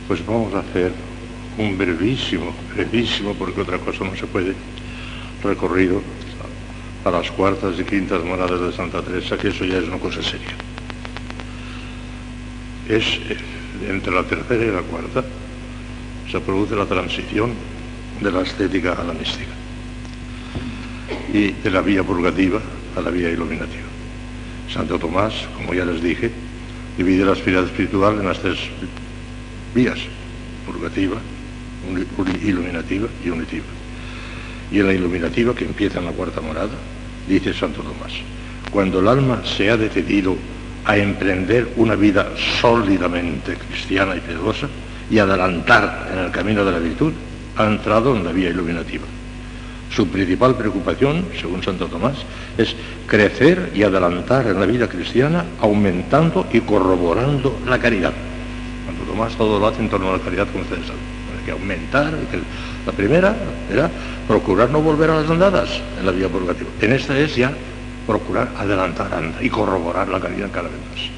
pues vamos a hacer un brevísimo, brevísimo, porque otra cosa no se puede, recorrido a las cuartas y quintas moradas de Santa Teresa, que eso ya es una cosa seria. Es eh, entre la tercera y la cuarta se produce la transición de la estética a la mística y de la vía purgativa a la vía iluminativa. Santo Tomás, como ya les dije, divide la esfera espiritual en las tres vías, purgativa, iluminativa y unitiva. Y en la iluminativa, que empieza en la cuarta morada, dice Santo Tomás, cuando el alma se ha decidido a emprender una vida sólidamente cristiana y piadosa y adelantar en el camino de la virtud, ha entrado en la vía iluminativa. Su principal preocupación, según Santo Tomás, es crecer y adelantar en la vida cristiana, aumentando y corroborando la caridad. Santo Tomás todo lo hace en torno a la caridad, como ustedes. Que aumentar. la primera era procurar no volver a las andadas en la vida purgativa. En esta es ya procurar adelantar y corroborar la caridad cada vez más.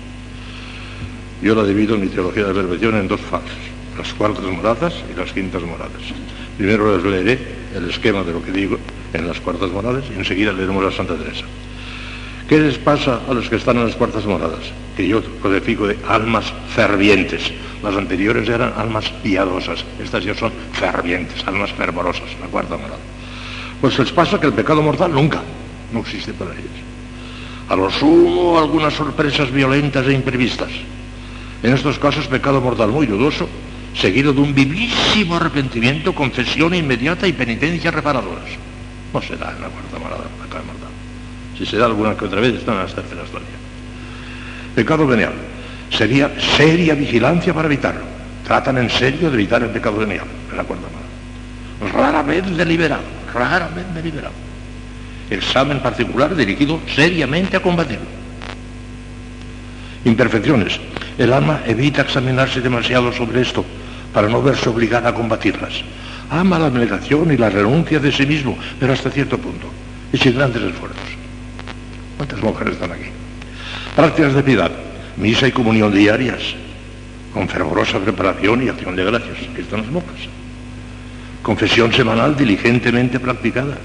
Yo la divido en mi teología de la perfección en dos fases, las cuartas moradas y las quintas moradas. Primero les leeré el esquema de lo que digo en las cuartas moradas y enseguida leeremos a Santa Teresa. ¿Qué les pasa a los que están en las cuartas moradas? Que yo codifico de almas fervientes. Las anteriores eran almas piadosas, estas ya son fervientes, almas fervorosas, la cuarta morada. Pues les pasa que el pecado mortal nunca, no existe para ellos. A lo sumo algunas sorpresas violentas e imprevistas. En estos casos pecado mortal muy dudoso seguido de un vivísimo arrepentimiento, confesión inmediata y penitencia reparadoras. No se da en la cuarta morada, la mortal. Si se da alguna que otra vez, están en las terceras todavía. Pecado venial. Sería seria vigilancia para evitarlo. Tratan en serio de evitar el pecado venial en la cuarta morada. Raramente deliberado, raramente deliberado. examen particular dirigido seriamente a combatirlo. Imperfecciones. El alma evita examinarse demasiado sobre esto para no verse obligada a combatirlas. Ama la abnegación y la renuncia de sí mismo, pero hasta cierto punto, y sin grandes esfuerzos. ¿Cuántas mujeres están aquí? Prácticas de piedad, misa y comunión diarias, con fervorosa preparación y acción de gracias. Aquí están las monjas. Confesión semanal diligentemente practicada.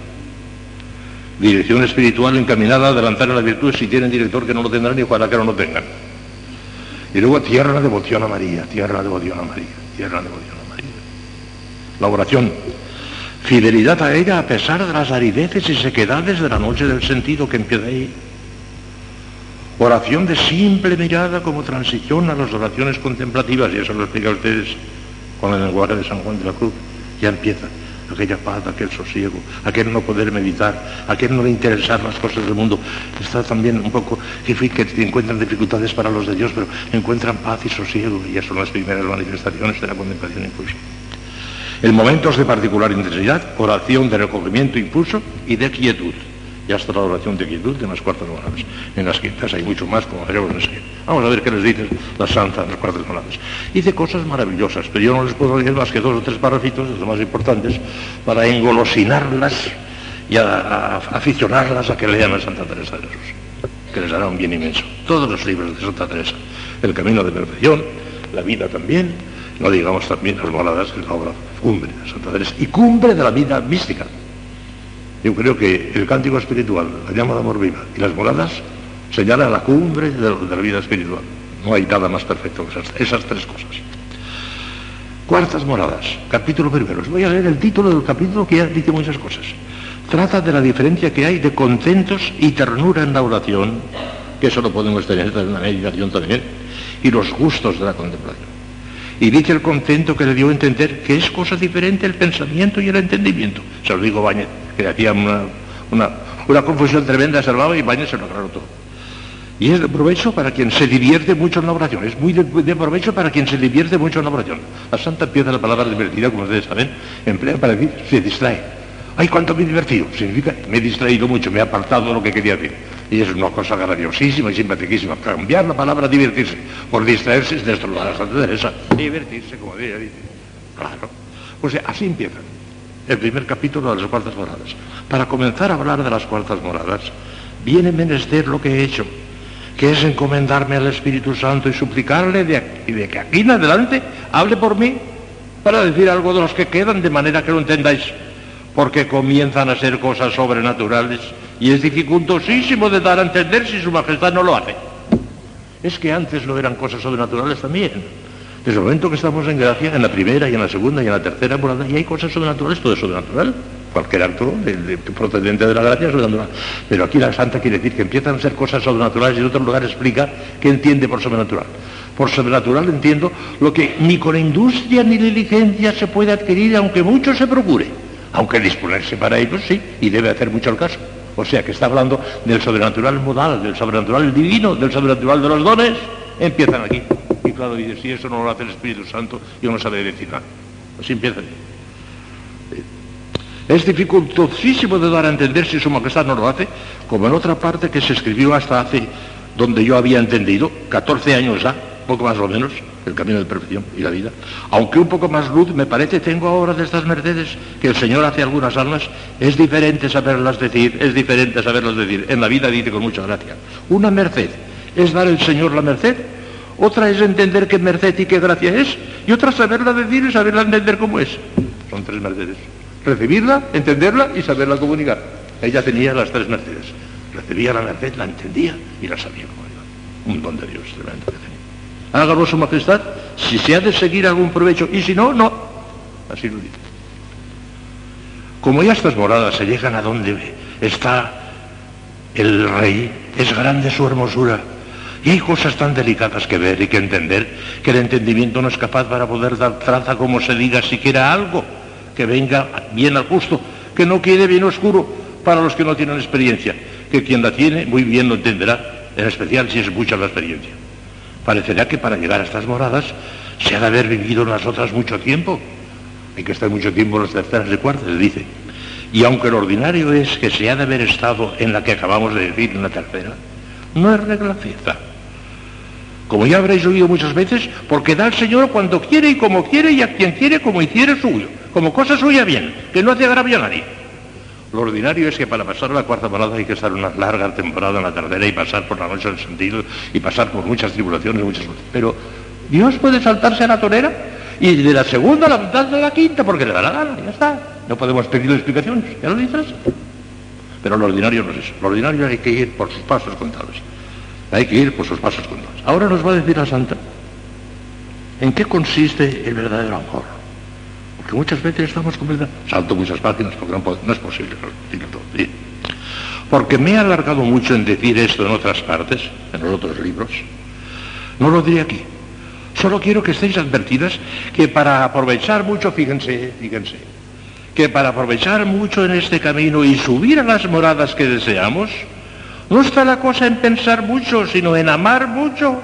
Dirección espiritual encaminada a adelantar a la virtud si tienen director que no lo tendrán y ojalá que no lo tengan. Y luego tierra devoción a María, tierra devoción a María, tierra devoción a María. La oración, fidelidad a ella a pesar de las arideces y sequedades de la noche del sentido que empieza ahí. Oración de simple mirada como transición a las oraciones contemplativas, y eso lo explica a ustedes con el lenguaje de San Juan de la Cruz. Ya empieza aquella paz, aquel sosiego, aquel no poder meditar, aquel no interesar las cosas del mundo. Está también un poco que, encuentran dificultades para los de Dios, pero encuentran paz y sosiego, y ya son las primeras manifestaciones de la contemplación impulso. En momentos de particular intensidad, oración de recogimiento impulso y de quietud. Ya está la oración de quietud en las cuartas moradas. En las quintas hay mucho más, como veremos enseguida. Vamos a ver qué les dice la santa en las cuartas moradas. Dice cosas maravillosas, pero yo no les puedo decir más que dos o tres párrafitos, los más importantes, para engolosinarlas y aficionarlas a que lean a Santa Teresa de Jesús, que les hará un bien inmenso. Todos los libros de Santa Teresa, El Camino de Perfección, La Vida también, no digamos también las moradas, es la obra cumbre de Santa Teresa, y cumbre de la vida mística. Yo creo que el cántico espiritual, la llama de amor viva y las moradas señalan la cumbre de, la vida espiritual. No hay nada más perfecto que esas, tres cosas. Cuartas moradas, capítulo primero. voy a leer el título del capítulo que ya dice muchas cosas. Trata de la diferencia que hay de contentos y ternura en la oración, que eso lo podemos tener en la meditación también, y los gustos de la contemplación. Y dice el contento que le dio a entender que es cosa diferente el pensamiento y el entendimiento. Se lo digo Bañez que hacía una, una, confusión tremenda, salvaba y Bañez se lo aclaró todo. Y es de provecho para quien se divierte mucho en la oración, es muy de, provecho para quien se divierte mucho en la oración. La santa empieza la palabra divertida, como ustedes saben, emplea para decir, se distrae. Ay, cuánto me he divertido. Significa, me he distraído mucho, me he apartado de lo que quería decir. Y es una cosa graciosísima y simpaticísima. Cambiar la palabra divertirse por distraerse es destrozar a Santa Teresa. Divertirse, como ella dice. Claro. Pues así empieza el primer capítulo de las cuartas moradas. Para comenzar a hablar de las cuartas moradas, viene menester lo que he hecho, que es encomendarme al Espíritu Santo y suplicarle de, de que aquí en adelante hable por mí para decir algo de los que quedan de manera que lo entendáis, porque comienzan a ser cosas sobrenaturales y es dificultosísimo de dar a entender si su majestad no lo hace. Es que antes no eran cosas sobrenaturales también. Desde el momento que estamos en gracia, en la primera y en la segunda y en la tercera morada, y hay cosas sobrenaturales, todo es sobrenatural. Cualquier acto de, procedente de la gracia es sobrenatural. Pero aquí la santa quiere decir que empiezan a ser cosas sobrenaturales y en otro lugar explica qué entiende por sobrenatural. Por sobrenatural entiendo lo que ni con industria ni diligencia se puede adquirir, aunque mucho se procure. Aunque disponerse para ello sí, y debe hacer mucho el caso. O sea que está hablando del sobrenatural modal, del sobrenatural divino, del sobrenatural de los dones. Empiezan aquí. Y claro, dice, si eso no lo hace el Espíritu Santo, yo no sabré decir nada. Así empieza. Es dificultosísimo de dar a entender si su majestad no lo hace, como en otra parte que se escribió hasta hace, donde yo había entendido, 14 años ya, poco más o menos, el camino de perfección y la vida. Aunque un poco más luz, me parece, tengo ahora de estas mercedes que el Señor hace algunas almas, es diferente saberlas decir, es diferente saberlas decir. En la vida dice con mucha gracia. Una merced es dar el Señor la merced otra es entender qué merced y qué gracia es, y otra saberla decir y saberla entender cómo es. Son tres mercedes. Recibirla, entenderla y saberla comunicar. Ella tenía las tres mercedes. Recibía la merced, la entendía y la sabía comunicar. Un don de Dios tremendo. Hágalo su majestad si se ha de seguir algún provecho y si no, no. Así lo dice. Como ya estas moradas se llegan a donde está el rey, es grande su hermosura y hay cosas tan delicadas que ver y que entender que el entendimiento no es capaz para poder dar traza como se diga siquiera algo que venga bien al justo, que no quede bien oscuro para los que no tienen experiencia, que quien la tiene muy bien lo entenderá, en especial si es mucha la experiencia. Parecerá que para llegar a estas moradas se ha de haber vivido en las otras mucho tiempo. Hay que estar mucho tiempo en las terceras y cuartas, dice. Y aunque lo ordinario es que se ha de haber estado en la que acabamos de decir, en la tercera, no es regla fija. Como ya habréis oído muchas veces, porque da el Señor cuando quiere y como quiere y a quien quiere como hiciere suyo, como cosa suya bien, que no hace agravio a nadie. Lo ordinario es que para pasar la cuarta morada hay que estar una larga temporada en la tercera y pasar por la noche del sentido y pasar por muchas tribulaciones, muchas cosas. Pero Dios puede saltarse a la torera y de la segunda a la mitad de la quinta porque le da la gana, ya está. No podemos pedir explicaciones, ya lo dices. Pero lo ordinario no es eso. Lo ordinario hay que ir por sus pasos contados. Hay que ir por sus pasos contados. Ahora nos va a decir la Santa en qué consiste el verdadero amor. Porque muchas veces estamos completamente... Salto muchas páginas porque no, es posible todo. Porque me he alargado mucho en decir esto en otras partes, en los otros libros. No lo diré aquí. Solo quiero que estéis advertidas que para aprovechar mucho, fíjense, fíjense, que para aprovechar mucho en este camino y subir a las moradas que deseamos, no está la cosa en pensar mucho, sino en amar mucho.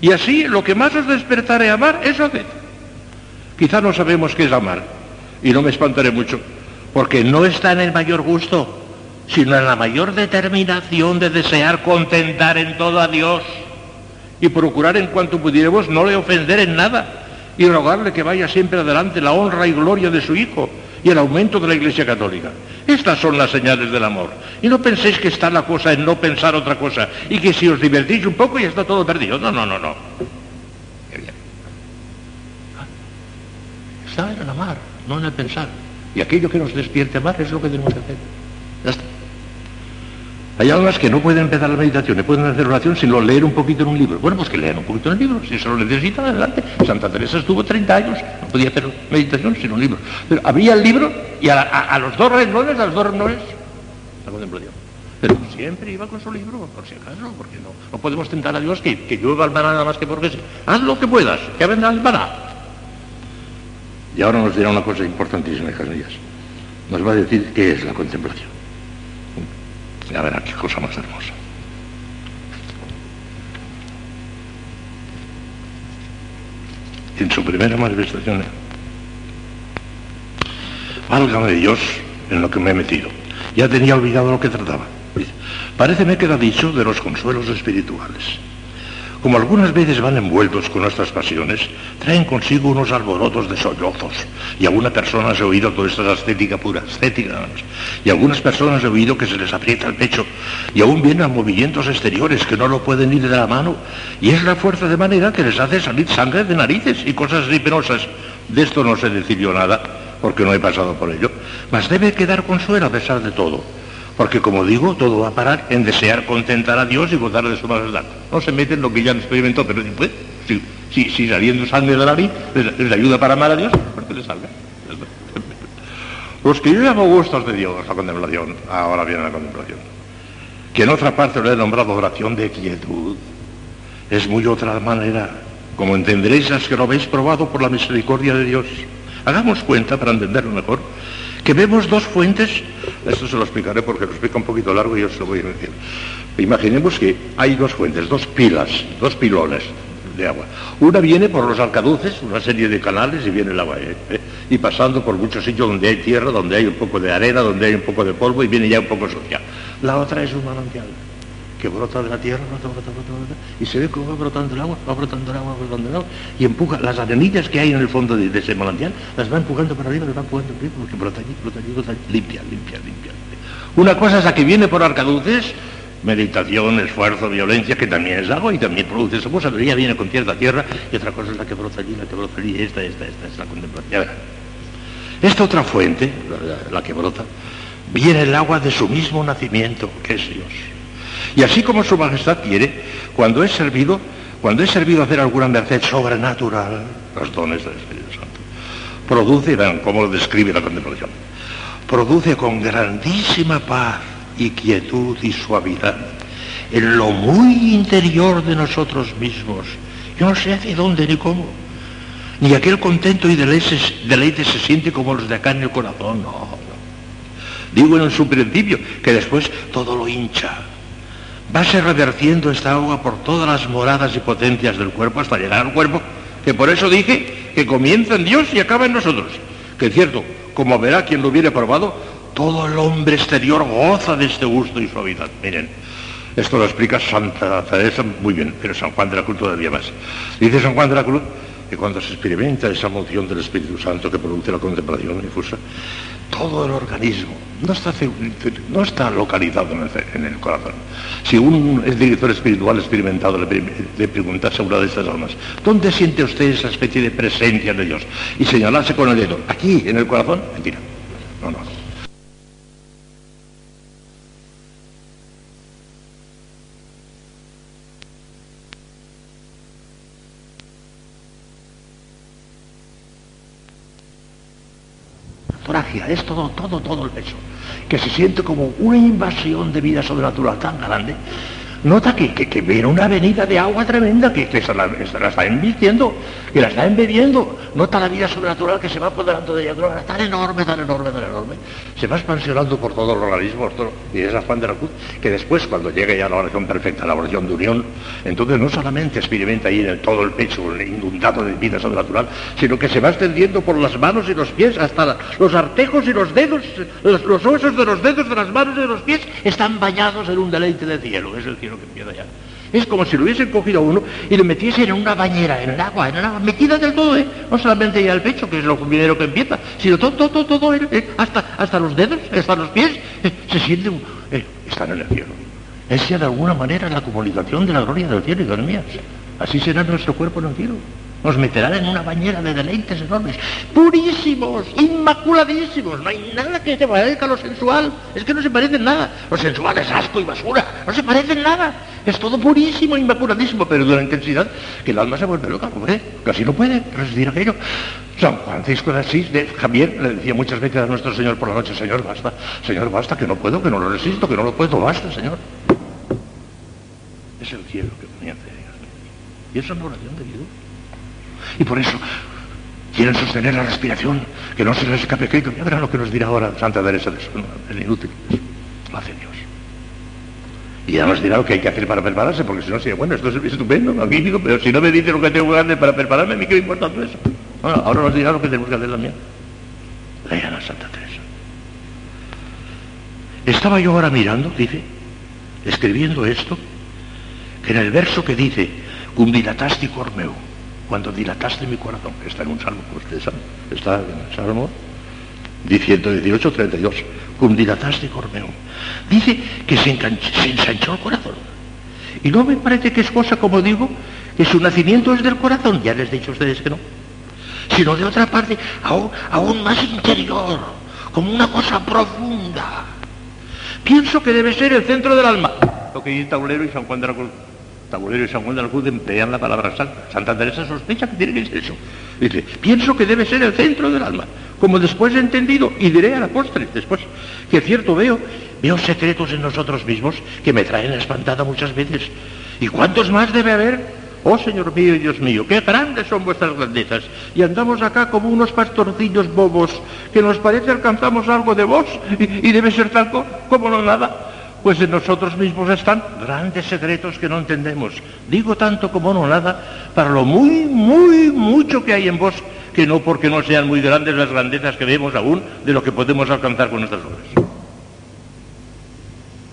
Y así lo que más os despertare amar, eso haced. Quizá no sabemos qué es amar, y no me espantaré mucho, porque no está en el mayor gusto, sino en la mayor determinación de desear contentar en todo a Dios y procurar en cuanto pudiéramos no le ofender en nada y rogarle que vaya siempre adelante la honra y gloria de su Hijo y el aumento de la Iglesia Católica. Estas son las señales del amor. Y no penséis que está la cosa en no pensar otra cosa y que si os divertís un poco ya está todo perdido. No, no, no, no. Está en el amar, no en el pensar. Y aquello que nos despierte amar es lo que tenemos que hacer. Ya está. Hay almas que no pueden empezar la meditación, no pueden hacer oración sin leer un poquito en un libro. Bueno, pues que lean un poquito en el libro, si se lo necesitan, adelante. Santa Teresa estuvo 30 años, no podía hacer meditación sin un libro. Pero habría el libro y a, los dos renglones, a los dos renglones, la contemplación. Pero siempre iba con su libro, por si acaso, porque no, no podemos tentar a Dios que, que llueva el maná nada más que porque. Haz lo que puedas, que vendrá el maná. Y ahora nos dirá una cosa importantísima, hijas. Nos va a decir qué es la contemplación. Ya verá qué cosa más hermosa. en su primera manifestación, válgame Dios en lo que me he metido. Ya tenía olvidado lo que trataba. Parece me queda dicho de los consuelos espirituales. Como algunas veces van envueltos con nuestras pasiones, traen consigo unos alborotos de sollozos. Y alguna persona ha oído, todo esto es estética pura, estética Y algunas personas he oído que se les aprieta el pecho. Y aún vienen a movimientos exteriores que no lo pueden ir de la mano. Y es la fuerza de manera que les hace salir sangre de narices y cosas así. De esto no sé decir yo nada, porque no he pasado por ello. Mas debe quedar consuelo a pesar de todo. Porque como digo, todo va a parar en desear contentar a Dios y gozar de su majestad. No se meten en lo que ya han experimentado, pero después, si, si, saliendo sangre de la nariz les, ayuda para amar a Dios, porque les salga. Los que yo llamo gustos de Dios, la contemplación, ahora viene la contemplación, que en otra parte lo he nombrado oración de quietud, es muy otra manera, como entenderéis las que lo habéis probado por la misericordia de Dios. Hagamos cuenta, para entenderlo mejor, que vemos dos fuentes, esto se lo explicaré porque lo explica un poquito largo y yo se lo voy a decir. Imaginemos que hay dos fuentes, dos pilas, dos pilones de agua. Una viene por los alcaduces, una serie de canales y viene el agua. ¿eh? ¿Eh? Y pasando por muchos sitios donde hay tierra, donde hay un poco de arena, donde hay un poco de polvo y viene ya un poco sucia. La otra es un manantial que brota de la tierra, brota, brota, brota, y se ve cómo va brotando el agua, va brotando el agua, va brotando el agua, y empuja las arenillas que hay en el fondo de, ese manantial, las va empujando para arriba, las va empujando para arriba, porque brota allí, brota allí, brota allí, limpia, limpia, limpia. Una cosa es la que viene por arcaduces, meditación, esfuerzo, violencia, que también es agua y también produce esa cosa, pero ya viene con cierta tierra, y otra cosa es la que brota allí, la que brota allí, esta, esta, esta, es la contemplación. Esta otra fuente, la que brota, viene el agua de su mismo nacimiento, que es Dios. Y así como su majestad quiere, cuando es servido, cuando es servido hacer alguna merced sobrenatural, los dones del Espíritu Santo, produce, vean cómo lo describe la contemplación, produce con grandísima paz y quietud y suavidad en lo muy interior de nosotros mismos. Yo no sé hacia dónde ni cómo. Ni aquel contento y deleite, deleite se siente como los de acá en el corazón, no, no. Digo en su principio, que después todo lo hincha, ser revertiendo esta agua por todas las moradas y potencias del cuerpo hasta llegar al cuerpo, que por eso dije que comienza en Dios y acaba en nosotros. Que es cierto, como verá quien lo hubiere probado, todo el hombre exterior goza de este gusto y suavidad. Miren, esto lo explica Santa Teresa muy bien, pero San Juan de la Cruz todavía más. Dice San Juan de la Cruz que cuando se experimenta esa moción del Espíritu Santo que produce la contemplación difusa, todo el organismo no está, no está localizado en el, corazón. Si un director espiritual experimentado le, le preguntase a una de estas almas, ¿dónde siente usted esa especie de presencia de Dios? Y señalase con el dedo, aquí, en el corazón, mentira. No, no, no. Es todo, todo, todo el peso, que se siente como una invasión de vida sobrenatural tan grande nota que, que, viene una avenida de agua tremenda que, se la, está invirtiendo, que la está embebiendo. Nota la vida sobrenatural que se va apoderando de ella tan enorme, tan enorme, tan enorme. Se va expansionando por todo el organismo, y es Juan de la Cruz, que después, cuando llegue ya la oración perfecta, la oración de unión, entonces no solamente experimenta ahí en todo el pecho inundado de vida sobrenatural, sino que se va extendiendo por las manos y los pies hasta los artejos y los dedos, los, huesos de los dedos de las manos y de los pies están bañados en un deleite de. Es el cielo que ya. Es como si lo hubiesen cogido a uno y lo metiesen en una bañera, en el agua, en el agua, metida del todo, ¿eh? No solamente ya el pecho, que es lo primero que empieza, sino todo, todo, todo, ¿eh? hasta, hasta los dedos, hasta los pies, ¿eh? se siente, eh, están en el cielo. Es ya de alguna manera la comunicación de la gloria del cielo, hijos mías. Así será nuestro cuerpo en el cielo. Nos meterán en una bañera de deleites enormes, purísimos, inmaculadísimos. No hay nada que se parezca a lo sensual. Es que no se parecen nada. Lo sensual es asco y basura. No se parecen nada. Es todo purísimo, inmaculadísimo, pero de una intensidad que el alma se vuelve loca, hombre. Casi no puede resistir aquello. San Francisco de Asís, de Javier, le decía muchas veces a nuestro Señor por la noche, Señor, basta, Señor, basta, que no puedo, que no lo resisto, que no lo puedo, basta, Señor. Es el cielo que comienza, Y es una oración de Dios. Y por eso quieren sostener la respiración, que no se les escape. Que ya verán lo que nos dirá ahora Santa Teresa de el inútil. Lo hace Dios. Y ya nos dirá lo que hay que hacer para prepararse, porque si no sería, bueno, esto es estupendo, magnífico, pero si no me dice lo que tengo que hacer para prepararme, a mí qué me importa todo eso. Ahora nos dirá lo que tenemos que hacer también. Lean a Santa Teresa. Estaba yo ahora mirando, dice, escribiendo esto, que en el verso que dice, cum dilatasti cor meu, cuando dilataste mi corazón, está en un salmo, ustedes saben, está en el salmo 118, 32, cum dilataste cormeo. Dice que se, ensanchó el corazón. Y no me parece que es cosa, como digo, que su nacimiento es del corazón, ya les he dicho a ustedes que no, sino de otra parte, aún, aún más interior, como una cosa profunda. Pienso que debe ser el centro del alma, lo que dice Taulero y San Juan de la Cruz. Tabulero y San Juan de la Cruz emplean la palabra santa. Santa Teresa sospecha que tiene que ser eso. Dice, pienso que debe ser el centro del alma, como después he entendido, y diré a la postre, después, que cierto veo, veo secretos en nosotros mismos que me traen espantada muchas veces. ¿Y cuántos más debe haber? Oh Señor mío y Dios mío, qué grandes son vuestras grandezas. Y andamos acá como unos pastorcillos bobos, que nos parece alcanzamos algo de vos, y, debe ser tal como no nada pues en nosotros mismos están grandes secretos que no entendemos. Digo tanto como no nada, para lo muy, muy, mucho que hay en vos, que no porque no sean muy grandes las grandezas que vemos aún de lo que podemos alcanzar con nuestras obras.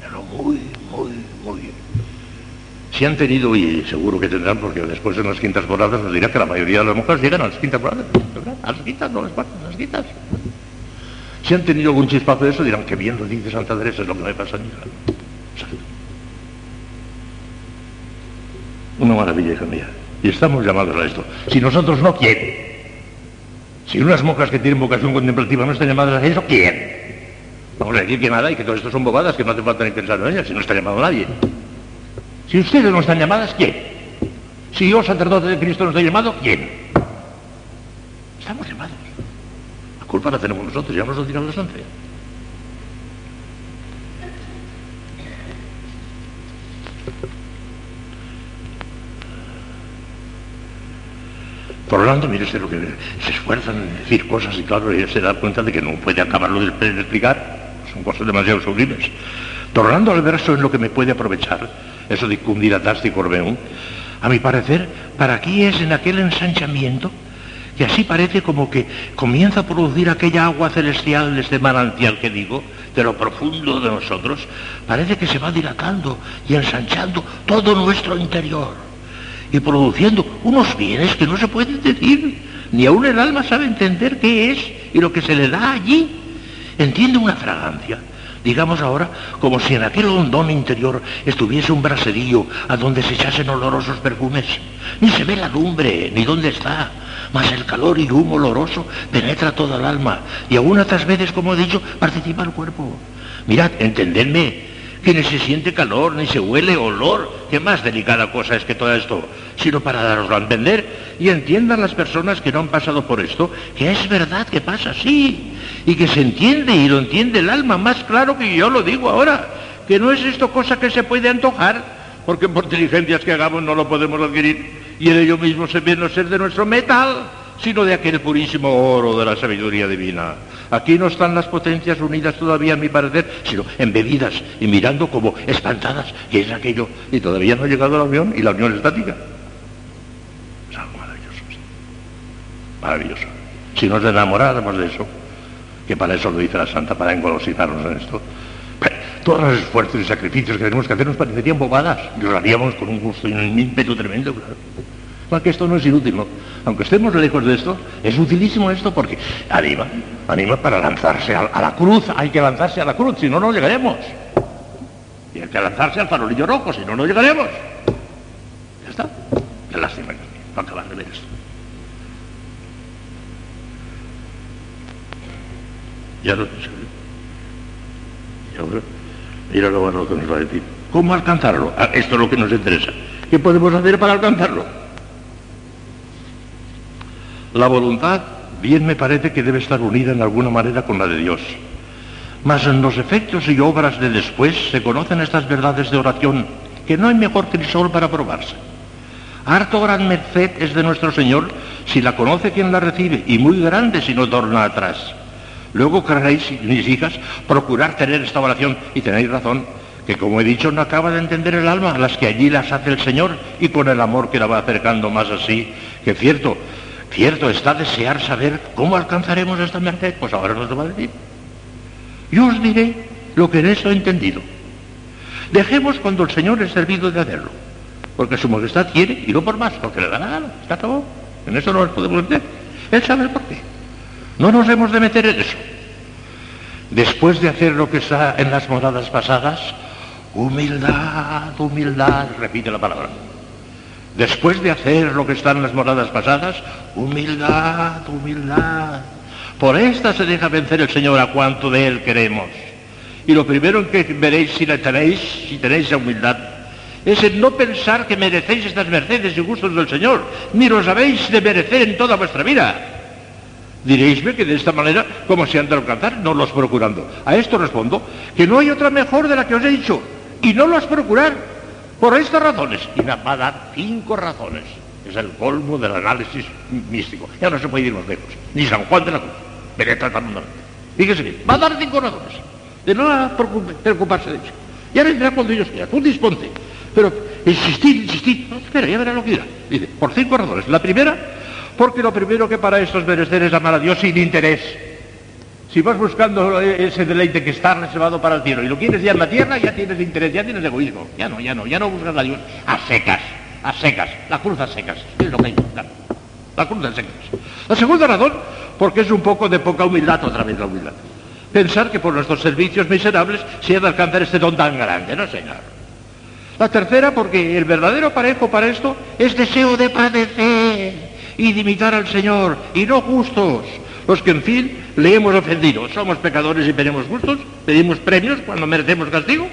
Pero muy, muy, muy. Si han tenido, y seguro que tendrán, porque después en las quintas moradas nos dirá que la mayoría de las mujeres llegan a las quintas moradas, A las quintas, no cuartas, a las quintas. Si han tenido algún chispazo de eso, dirán que bien lo dice Santa Teresa, es lo que me pasa a mí. Una maravilla, hija mía. Y estamos llamados a esto. Si nosotros no, ¿quién? Si unas monjas que tienen vocación contemplativa no están llamadas a eso, ¿quién? Vamos a decir que nada y que todo esto son bobadas, que no hace falta ni pensar en ellas, si no está llamado nadie. Si ustedes no están llamadas, ¿quién? Si yo, sacerdote de Cristo, no estoy llamado, ¿quién? Estamos llamados culpa la tenemos nosotros, ya nos lo dirá la estancia. Por lo mire lo que se esfuerzan en decir cosas y claro, ella se da cuenta de que no puede acabarlo de, explicar, son cosas demasiado sublimes. Tornando al verso en lo que me puede aprovechar, eso de cundir y corbeum, a mi parecer, para aquí es en aquel ensanchamiento que así parece como que comienza a producir aquella agua celestial, este manantial que digo, de lo profundo de nosotros, parece que se va dilatando y ensanchando todo nuestro interior y produciendo unos bienes que no se pueden decir, ni aún el alma sabe entender qué es y lo que se le da allí. Entiende una fragancia, digamos ahora, como si en aquel hondón interior estuviese un braserillo a donde se echasen olorosos perfumes. Ni se ve la lumbre, ni dónde está, mas el calor y humo oloroso penetra toda el alma y aún otras veces, como he dicho, participa el cuerpo. Mirad, entendedme, que ni se siente calor, ni se huele olor. ¿Qué más delicada cosa es que todo esto? Sino para daroslo a entender y entiendan las personas que no han pasado por esto, que es verdad que pasa así, y que se entiende y lo entiende el alma más claro que yo lo digo ahora, que no es esto cosa que se puede antojar, porque por diligencias que hagamos no lo podemos adquirir, y en ello mismo se ve no ser de nuestro metal, sino de aquel purísimo oro de la sabiduría divina. Aquí no están las potencias unidas todavía, a mi parecer, sino embebidas y mirando como espantadas, que es aquello, y todavía no ha llegado la unión y la unión estática. Es algo maravilloso. Maravilloso. Si nos enamoráramos de eso, que para eso lo dice la Santa, para engolosinarnos en esto, todos los esfuerzos y sacrificios que tenemos que hacer nos parecerían bobadas y lo haríamos con un gusto y un ímpetu tremendo, claro que esto no es inútil, ¿no? Aunque estemos lejos de esto, es utilísimo esto porque anima, anima para lanzarse a, la cruz, hay que lanzarse a la cruz, si no, no llegaremos. Y hay que lanzarse al farolillo rojo, si no, no llegaremos. Ya está. Qué lástima que no acabar de ver esto. Ya lo Y ahora, mira lo bueno que nos va a decir. ¿Cómo alcanzarlo? Ah, esto es lo que nos interesa. ¿Qué podemos hacer para alcanzarlo? La voluntad, bien me parece que debe estar unida en alguna manera con la de Dios. Mas en los efectos y obras de después se conocen estas verdades de oración, que no hay mejor crisol para probarse. Harto gran merced es de nuestro Señor si la conoce quien la recibe, y muy grande si no torna atrás. Luego queréis, mis hijas, procurar tener esta oración, y tenéis razón, que como he dicho no acaba de entender el alma, las que allí las hace el Señor, y con el amor que la va acercando más así, que cierto, Cierto está desear saber cómo alcanzaremos esta merced, pues ahora nos lo va a decir. Yo os diré lo que en eso he entendido. Dejemos cuando el Señor es servido de hacerlo, porque su majestad quiere y no por más, porque le da la gana, está todo. En eso no nos podemos meter. Él sabe por qué. No nos hemos de meter en eso. Después de hacer lo que está en las moradas pasadas, humildad, humildad, repite la palabra después de hacer lo que está en las moradas pasadas, humildad, humildad. Por esta se deja vencer el Señor a cuanto de Él queremos. Y lo primero que veréis si la tenéis, si tenéis esa humildad, es el no pensar que merecéis estas mercedes y gustos del Señor, ni los habéis de merecer en toda vuestra vida. Diréisme que de esta manera, como se han de alcanzar, no los procurando. A esto respondo que no hay otra mejor de la que os he dicho, y no los procurar, por estas razones, y va a dar cinco razones. Es el colmo del análisis místico. Ya no se puede ir más lejos. Ni San Juan de la Cruz. Veré tratando Fíjese bien, va a dar cinco razones. De no preocuparse de eso. Ya vendrá cuando ellos quieran. Tú disponte. Pero insistir, insistir. Espera, ya verá lo que dirá. Dice, por cinco razones. La primera, porque lo primero que para estos merecer es amar a Dios sin interés. Si vas buscando ese deleite que está reservado para el cielo y lo quieres ya en la tierra, ya tienes interés, ya tienes egoísmo. Ya no, ya no, ya no buscas a Dios a secas, a secas, la cruz a secas. Es lo que hay que. La cruz a secas. La segunda razón, porque es un poco de poca humildad, otra vez la humildad. Pensar que por nuestros servicios miserables se ha de alcanzar este don tan grande, no señor. La tercera, porque el verdadero parejo para esto es deseo de padecer y de imitar al Señor, y no justos, los que en fin le hemos ofendido. Somos pecadores y pedimos gustos, pedimos premios cuando merecemos castigo.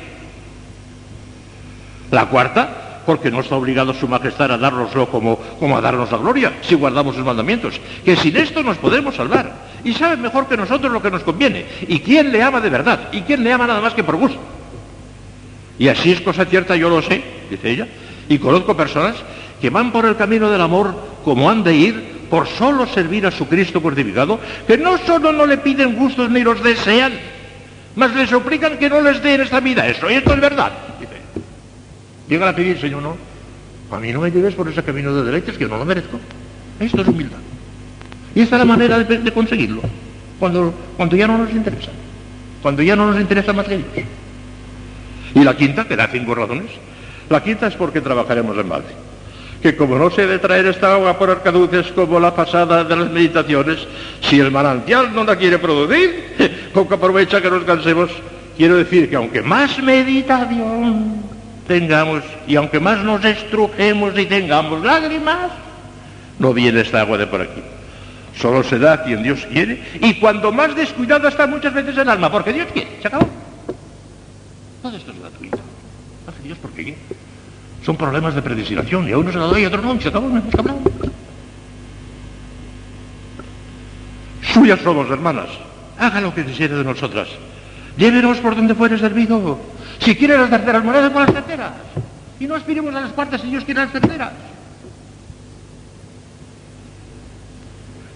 La cuarta, porque no está obligado su majestad a dárnoslo como, como a darnos la gloria, si guardamos sus mandamientos. Que sin esto nos podemos salvar. Y sabe mejor que nosotros lo que nos conviene. ¿Y quién le ama de verdad? ¿Y quién le ama nada más que por gusto? Y así es cosa cierta, yo lo sé, dice ella. Y conozco personas que van por el camino del amor como han de ir por solo servir a su Cristo crucificado, que no solo no le piden gustos ni los desean, mas le suplican que no les dé en esta vida eso, y esto es verdad. Llega a pedir, Señor, no, a mí no me lleves por ese camino de deleites que no lo merezco. Esto es humildad. Y esta es la manera de, conseguirlo, cuando, cuando ya no nos interesa, cuando ya no nos interesa más que Dios. Y la quinta, que da cinco razones, la quinta es porque trabajaremos en balde. Que como no se debe traer esta agua por arcaduces como la pasada de las meditaciones, si el manantial no la quiere producir, poco aprovecha que nos cansemos. Quiero decir que aunque más meditación tengamos y aunque más nos estrujemos y tengamos lágrimas, no viene esta agua de por aquí. Solo se da quien Dios quiere y cuando más descuidado está muchas veces el alma, porque Dios quiere. ¿Se acabó? Todo esto es gratuito. Hace Dios porque qué. Son problemas de predestinación y a uno se lo doy y a otro no, y se acabó. Suyas somos, hermanas. Haga lo que quisiera de nosotras. Llévenos por donde fuere servido. Si quiere las terceras monedas, por las terceras. Y no aspiremos a las cuartas si Dios quiere las terceras.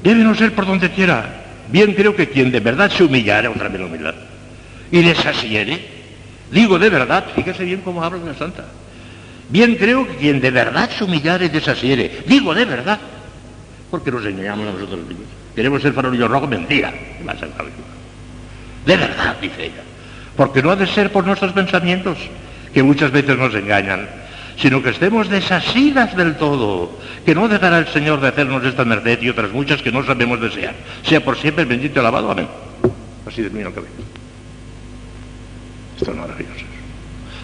No ser por donde quiera. Bien creo que quien de verdad se humillare, otra vez la humildad, y desasiere, digo de verdad, fíjese bien cómo habla la santa. Bien creo que quien de verdad se humillare y desasiere, digo de verdad, porque nos engañamos a nosotros mismos. Queremos ser farolillo rojo, mentira. De verdad, dice ella. Porque no ha de ser por nuestros pensamientos, que muchas veces nos engañan, sino que estemos desasidas del todo, que no dejará el Señor de hacernos esta merced y otras muchas que no sabemos desear. Sea por siempre bendito y alabado. Amén. Así termina el cabello. Esto es maravilloso.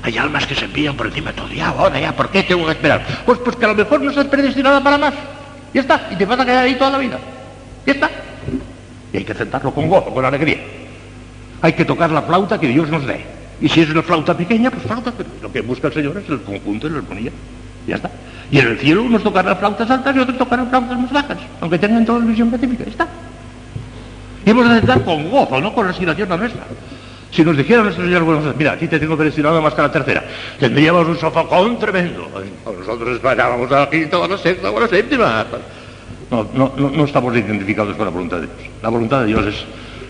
Hay almas que se envían por encima de todo. Ya, ahora ya, ¿por qué tengo que esperar? Pues, pues que a lo mejor no estás predestinada para más. Ya está. Y te vas a quedar ahí toda la vida. Ya está. Y hay que aceptarlo con gozo, con alegría. Hay que tocar la flauta que Dios nos dé. Y si es una flauta pequeña, pues flauta, pero lo que busca el Señor es el conjunto y la armonía. Ya está. Y en el cielo unos tocarán flautas altas y otros tocarán flautas más bajas, aunque tengan toda la visión pacífica. Ya está. Y hemos de aceptar con gozo, no con resignación la nuestra. Si nos dijera nuestro Señor, bueno, mira, aquí te tengo predestinado más que a la tercera, tendríamos un sofocón tremendo. Nosotros esperábamos a la quinta a la sexta a la séptima. No, no, no, estamos identificados con la voluntad de Dios. La voluntad de Dios es,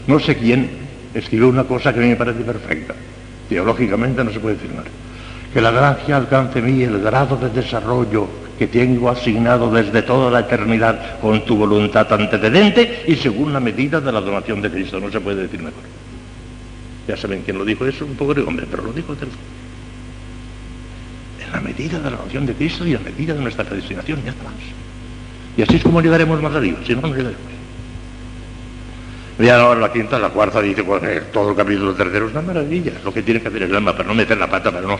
no sé quién escribió una cosa que a mí me parece perfecta. Teológicamente no se puede nada. Que la gracia alcance en mí el grado de desarrollo que tengo asignado desde toda la eternidad con tu voluntad antecedente y según la medida de la donación de Cristo. No se puede decir mejor. Ya saben quién lo dijo eso, un pobre hombre, pero lo dijo En la medida de la donación de Cristo y en la medida de nuestra predestinación, ya está. Y así es como llegaremos más arriba, si no, no llegaremos. Ya ahora la quinta, la cuarta dice, pues, eh, todo el capítulo tercero es una maravilla. Lo que tiene que hacer el alma para no meter la pata, para no...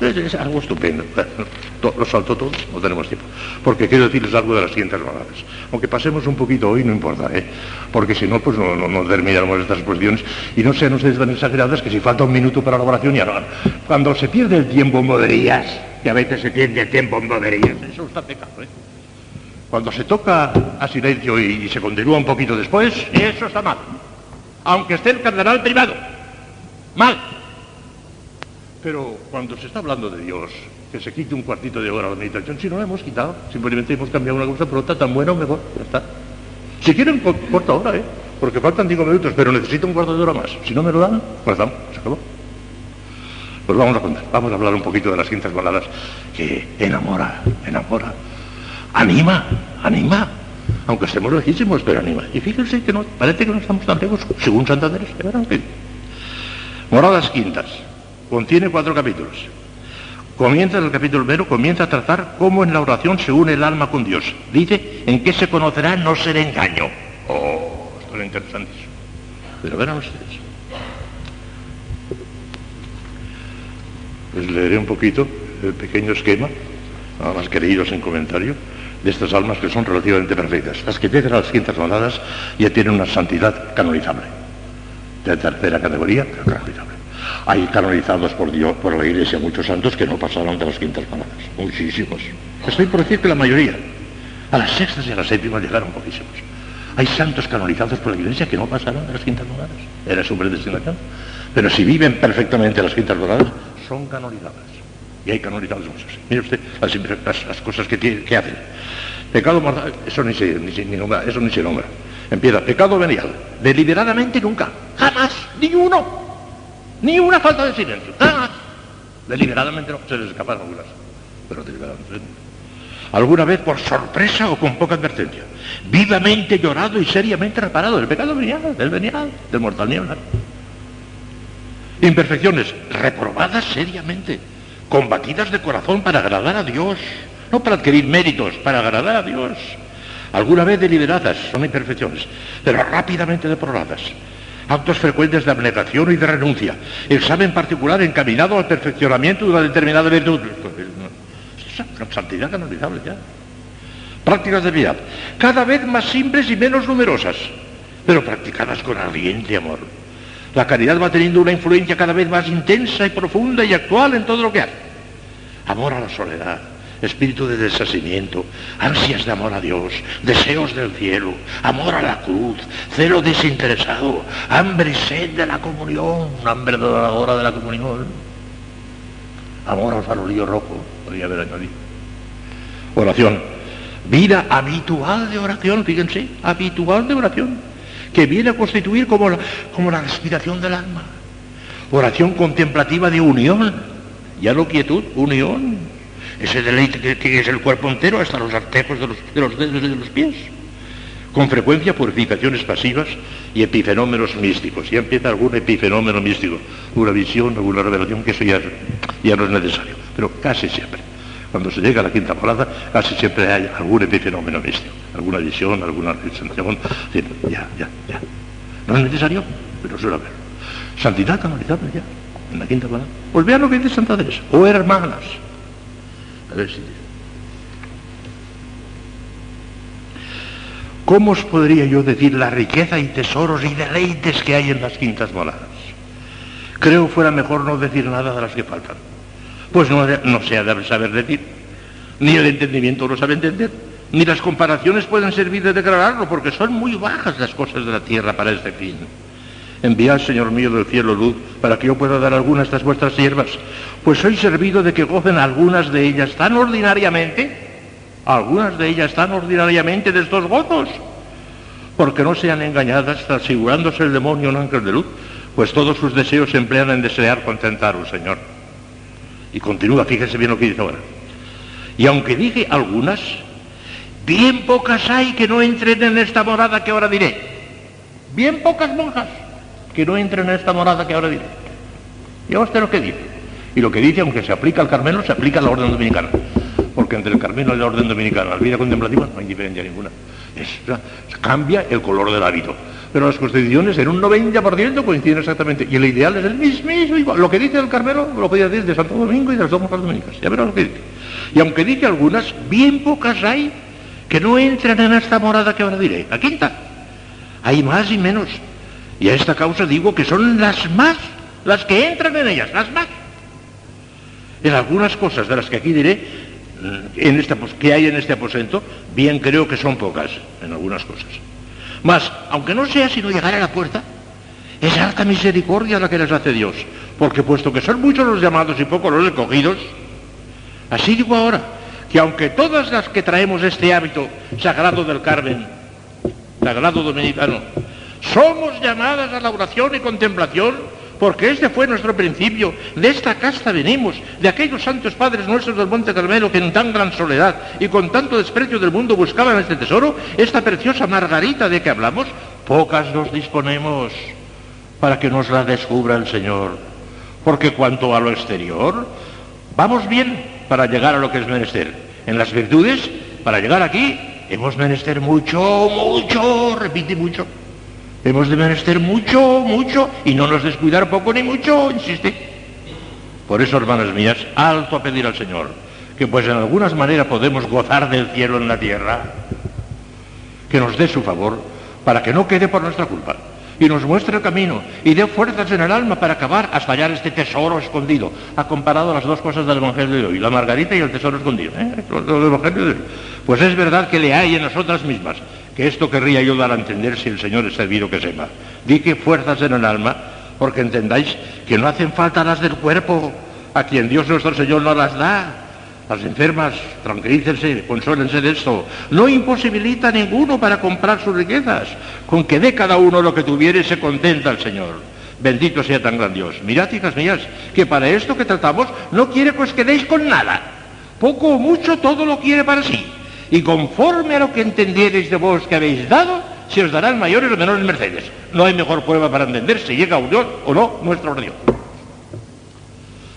Es, algo estupendo. Lo salto todo, no tenemos tiempo. Porque quiero decirles algo de las siguientes baladas. Aunque pasemos un poquito hoy, no importa, ¿eh? Porque si no, pues no, no, terminaremos estas cuestiones. Y no sean ustedes tan exageradas que si falta un minuto para la oración y ahora... Cuando se pierde el tiempo en boderías, que a veces se pierde el tiempo en boderías, eso está pecado, ¿eh? Cuando se toca a silencio y, se continúa un poquito después, eso está mal. Aunque esté el cardenal privado. Mal. Pero cuando se está hablando de Dios, que se quite un cuartito de hora la meditación, si no la hemos quitado, simplemente hemos cambiado una cosa por otra, tan buena o mejor, ya está. Si quieren, corta hora, ¿eh? Porque faltan cinco minutos, pero necesito un cuarto de hora más. Si no me lo dan, pues damos, se acabó. Pues vamos a contar, vamos a hablar un poquito de las quintas baladas que enamora, enamora Anima, anima. Aunque estemos lejísimos, pero anima. Y fíjense que no, parece que no estamos tan lejos, según Santander. Moradas Quintas. Contiene cuatro capítulos. Comienza el capítulo primero, comienza a tratar cómo en la oración se une el alma con Dios. Dice, en qué se conocerá no ser engaño. Oh, esto es interesantísimo. Pero verán ustedes. Les leeré un poquito el pequeño esquema, nada más que en comentario de estas almas que son relativamente perfectas. Las que llegan a las quintas monadas ya tienen una santidad canonizable, de tercera categoría, canonizable. Hay canonizados por Dios, por la Iglesia, muchos santos que no pasaron de las quintas monadas, muchísimos. Estoy por decir que la mayoría. A las sextas y a las séptimas llegaron poquísimos. Hay santos canonizados por la Iglesia que no pasaron de las quintas monadas. Era su predestinación. Pero si viven perfectamente las quintas monadas, son canonizadas. Y hay canonizados muchos. Mire usted las, cosas que, hacen. Pecado mortal, eso ni se, ni, ni nombra, eso ni se nombra. Empieza, pecado venial, deliberadamente nunca, jamás, ni uno, ni una falta de silencio, jamás. Deliberadamente no, se les escapan algunas, pero deliberadamente alguna vez por sorpresa o con poca advertencia, vivamente llorado y seriamente reparado del pecado venial, del venial, del mortal niebla. Imperfecciones reprobadas seriamente, combatidas de corazón para agradar a Dios, no para adquirir méritos, para agradar a Dios. Alguna vez deliberadas, son imperfecciones, pero rápidamente deploradas. Actos frecuentes de abnegación y de renuncia. Examen particular encaminado al perfeccionamiento de una determinada virtud. Esa santidad canonizable ya. Prácticas de piedad, cada vez más simples y menos numerosas, pero practicadas con ardiente amor. La caridad va teniendo una influencia cada vez más intensa y profunda y actual en todo lo que hace. Amor a la soledad, espíritu de desasimiento, ansias de amor a Dios, deseos del cielo, amor a la cruz, celo desinteresado, hambre y sed de la comunión, hambre de la hora de la comunión, amor al farolillo rojo, podría haber añadido. Oración, vida habitual de oración, fíjense, habitual de oración, que viene a constituir como la, como la respiración del alma. Oración contemplativa de unión, ya no quietud, unión, ese deleite que, es el cuerpo entero hasta los artejos de los, dedos y de los pies. Con frecuencia purificaciones pasivas y epifenómenos místicos. Ya empieza algún epifenómeno místico, una visión, alguna revelación, que eso ya, no es necesario, pero casi siempre. Cuando se llega a la quinta morada, casi siempre hay algún epifenómeno místico, alguna visión, alguna sensación, ya, ya, ya. No es necesario, pero suele haber. Santidad canonizada ya, en la quinta morada. Pues vean lo que dice Santa Teresa, o hermanas, ¿Cómo os podría yo decir la riqueza y tesoros y deleites que hay en las quintas moradas? Creo fuera mejor no decir nada de las que faltan. Pues no, no se ha de saber decir, ni el entendimiento lo sabe entender, ni las comparaciones pueden servir de declararlo, porque son muy bajas las cosas de la tierra para este fin. Enviad, Señor mío del cielo, luz, para que yo pueda dar algunas de estas vuestras siervas, pues soy servido de que gocen algunas de ellas tan ordinariamente, algunas de ellas tan ordinariamente de estos gozos, porque no sean engañadas, transfigurándose el demonio un ángel de luz, pues todos sus deseos se emplean en desear contentar al Señor. Y continúa, fíjese bien lo que dice ahora. Y aunque dije algunas, bien pocas hay que no entren en esta morada que ahora diré. Bien pocas monjas que no entren en esta morada que ahora diré. Y usted lo que dice. Y lo que dice, aunque se aplica al Carmelo, se aplica a la orden dominicana. Porque entre el Carmelo y la orden dominicana, la vida contemplativa, no hay diferencia ninguna. cambia el color del hábito. Pero las constituciones en un 90% coinciden exactamente. Y el ideal es el mismo, igual. Lo que dice el Carmelo lo podía decir de Santo Domingo y de las dos monjas dominicas. Ya verás lo que dice. Y aunque dice algunas, bien pocas hay que no entran en esta morada que ahora diré. La quinta. Hay más y menos. Y a esta causa digo que son las más, las que entran en ellas, las más. En algunas cosas de las que aquí diré, en este, que hay en este aposento, bien creo que son pocas, en algunas cosas. Mas, aunque no sea sino llegar a la puerta, es harta misericordia la que les hace Dios, porque puesto que son muchos los llamados y pocos los escogidos, así digo ahora, que aunque todas las que traemos este hábito sagrado del Carmen, sagrado dominicano, somos llamadas a la oración y contemplación porque este fue nuestro principio, de esta casta venimos, de aquellos santos padres nuestros del Monte Carmelo que en tan gran soledad y con tanto desprecio del mundo buscaban este tesoro, esta preciosa margarita de que hablamos, pocas nos disponemos para que nos la descubra el Señor. Porque cuanto a lo exterior, vamos bien para llegar a lo que es menester. En las virtudes, para llegar aquí, hemos menester mucho, mucho, repite mucho. Hemos de menester mucho, mucho, y no nos descuidar poco ni mucho, insiste. Por eso, hermanas mías, alto a pedir al Señor, que pues en algunas maneras podemos gozar del cielo en la tierra, que nos dé su favor, para que no quede por nuestra culpa, y nos muestre el camino, y dé fuerzas en el alma para acabar hasta hallar este tesoro escondido. Ha comparado las dos cosas del Evangelio de hoy, la margarita y el tesoro escondido. ¿eh? Pues es verdad que le hay en nosotras mismas, que esto querría yo dar a entender si el Señor es servido que sepa. Di que fuerzas en el alma, porque entendáis que no hacen falta las del cuerpo, a quien Dios nuestro Señor no las da. Las enfermas, tranquilícense, consuélense de esto. No imposibilita a ninguno para comprar sus riquezas. Con que dé cada uno lo que tuviere se contenta el Señor. Bendito sea tan gran Dios. Mirad, hijas mías, que para esto que tratamos no quiere pues que deis con nada poco o mucho todo lo quiere para sí. Y conforme a lo que entendiereis de vos que habéis dado, se os darán mayores o menores mercedes. No hay mejor prueba para entender si llega a unión o no nuestra oración.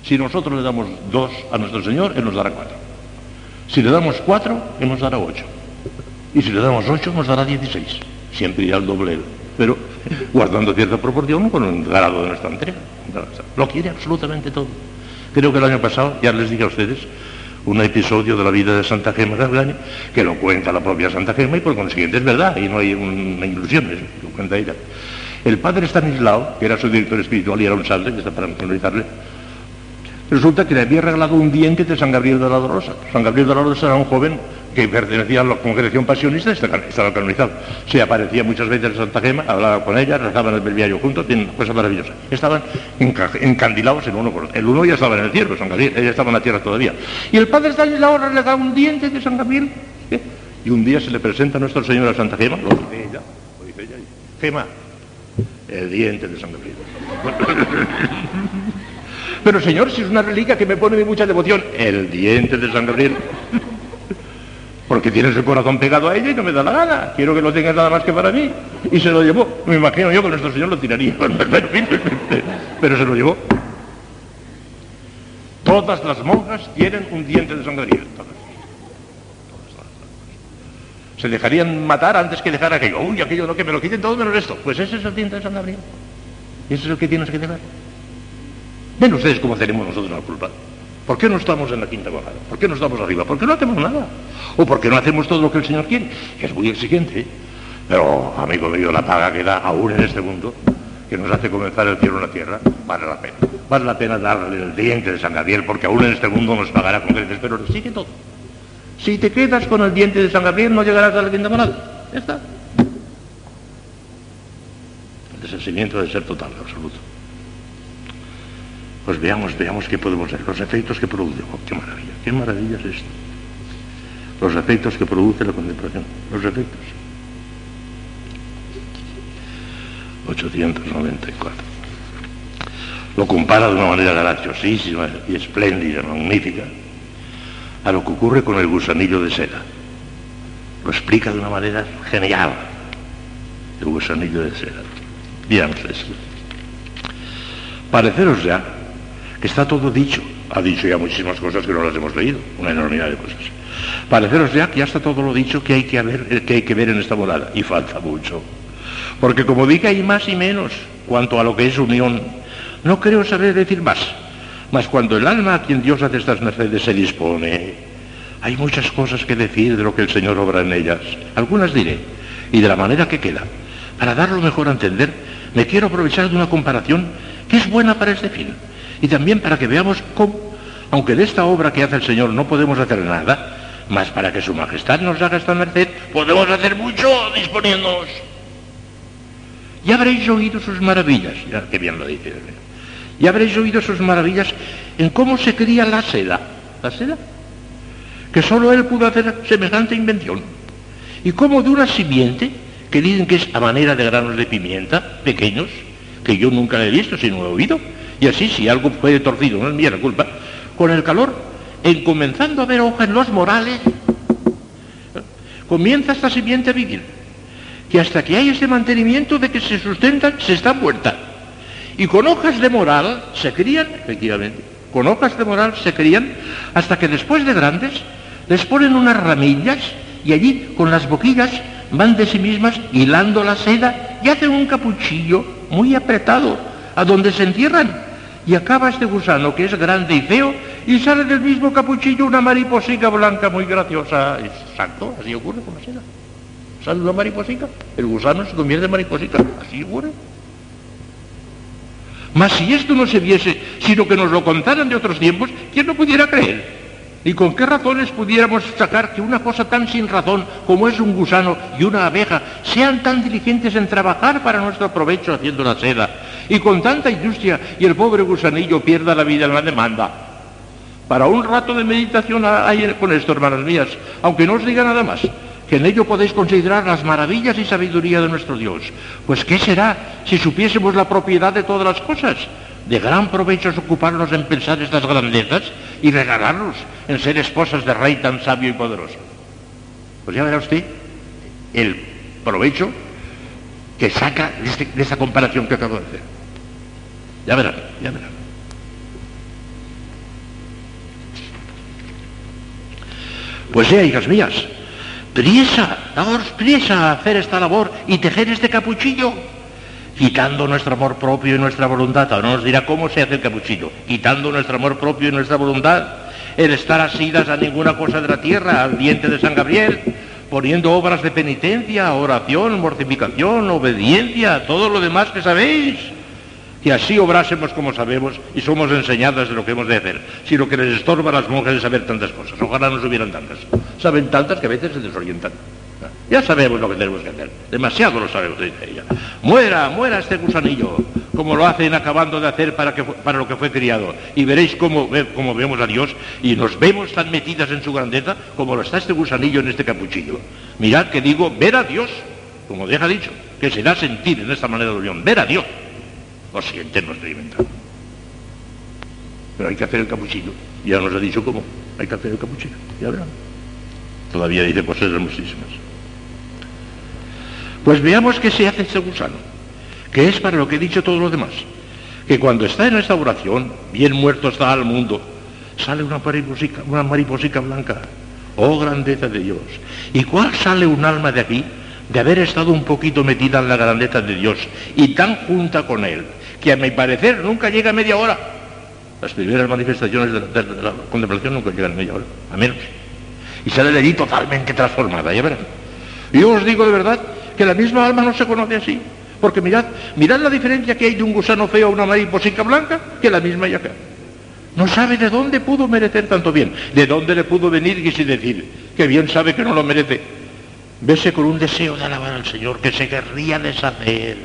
Si nosotros le damos dos a nuestro Señor, Él nos dará cuatro. Si le damos cuatro, Él nos dará ocho. Y si le damos ocho, nos dará dieciséis. Siempre irá al doble pero guardando cierta proporción con un grado de nuestra entrega. Lo quiere absolutamente todo. Creo que el año pasado, ya les dije a ustedes, un episodio de la vida de Santa Gema Gargaño, que lo cuenta la propia Santa Gema y por consiguiente es verdad, y no hay una ilusión, lo cuenta ella. El padre Stanislao, que era su director espiritual y era un salve, que está para finalizarle, resulta que le había regalado un diente de San Gabriel de la Dolorosa. San Gabriel de la Dolorosa era un joven que pertenecía a la congregación pasionista, estaba canonizado. Se aparecía muchas veces en Santa Gema, hablaba con ella, rezaban el breviario juntos, tiene una cosa maravillosa. Estaban encandilados el uno con el uno ya estaba en el cielo, San Gabriel, ella estaba en la tierra todavía. Y el padre ahora le da un diente de San Gabriel. ¿eh? Y un día se le presenta a nuestro Señor a Santa Gema, lo dice ella, lo dice ella, Gema, el diente de San Gabriel. Pero Señor, si es una reliquia que me pone de mucha devoción, el diente de San Gabriel porque tienes el corazón pegado a ella y no me da la gana. Quiero que lo tengas nada más que para mí. Y se lo llevó. Me imagino yo que nuestro Señor lo tiraría. Pero se lo llevó. Todas las monjas tienen un diente de sangre Todas. Se dejarían matar antes que dejar aquello. Uy, aquello no, que me lo quiten todo menos esto. Pues ese es el diente de San Gabriel. Y ese es el que tienes que tener. Ven ustedes cómo tenemos nosotros la culpa. ¿Por qué no estamos en la quinta bajada? ¿Por qué no estamos arriba? ¿Por qué no hacemos nada? ¿O por qué no hacemos todo lo que el Señor quiere? Es muy exigente. Pero, amigo mío, la paga que da aún en este mundo, que nos hace comenzar el cielo en la tierra, vale la pena. Vale la pena darle el diente de San Gabriel, porque aún en este mundo nos pagará con creces, pero sigue todo. Si te quedas con el diente de San Gabriel, no llegarás a la quinta bajada. Ya está. El desasimiento debe ser total, absoluto pues veamos, veamos qué podemos hacer, los efectos que produce. Oh, qué maravilla, qué maravilla es esto. Los efectos que produce la contemplación, los efectos. 894. Lo compara de una manera graciosísima y espléndida, magnífica, a lo que ocurre con el gusanillo de seda. Lo explica de una manera genial, el gusanillo de seda. Veamos eso. Pareceros ya que está todo dicho. Ha dicho ya muchísimas cosas que no las hemos leído, una enormidad de cosas. Pareceros ya que ya está todo lo dicho que hay que, ver, que hay que ver en esta morada, y falta mucho. Porque como que hay más y menos cuanto a lo que es unión, no creo saber decir más. Mas cuando el alma a quien Dios hace estas mercedes se dispone, hay muchas cosas que decir de lo que el Señor obra en ellas. Algunas diré, y de la manera que queda. Para darlo mejor a entender, me quiero aprovechar de una comparación que es buena para este fin y también para que veamos cómo, aunque de esta obra que hace el Señor no podemos hacer nada, más para que su majestad nos haga esta merced, podemos hacer mucho disponiéndonos. Ya habréis oído sus maravillas, ya que bien lo dice. Ya habréis oído sus maravillas en cómo se cría la seda. ¿La seda? Que solo él pudo hacer semejante invención. Y cómo de una simiente, que dicen que es a manera de granos de pimienta, pequeños, que yo nunca he visto, sino he oído, y así, si algo fue torcido, no es mía la culpa, con el calor, en comenzando a ver hojas en los morales, comienza esta simiente a vivir. Que hasta que hay ese mantenimiento de que se sustentan, se está muerta. Y con hojas de moral se crían, efectivamente, con hojas de moral se crían hasta que después de grandes les ponen unas ramillas y allí con las boquillas van de sí mismas hilando la seda y hacen un capuchillo muy apretado a donde se encierran y acaba este gusano que es grande y feo y sale del mismo capuchillo una mariposica blanca muy graciosa. Exacto, así ocurre con la. Sale una mariposica, el gusano se convierte en mariposica, así ocurre. Mas si esto no se viese, sino que nos lo contaran de otros tiempos, ¿quién no pudiera creer? ¿Y con qué razones pudiéramos sacar que una cosa tan sin razón como es un gusano y una abeja sean tan diligentes en trabajar para nuestro provecho haciendo la seda y con tanta industria y el pobre gusanillo pierda la vida en la demanda? Para un rato de meditación hay con esto, hermanas mías, aunque no os diga nada más, que en ello podéis considerar las maravillas y sabiduría de nuestro Dios. Pues ¿qué será si supiésemos la propiedad de todas las cosas? De gran provecho es ocuparnos en pensar estas grandezas y regalarnos en ser esposas de rey tan sabio y poderoso. Pues ya verá usted el provecho que saca de, este, esa comparación que acabo de hacer. Ya verán, ya verán. Pues ya, hijas mías, priesa, daos priesa a hacer esta labor y tejer este capuchillo, quitando nuestro amor propio y nuestra voluntad. Ahora nos dirá cómo se hace el capuchillo, quitando nuestro amor propio y nuestra voluntad, el estar asidas a ninguna cosa de la tierra, al diente de San Gabriel, poniendo obras de penitencia, oración, mortificación, obediencia, todo lo demás que sabéis que así obrásemos como sabemos y somos enseñadas de lo que hemos de hacer, si lo que les estorba a las monjas es saber tantas cosas. Ojalá no hubieran tantas. Saben tantas que a veces se desorientan. Ya sabemos lo que tenemos que hacer. Demasiado lo sabemos, dice ella. Muera, muera este gusanillo, como lo hacen acabando de hacer para, que, para lo que fue criado. Y veréis cómo, cómo vemos a Dios y nos vemos tan metidas en su grandeza como lo está este gusanillo en este capuchillo. Mirad que digo, ver a Dios, como deja dicho, que se da sentir en esta manera de unión, ver a Dios. Lo sienten, no estoy inventando. Pero hay que hacer el capuchino. Ya nos ha dicho cómo. Hay que hacer el capuchino. Ya verán. Todavía dice cosas hermosísimas. Pues veamos qué se hace este gusano, que es para lo que he dicho todo lo demás. Que cuando está en esta oración, bien muerto está al mundo, sale una mariposica, una mariposica blanca. Oh grandeza de Dios. ¿Y cuál sale un alma de aquí? De haber estado un poquito metida en la grandeza de Dios y tan junta con Él, que a mi parecer nunca llega a media hora. Las primeras manifestaciones de la, contemplación nunca llegan a media hora, a menos. Y sale de allí totalmente transformada, ya verán. Yo os digo de verdad que la misma alma no se conoce así. Porque mirad, mirad la diferencia que hay de un gusano feo a una mariposita blanca que la misma y acá. No sabe de dónde pudo merecer tanto bien, de dónde le pudo venir y decir, que bien sabe que no lo merece. Vese con un deseo de alabar al Señor que se querría deshacer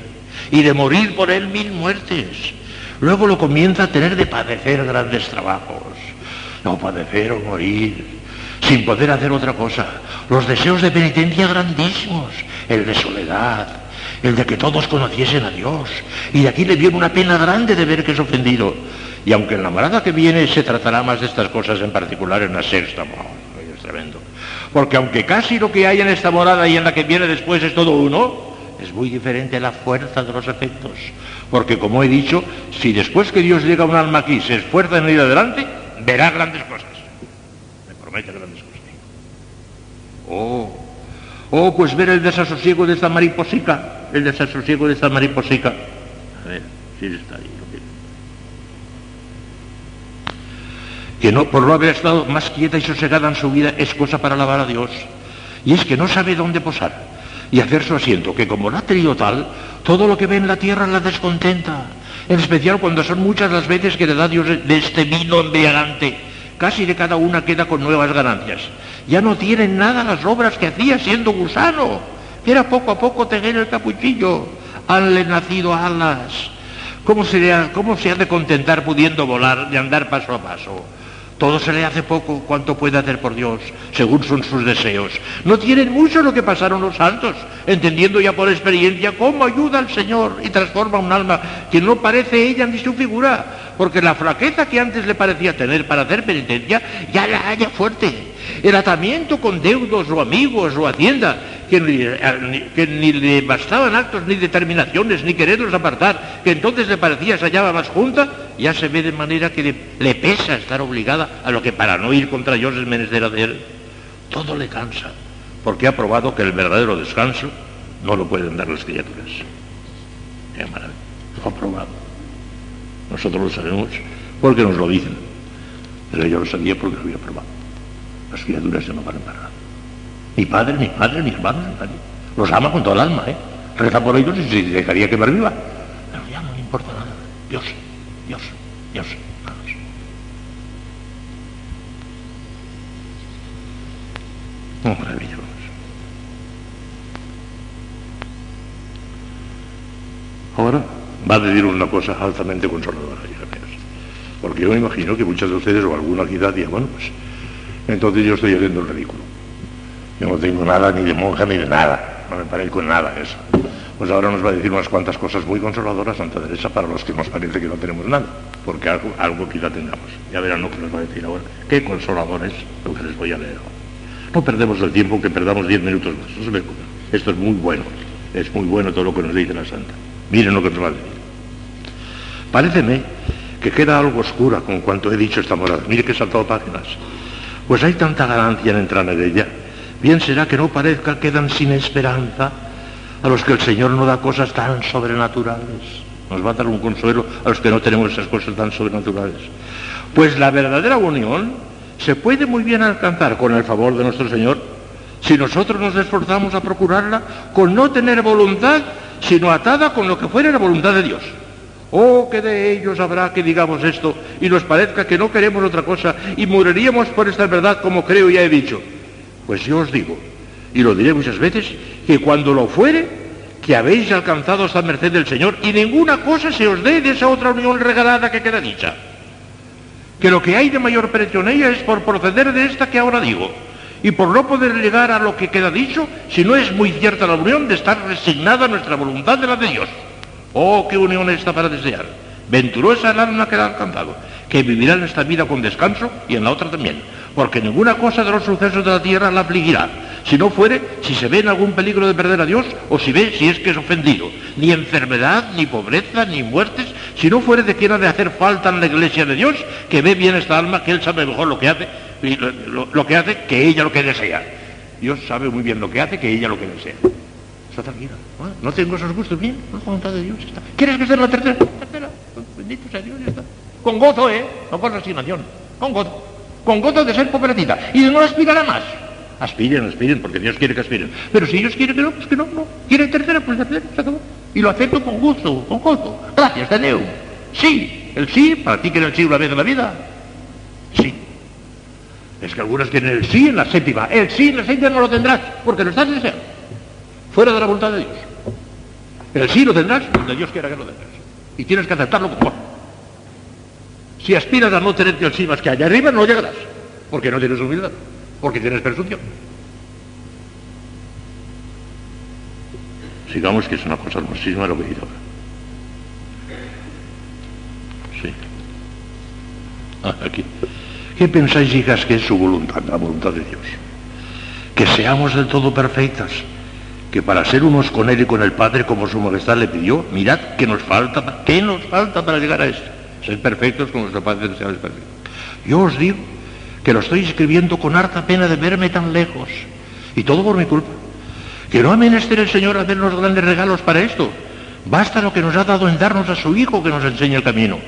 y de morir por él mil muertes. Luego lo comienza a tener de padecer grandes trabajos. No padecer o morir, sin poder hacer otra cosa. Los deseos de penitencia grandísimos, el de soledad, el de que todos conociesen a Dios. Y de aquí le viene una pena grande de ver que es ofendido. Y aunque en la morada que viene se tratará más de estas cosas en particular en la sexta, es tremendo. Porque aunque casi lo que hay en esta morada y en la que viene después es todo uno, es muy diferente la fuerza de los efectos. Porque como he dicho, si después que Dios llega a un alma aquí se esfuerza en ir adelante, verá grandes cosas. Me promete grandes cosas. Oh, oh, pues ver el desasosiego de esta mariposica, el desasosiego de esta mariposica. A ver, si está ahí. Que no, por no haber estado más quieta y sosegada en su vida es cosa para alabar a Dios. Y es que no sabe dónde posar y hacer su asiento, que como la tenido tal, todo lo que ve en la tierra la descontenta, en especial cuando son muchas las veces que le da Dios de este vino embriagante. Casi de cada una queda con nuevas ganancias. Ya no tienen nada las obras que hacía siendo gusano, era poco a poco tejer el capuchillo. Hanle nacido alas. ¿Cómo se, ¿Cómo se ha de contentar pudiendo volar y andar paso a paso? Todo se le hace poco cuanto puede hacer por Dios, según son sus deseos. No tienen mucho lo que pasaron los santos, entendiendo ya por experiencia cómo ayuda al Señor y transforma un alma que no parece ella ni su figura, porque la fraqueza que antes le parecía tener para hacer penitencia ya la haya fuerte. El atamiento con deudos o amigos o hacienda, que ni, le bastaban actos ni determinaciones, ni quererlos apartar, que entonces le parecía se hallaba más junta, ya se ve de manera que le, pesa estar obligada a lo que para no ir contra Dios es menester hacer. Todo le cansa, porque ha probado que el verdadero descanso no lo pueden dar las criaturas. Qué maravilla, lo ha probado. Nosotros lo sabemos porque nos lo dicen, pero yo lo sabía porque lo había probado. Las criaturas no valen para nada. Ni padre, ni madre, ni hermanos, nadie. Los ama con toda el alma, ¿eh? Reza por ellos y se dejaría quemar viva. Pero ya no le importa nada. Dios, Dios, Dios. Oh, maravilloso. Ahora va a decir una cosa altamente consoladora, hija. Porque yo me imagino que muchas de ustedes o alguna quizá digan, bueno, pues entonces yo estoy haciendo el ridículo. Yo no tengo nada ni de monja ni de nada, no me parezco en nada eso. pues ahora nos va a decir unas cuantas cosas muy consoladoras Santa Teresa para los que nos parece que no tenemos nada, porque algo, algo quizá tengamos. Ya verán lo que nos va a decir ahora. Qué consolador es lo que les voy a leer. No perdemos el tiempo, que perdamos diez minutos más. No se Esto es muy bueno. Es muy bueno todo lo que nos dice la Santa. Miren lo que nos va a decir. Paréceme que queda algo oscura con cuanto he dicho esta morada. Mire que he saltado páginas. Pues hay tanta ganancia en entrar en ella. Bien será que no parezca que quedan sin esperanza a los que el Señor no da cosas tan sobrenaturales. Nos va a dar un consuelo a los que no tenemos esas cosas tan sobrenaturales. Pues la verdadera unión se puede muy bien alcanzar con el favor de nuestro Señor si nosotros nos esforzamos a procurarla con no tener voluntad, sino atada con lo que fuera la voluntad de Dios. Oh, que de ellos habrá que digamos esto y nos parezca que no queremos otra cosa y moriríamos por esta verdad como creo ya he dicho. Pues yo os digo, y lo diré muchas veces, que cuando lo fuere, que habéis alcanzado esta merced del Señor y ninguna cosa se os dé de esa otra unión regalada que queda dicha que lo que hay de mayor precio en ella es por proceder de esta que ahora digo, y por no poder llegar a lo que queda dicho, si no es muy cierta la unión de estar resignada a nuestra voluntad de la de Dios. Oh, qué unión esta para desear. Venturosa el alma que la alcanzado, que vivirá en esta vida con descanso y en la otra también, porque ninguna cosa de los sucesos de la tierra la afligirá, si no fuere si se ve en algún peligro de perder a Dios o si ve si es que es ofendido, ni enfermedad, ni pobreza, ni muertes, si no fuere de quien ha de hacer falta en la iglesia de Dios, que ve bien esta alma, que él sabe mejor lo que hace, y lo, que hace que ella lo que desea. Dios sabe muy bien lo que hace que ella lo que desea. Está tranquila. No, tengo esos gustos bien, es voluntad de Dios. Está. ¿Quieres que sea la tercera? Tercera. Bendito sea Dios, ya está. Con gozo, ¿eh? No con resignación. Con gozo. Con gozo de ser pobrecita. Y de no aspirar a más. Aspiren, aspiren, porque Dios quiere que aspiren. Pero si Dios quiere que no, pues que no, no. Quiere tercera, pues tercera, se acabó. Y lo acepto con gusto, con gozo. Gracias, te Dios. Sí, el sí, para ti que el sí una vez en la vida. Sí. Es que algunos quieren el sí en la séptima. El sí en la séptima no lo tendrás, porque lo estás deseando. Fuera de la voluntad de Dios. El sí lo tendrás donde Dios quiera que lo tengas. Y tienes que aceptarlo con gozo. Si aspiras a no tener el sí más que allá arriba, no llegarás, porque no tienes humildad porque tienes presunción. Sigamos que es una cosa hermosísima lo que dice ahora. Sí. Ah, aquí. ¿Qué pensáis, hijas, que es su voluntad, la voluntad de Dios? Que seamos del todo perfectas, que para ser unos con Él y con el Padre, como su majestad le pidió, mirad qué nos falta, qué nos falta para llegar a esto. Ser perfectos como nuestro Padre es perfecto. Yo os digo que lo estoy escribiendo con harta pena de verme tan lejos. Y todo por mi culpa. Que no ha menester el Señor hacernos grandes regalos para esto. Basta lo que nos ha dado en darnos a su Hijo que nos enseñe el camino.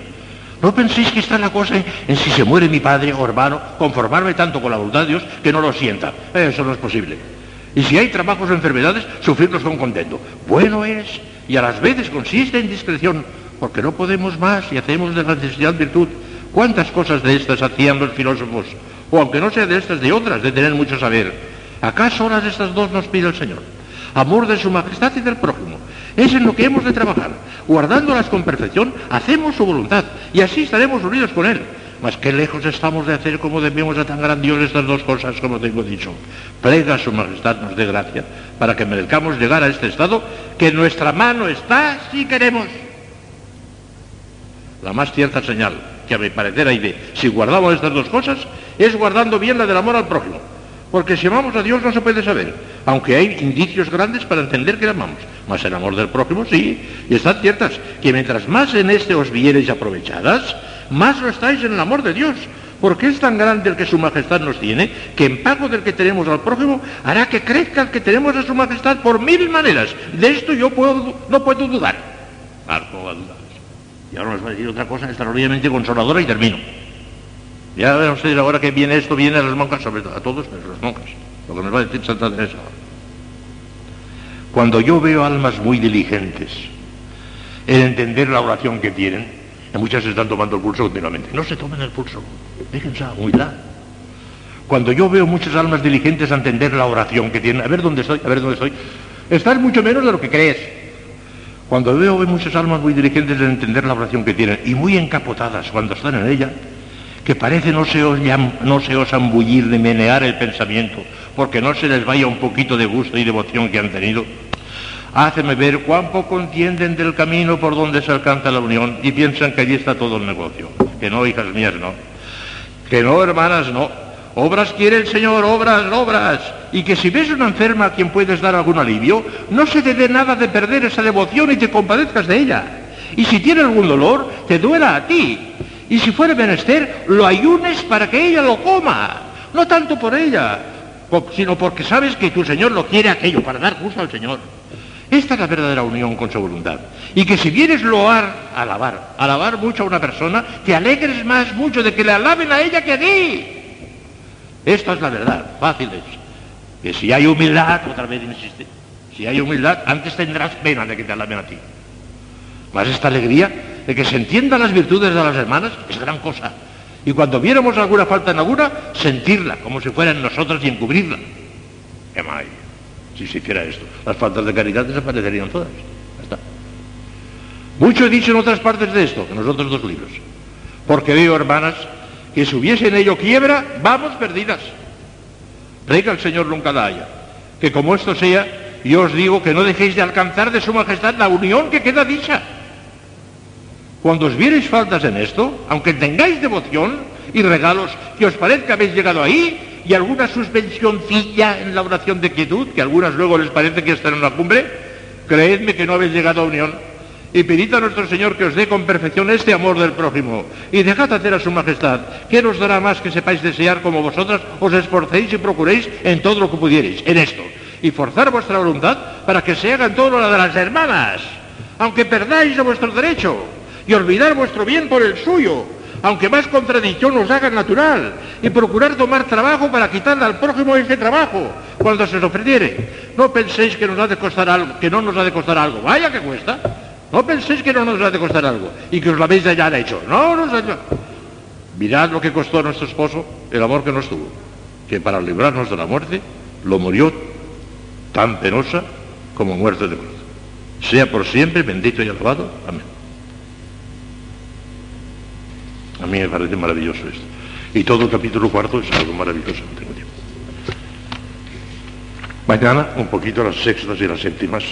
No penséis que está la cosa en, si se muere mi padre o hermano, conformarme tanto con la voluntad de Dios que no lo sienta. Eso no es posible. Y si hay trabajos o enfermedades, sufrirlos con contento. Bueno es, y a las veces consiste en discreción, porque no podemos más y hacemos de la necesidad virtud. ¿Cuántas cosas de estas hacían los filósofos? O aunque no sea de estas, de otras, de tener mucho saber. ¿Acaso las de estas dos nos pide el Señor? Amor de su majestad y del prójimo. Es en lo que hemos de trabajar. Guardándolas con perfección, hacemos su voluntad y así estaremos unidos con Él. Mas qué lejos estamos de hacer como debemos a tan grandiosas estas dos cosas como tengo dicho. Plega su majestad nos dé gracia para que merezcamos llegar a este estado que en nuestra mano está si queremos. La más cierta señal que a mi parecer hay de, si guardamos estas dos cosas, es guardando bien la del amor al prójimo. Porque si amamos a Dios no se puede saber, aunque hay indicios grandes para entender que le amamos. Mas el amor del prójimo sí, y están ciertas, que mientras más en este os viereis aprovechadas, más lo estáis en el amor de Dios, porque es tan grande el que su majestad nos tiene, que en pago del que tenemos al prójimo, hará que crezca el que tenemos a su majestad por mil maneras. De esto yo puedo, no puedo dudar. Y ahora nos va a decir otra cosa extraordinariamente consoladora y termino. Ya ven ustedes ahora que viene esto, viene a las monjas, sobre todo, a todos, pero a las monjas. Lo que nos va a decir Santa Teresa. Cuando yo veo almas muy diligentes en entender la oración que tienen, y muchas se están tomando el pulso continuamente. No se tomen el pulso, déjense humildad. Cuando yo veo muchas almas diligentes a entender la oración que tienen, a ver dónde estoy, a ver dónde estoy, están mucho menos de lo que crees. Cuando veo muchas almas muy diligentes en entender la oración que tienen y muy encapotadas cuando están en ella, que parece no se, no se osan bullir de menear el pensamiento, porque no se les vaya un poquito de gusto y devoción que han tenido. Háceme ver cuán poco entienden del camino por donde se alcanza la unión y piensan que allí está todo el negocio. Que no, hijas mías, no. Que no, hermanas, no. Obras quiere el Señor, obras, obras. Y que si ves una enferma a quien puedes dar algún alivio, no se te dé nada de perder esa devoción y te compadezcas de ella. Y si tiene algún dolor, te duela a ti. Y si fuere menester, lo ayunes para que ella lo coma. No tanto por ella, sino porque sabes que tu Señor lo quiere aquello, para dar gusto al Señor. Esta es la verdadera unión con su voluntad. Y que si vienes loar, alabar, alabar mucho a una persona, te alegres más mucho de que le alaben a ella que a ti. Esta es la verdad, fácil es. Que si hay humildad, otra vez insiste, si hay humildad, antes tendrás pena de que te alaben a ti. Más esta alegría de que se entiendan las virtudes de las hermanas es gran cosa. Y cuando viéramos alguna falta en alguna, sentirla como si fuera en nosotras y encubrirla. Si se hiciera esto, las faltas de caridad desaparecerían todas. Ya. Mucho he dicho en otras partes de esto, en los otros dos libros. Porque veo, hermanas, que si hubiese en ello quiebra, vamos perdidas. Rega el Señor nunca la haya. Que como esto sea, yo os digo que no dejéis de alcanzar de su majestad la unión que queda dicha. Cuando os viereis faltas en esto, aunque tengáis devoción y regalos que os parezca habéis llegado ahí, y alguna suspensioncilla en la oración de quietud, que a algunas luego les parece que están en la cumbre, creedme que no habéis llegado a unión. Y pedid a nuestro Señor que os dé con perfección este amor del prójimo. Y dejad hacer a su majestad, que nos dará más que sepáis desear como vosotras os esforcéis y procuréis en todo lo que pudierais, en esto. Y forzar vuestra voluntad para que se haga en todo lo de las hermanas, aunque perdáis vuestro derecho y olvidar vuestro bien por el suyo, aunque más contradicción os haga natural, y procurar tomar trabajo para quitarle al prójimo ese trabajo cuando se os ofreciere. No penséis que nos ha de costar algo, que no nos ha de costar algo. Vaya que cuesta. No penséis que no nos ha de costar algo y que os lo habéis ya hecho. No nos ha Mirad lo que costó a nuestro esposo el amor que nos tuvo, que para librarnos de la muerte lo murió tan penosa como muerte de cruz. Sea por siempre bendito y alabado. Amén. A mí me parece maravilloso esto. Y todo el capítulo cuarto es algo maravilloso, no tengo tiempo. Mañana un poquito las sextas y las séptimas,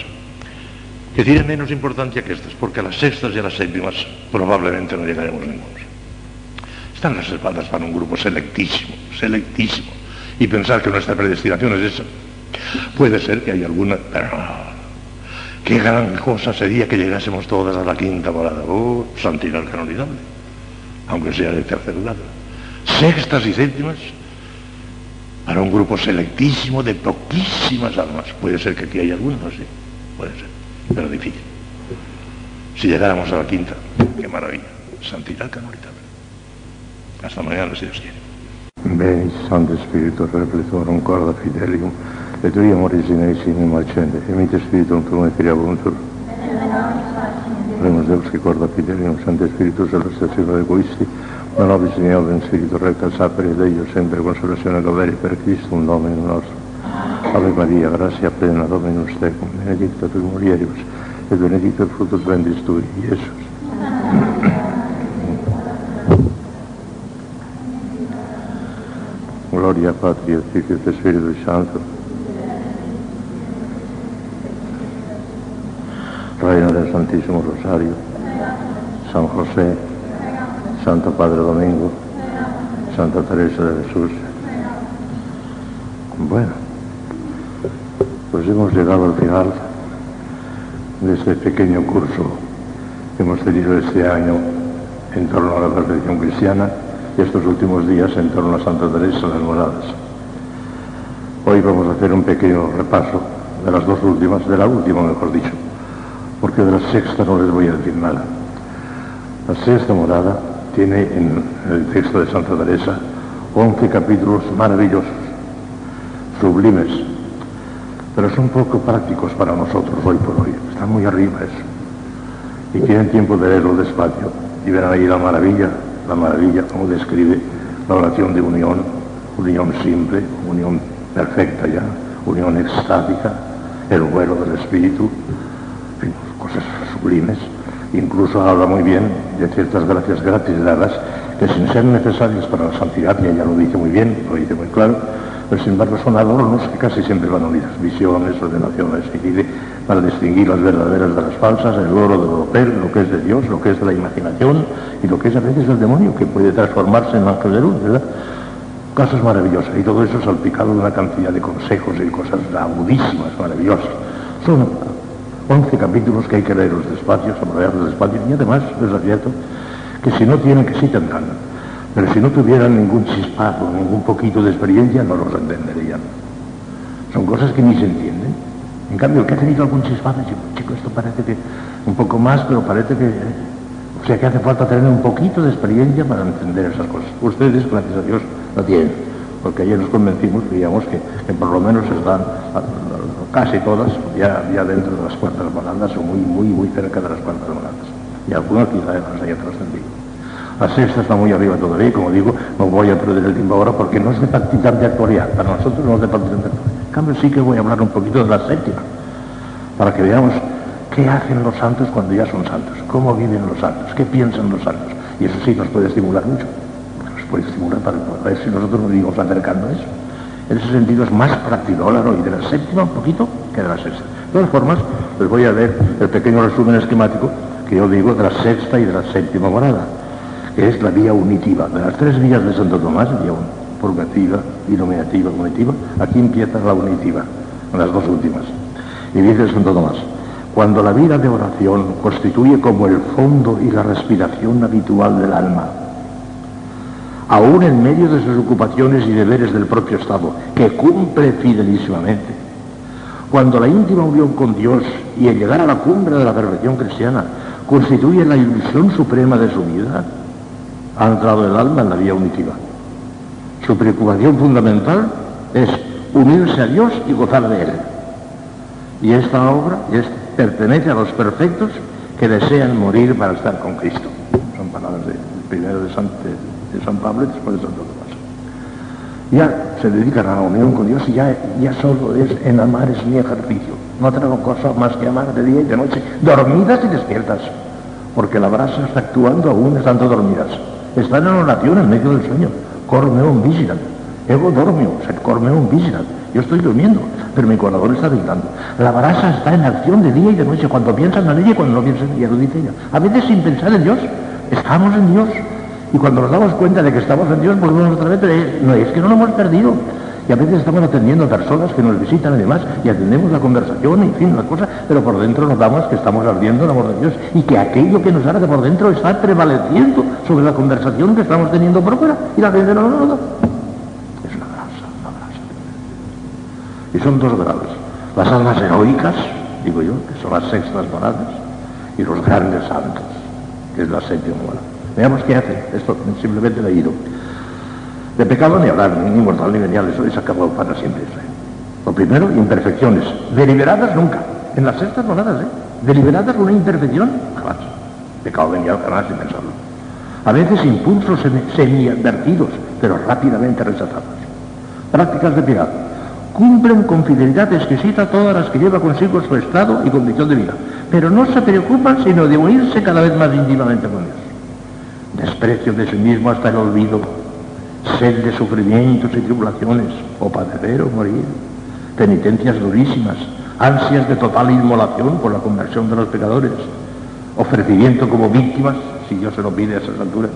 que tienen menos importancia que estas, porque a las sextas y a las séptimas probablemente no llegaremos ninguno. Están reservadas para un grupo selectísimo, selectísimo. Y pensar que nuestra predestinación es esa. Puede ser que haya alguna, pero no. Qué gran cosa sería que llegásemos todas a la quinta morada. Oh, santidad canonizable aunque sea de tercer grado. Sextas y séptimas para un grupo selectísimo de poquísimas almas. Puede ser que aquí haya algunos, sí, puede ser, pero difícil. Si llegáramos a la quinta, qué maravilla, santidad canonizable. Hasta mañana, si Dios quiere. Bene, Santo Spirito, refletorum corda fidelium, et tui amoris in eis in e spiritum tuum et. Oremos Deus que corda fidelium, Santo Spiritus, celestiazione egoisti, non nobis in in spirito recta sapere Dio, sempre consolazione dovere per Cristo, un nome nostro. Ave Maria, grazia plena, Dominus tecum, benedicta tui mulieribus, et benedictus fructus ventris tui, Iesus. Gloria Patria, Figlio e Spirito Santo, Santísimo Rosario, San José, Santo Padre Domingo, Santa Teresa de Jesús. Bueno, pues hemos llegado al final de este pequeño curso que hemos tenido este año en torno a la perfección cristiana y estos últimos días en torno a Santa Teresa de las Moradas. Hoy vamos a hacer un pequeño repaso de las dos últimas, de la última mejor dicho, porque de la sexta no les voy a decir nada. La sexta morada tiene en el texto de Santa Teresa 11 capítulos maravillosos, sublimes, pero son poco prácticos para nosotros hoy por hoy. Están muy arriba eso. Y tienen tiempo de leerlo despacio y verán ahí la maravilla, la maravilla como describe la oración de unión, unión simple, unión perfecta ya, unión extática, el vuelo del Espíritu, sublimes. Incluso habla muy bien de ciertas gracias gratis dadas que sin ser necesarias para la santidad, y ella lo dice muy bien, lo dice muy claro, pero sin embargo son adornos que casi siempre van unidas, visiones, ordenaciones, y dice para distinguir las verdaderas de las falsas, el oro de lo lo que es de Dios, lo que es de la imaginación y lo que es a veces del demonio, que puede transformarse en ángel de luz, ¿verdad? Cosas maravillosas, y todo eso salpicado de una cantidad de consejos y cosas agudísimas, maravillosas. Son 11 capítulos que hay que leerlos despacio, saborearlos despacio, y además, es cierto, que si no tienen, que sí tendrán, pero si no tuvieran ningún chispazo, ningún poquito de experiencia, no los entenderían. Son cosas que ni se entienden. En cambio, el que ha tenido algún chispazo, chico, esto parece que un poco más, pero parece que... O sea, que hace falta tener un poquito de experiencia para entender esas cosas. Ustedes, gracias a Dios, no tienen, porque ayer nos convencimos, digamos, que, por lo menos están casi todas ya, dentro de las cuartas moradas o muy, muy, muy cerca de las cuartas moradas. Y algunas quizá las haya trascendido. La sexta está muy arriba todavía, como digo, no voy a perder el tiempo ahora porque no es de de actualidad, para nosotros no es de de actualidad. En cambio sí que voy a hablar un poquito de la séptima, para que veamos qué hacen los santos cuando ya son santos, cómo viven los santos, qué piensan los santos. Y eso sí nos puede estimular mucho, nos puede estimular para, ver si nosotros nos íbamos acercando a eso. En ese sentido es más practilógrafo y de la séptima un poquito que de la sexta. De todas formas, les voy a ver el pequeño resumen esquemático que yo digo de la sexta y de la séptima morada que es la vía unitiva. De las tres vías de Santo Tomás, vía purgativa, iluminativa, unitiva, aquí empieza la unitiva, las dos últimas. Y dice Santo Tomás, cuando la vida de oración constituye como el fondo y la respiración habitual del alma, aún en medio de sus ocupaciones y deberes del propio Estado, que cumple fidelísimamente, cuando la íntima unión con Dios y el llegar a la cumbre de la perfección cristiana constituye la ilusión suprema de su vida, ha entrado el alma en la vía unitiva. Su preocupación fundamental es unirse a Dios y gozar de Él. Y esta obra pertenece a los perfectos que desean morir para estar con Cristo. Son palabras de, primero de San, Pablo y después de Santo Tomás. Ya se dedican a la unión con Dios y ya, ya solo es en amar es mi ejercicio. No tengo cosa más que amar de día y de noche, dormidas y despiertas, porque la brasa está actuando aún estando dormidas. Están en oración en medio del sueño. un vigilant. Ego dormio, se un vigilant. Yo estoy durmiendo, pero mi corazón está gritando. La brasa está en acción de día y de noche, cuando piensan en ella y cuando no piensan en ella, lo dice ella. A veces sin pensar en Dios, estamos en Dios. Y cuando nos damos cuenta de que estamos en Dios, volvemos otra vez, no es que no lo hemos perdido. Y a veces estamos atendiendo a personas que nos visitan y demás, y atendemos la conversación, y en fin, la cosa, pero por dentro nos damos que estamos ardiendo el amor de Dios, y que aquello que nos arde por dentro está prevaleciendo sobre la conversación que estamos teniendo por fuera, y la gente no lo nota. Es una grasa, una grasa. Y son dos grados. Las almas heroicas, digo yo, que son las sextas moradas, y los grandes santos, que es la séptima morada. Veamos qué hace. Esto simplemente le he ido. De pecado ni hablar, ni mortal ni venial, eso es acabado para siempre. Lo primero, imperfecciones. Deliberadas nunca. En las sextas moradas, ¿eh? Deliberadas una imperfección, jamás. Pecado venial jamás sin pensarlo. A veces impulsos semi-advertidos, pero rápidamente rechazados. Prácticas de piedad. Cumplen con fidelidad exquisita todas las que lleva consigo su estado y condición de vida, pero no se preocupan sino de unirse cada vez más íntimamente con Dios. Desprecio de sí mismo hasta el olvido, sed de sufrimientos y tribulaciones, o padecer o morir, penitencias durísimas, ansias de total inmolación por la conversión de los pecadores, ofrecimiento como víctimas, si Dios se lo pide a esas alturas.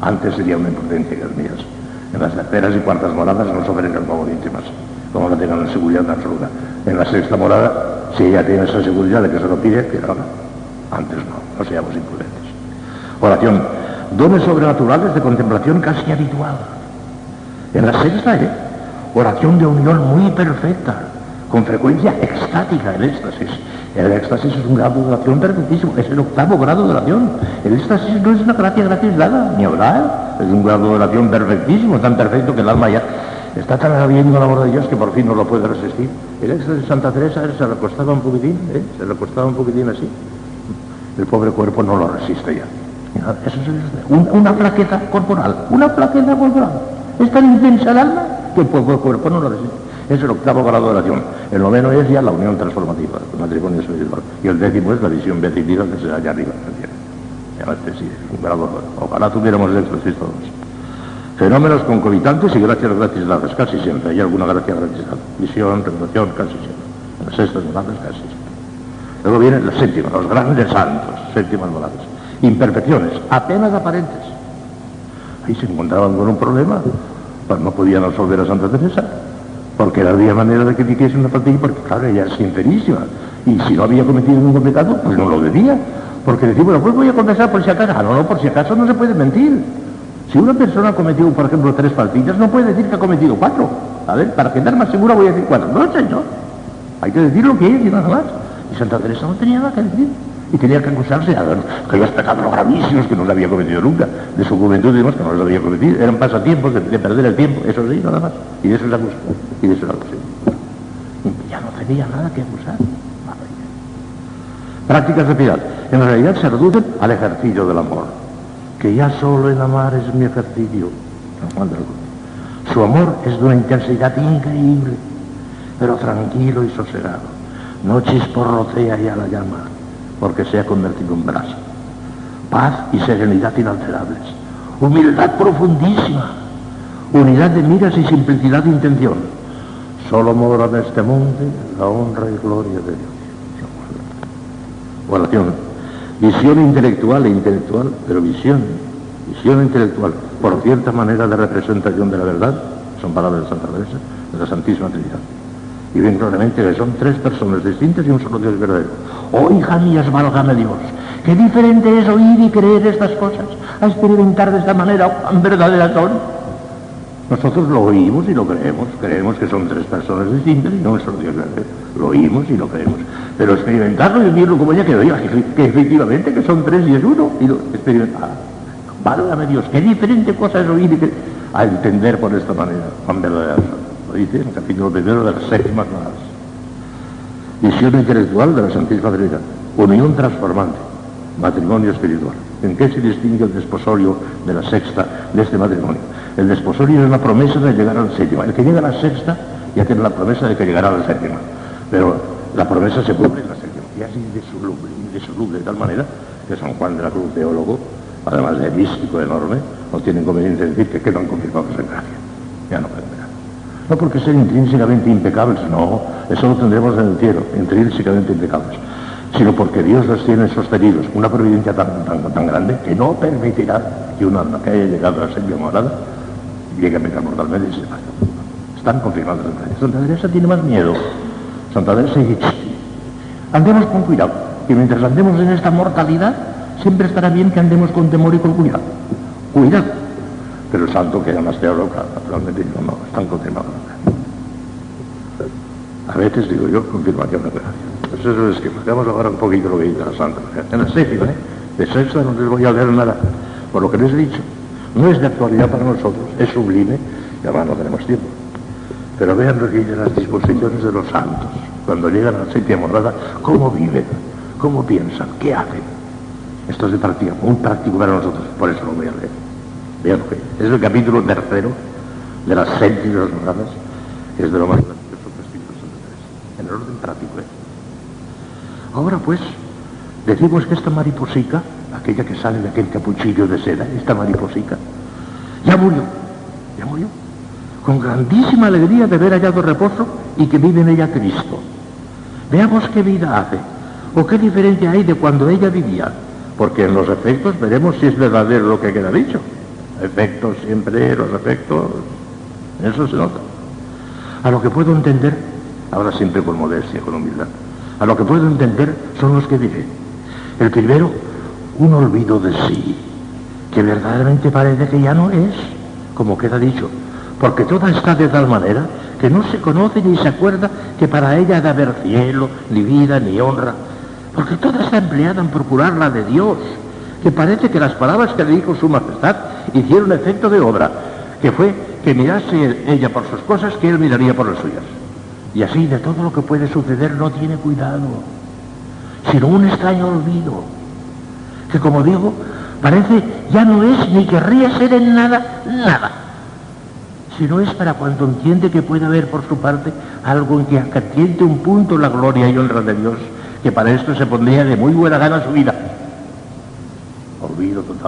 Antes sería una imprudencia, las mías. En las terceras y cuartas moradas no se ofrecen como víctimas, como que tengan la seguridad absoluta. En la sexta morada, si ella tiene esa seguridad de que se lo pide, que haga. Antes no, no seamos imprudentes. Oración dones sobrenaturales de contemplación casi habitual. En la sexta, ¿eh? oración de unión muy perfecta, con frecuencia extática, el éxtasis. El éxtasis es un grado de oración perfectísimo, es el octavo grado de oración. El éxtasis no es una gracia gratis dada, ni hablar, es un grado de oración perfectísimo, tan perfecto que el alma ya está tan agradeciendo el amor de Dios que por fin no lo puede resistir. El éxtasis de Santa Teresa se recostaba un poquitín, ¿eh? se recostaba un poquitín así. El pobre cuerpo no lo resiste ya. Eso es una plaqueta corporal, una plaqueta corporal. Es tan intensa el alma que el cuerpo no lo resiste. Es el octavo grado de oración. El noveno es ya la unión transformativa, el matrimonio espiritual. Y el décimo es la visión beatífica que se da allá arriba. Este sí, un grado. Ojalá tuviéramos éxtasis todos. Fenómenos concomitantes y gracias gratis dadas, casi siempre. Hay alguna gracia gratis dada. Visión, revelación, casi siempre. las sextas morales casi. Luego vienen las séptimas, los grandes santos, séptimas morales. Imperfecciones, apenas aparentes. Ahí se encontraban con un problema, pues no podían absolver a Santa Teresa, porque no había manera de que dijese una partida, porque claro, ella es sincerísima. Y si no había cometido ningún pecado, pues no lo debía. Porque decía, bueno, pues voy a confesar por si acaso. Ah, no, no, por si acaso no se puede mentir. Si una persona ha cometido, por ejemplo, tres faltillas, no puede decir que ha cometido cuatro. A ver, para quedar más segura voy a decir cuatro. No, señor. Hay que decir lo que es y nada más. Y Santa Teresa no tenía nada que decir. Y tenía que acusarse de aquellos pecados gravísimos que no había cometido nunca. De su juventud, digamos, que no los había cometido. Eran pasatiempos de, de perder el tiempo. Eso sí, nada más. Y de eso es acusa. Y de eso es acusa. Ya no tenía nada que acusar. Prácticas de piedad. En realidad se reducen al ejercicio del amor. Que ya solo el amar es mi ejercicio. Su amor es de una intensidad increíble, pero tranquilo y sosegado. No chisporrotea ya la llama, porque se ha convertido en brasa. Paz y serenidad inalterables. Humildad profundísima. Unidad de miras y simplicidad de intención. Solo mora en este monte la honra y gloria de Dios. Oración. Visión intelectual e intelectual, pero visión. Visión intelectual, por cierta manera de representación de la verdad, son palabras de Santa Teresa, de la Santísima Trinidad. Y ven claramente que son tres personas distintas y un solo Dios verdadero. Oh, hija mía, válgame Dios. Qué diferente es oír y creer estas cosas, a experimentar de esta manera cuán verdaderas son. Nosotros lo oímos y lo creemos. Creemos que son tres personas distintas y no un solo Dios verdadero. Lo oímos y lo creemos. Pero experimentarlo y vivirlo como ella que oiga, que, efectivamente que son tres y es uno, y lo experimentar. Válgame Dios, qué diferente cosa es oír y que, a entender por esta manera, cuán verdadera son dice en el capítulo primero de las séptimas más. Visión intelectual de la Santísima Trinidad. Unión transformante. Matrimonio espiritual. ¿En qué se distingue el desposorio de la sexta de este matrimonio? El desposorio es la promesa de llegar a la séptima. El que llega a la sexta ya tiene la promesa de que llegará a la séptima. Pero la promesa se cumple en la séptima. Y así indisoluble, de tal manera que San Juan de la Cruz, teólogo, además de místico enorme, no tiene inconveniente de decir que quedan confirmados en gracia. Ya no pueden no porque sean intrínsecamente impecables, no, eso lo tendremos en el cielo, intrínsecamente impecables, sino porque Dios los tiene sostenidos, una providencia tan, tan, grande que no permitirá que un alma que haya llegado a ser morada llegue a pecar mortalmente y se vaya. Están confirmados en Santa Teresa tiene más miedo. Santa Teresa dice, andemos con cuidado, y mientras andemos en esta mortalidad, siempre estará bien que andemos con temor y con cuidado. Cuidado pero el santo que era más teólogo, naturalmente digo, no, están confirmados. A veces digo yo, confirmación de gracia. Pues eso es el esquema. Veamos ahora un poquito lo que dice la santa. En la séptima, ¿eh? De sexta no les voy a leer nada, por lo que les he dicho. No es de actualidad para nosotros, es sublime, y además no tenemos tiempo. Pero vean lo que dicen las disposiciones de los santos. Cuando llegan a la séptima morada, cómo viven, cómo piensan, qué hacen. Esto es de práctica, muy práctico para nosotros, por eso lo voy a leer. Vean que es el capítulo tercero de las séptimas moradas, que es de lo más gracioso que Santo en el orden práctico. ¿eh? Ahora pues, decimos que esta mariposica, aquella que sale de aquel capuchillo de seda, esta mariposica, ya murió, ya murió, con grandísima alegría de haber hallado reposo y que vive en ella Cristo. Veamos qué vida hace, o qué diferencia hay de cuando ella vivía, porque en los efectos veremos si es verdadero lo que queda dicho efectos siempre, los efectos, eso se nota. A lo que puedo entender, ahora siempre con modestia, con humildad, a lo que puedo entender son los que diré. El primero, un olvido de sí, que verdaderamente parece que ya no es, como queda dicho, porque toda está de tal manera que no se conoce ni se acuerda que para ella de haber cielo, ni vida, ni honra, porque toda está empleada en procurar la de Dios, que parece que las palabras que le dijo su majestad hicieron efecto de obra, que fue que mirase ella por sus cosas, que él miraría por las suyas. Y así de todo lo que puede suceder no tiene cuidado, sino un extraño olvido, que como digo, parece ya no es ni querría ser en nada, nada, sino es para cuando entiende que puede haber por su parte algo en que atiende un punto la gloria y honra de Dios, que para esto se pondría de muy buena gana su vida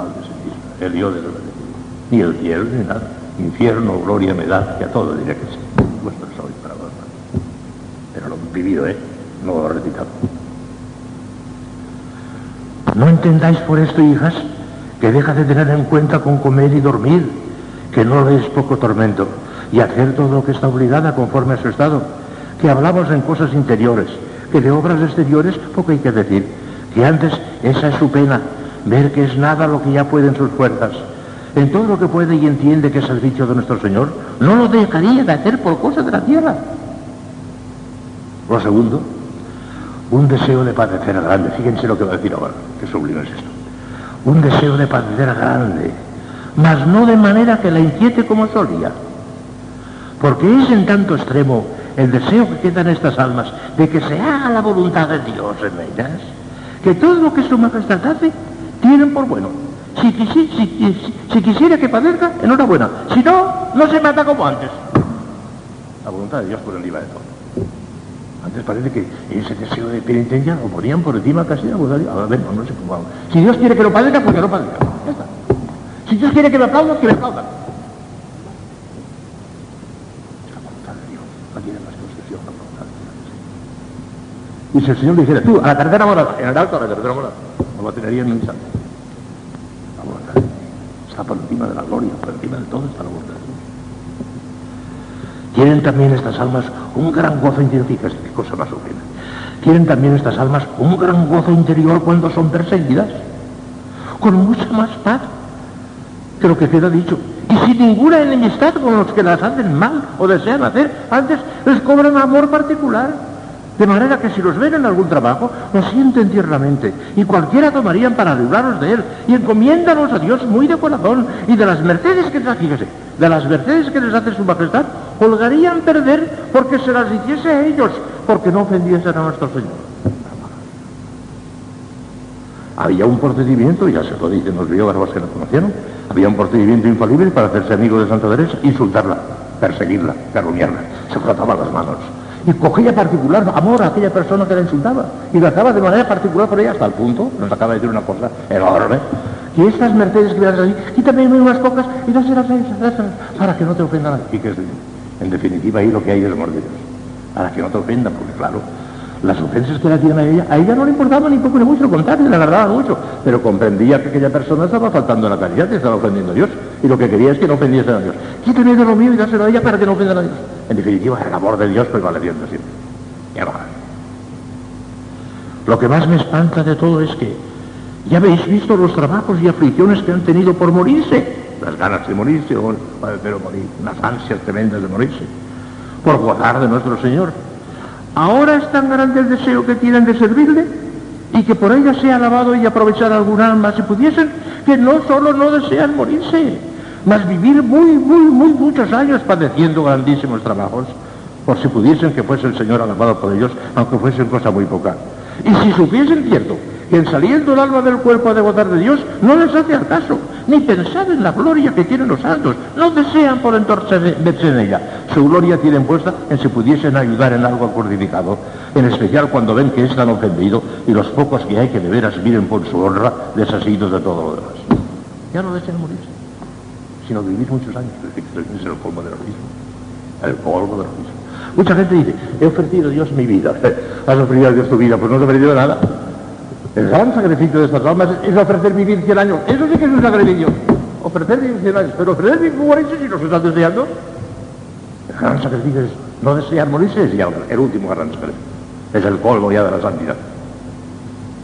de sí el yo de la Ni el cielo ni nada. Infierno, gloria me da, que a todo diré que sí. Vuestro soy para vos. Pero lo vivido, ¿eh? No recitado. No entendáis por esto, hijas, que deja de tener en cuenta con comer y dormir, que no es poco tormento, y hacer todo lo que está obligada conforme a su estado, que hablamos en cosas interiores, que de obras exteriores poco hay que decir, que antes esa es su pena, ver que es nada lo que ya pueden sus fuerzas. En todo lo que puede y entiende que es el dicho de nuestro Señor, no lo dejaría de hacer por cosas de la tierra. Lo segundo, un deseo de padecer grande. Fíjense lo que va a decir ahora, que sublime es esto. Un deseo de padecer grande, mas no de manera que la inquiete como solía. Porque es en tanto extremo el deseo que queda en estas almas de que se haga la voluntad de Dios en ellas, que todo lo que su majestad hace, tienen por bueno. Si, si quisiera que padezca, enhorabuena. Si no, no se mata como antes. La voluntad de Dios por encima de todo. Antes parece que ese deseo de penitencia lo ponían por encima casi de la voluntad de. A ver, no, no sé cómo. Si Dios quiere que lo padezca, pues lo padezca. Ya está. Si Dios quiere que me aplaudan, que me aplaudan. La voluntad de Dios. No tiene más la voluntad de. Y si el Señor le dijera, tú, a la tercera morada, en el alto a la tercera morada, lo tenería ni un instante. La voluntad de Dios está por encima de la gloria, por encima de todo está la voluntad. Tienen también estas almas un gran gozo interior, fíjate qué cosa más horrible. Tienen también estas almas un gran gozo interior cuando son perseguidas, con mucha más paz que lo que queda dicho, y sin ninguna enemistad con los que las hacen mal o desean hacer, antes les cobran amor particular. De manera que si los ven en algún trabajo, lo sienten tiernamente, y cualquiera tomarían para libraros de él, y encomiéndanos a Dios muy de corazón, y de las mercedes que les fíjese, de las mercedes que les hace su majestad, holgarían perder porque se las hiciese a ellos, porque no ofendiesen a nuestro Señor. Había un procedimiento, ya se lo dicen los biógrafos que lo conocieron, había un procedimiento infalible para hacerse amigo de Santa Teresa, insultarla, perseguirla, calumniarla. Se frotaba las manos y cogía particular amor a aquella persona que la insultaba. Y hacía de manera particular por ella hasta el punto, nos acaba de decir una cosa enorme, que estas mercedes que veas ahí, quítame unas pocas y dáselas para que no te ofenda nadie. Y que es, en definitiva ahí lo que hay es amor de Dios, para que no te ofenda, porque claro, las ofensas que le hacían a ella, a ella no le importaba ni poco ni mucho, lo contrario, le agradaba mucho, pero comprendía que aquella persona estaba faltando la caridad estaba ofendiendo a Dios, y lo que quería es que no ofendiesen a Dios. Quítame de lo mío y dáselo a ella para que no ofendan a Dios. En definitiva, el amor de Dios prevaleciendo siempre. Ya va. Lo que más me espanta de todo es que ya habéis visto los trabajos y aflicciones que han tenido por morirse, las ganas de morirse, o pero morir, unas ansias tremendas de morirse, por gozar de nuestro Señor. Ahora es tan grande el deseo que tienen de servirle y que por ella sea alabado y aprovechar algún alma si pudiesen, que no solo no desean morirse, mas vivir muy, muy, muy muchos años padeciendo grandísimos trabajos, por si pudiesen que fuese el Señor alabado por ellos, aunque fuesen cosa muy poca. Y si supiesen cierto que en saliendo el alma del cuerpo de gozar de Dios, no les hace al caso, ni pensar en la gloria que tienen los santos, no desean por entonces verse en ella. Su gloria tienen puesta en si pudiesen ayudar en algo crucificado, en especial cuando ven que están ofendidos y los pocos que hay que de veras miren por su honra desasidos de todo lo demás. Ya no desean morirse, sino vivir muchos años, es el colmo de lo mismo, el colmo de lo mismo. Mucha gente dice, he ofrecido a Dios mi vida. ¿Has ofrecido a Dios tu vida? Pues no te he ofrecido nada. El gran sacrificio de estas almas es ofrecer vivir 100 años. Eso sí que es un sacrificio. Ofrecer vivir 100 años. Pero ofrecer vivir morirse si nos estás deseando. El gran sacrificio es no desear morirse, es ya el último gran sacrificio. Es el polvo ya de la santidad.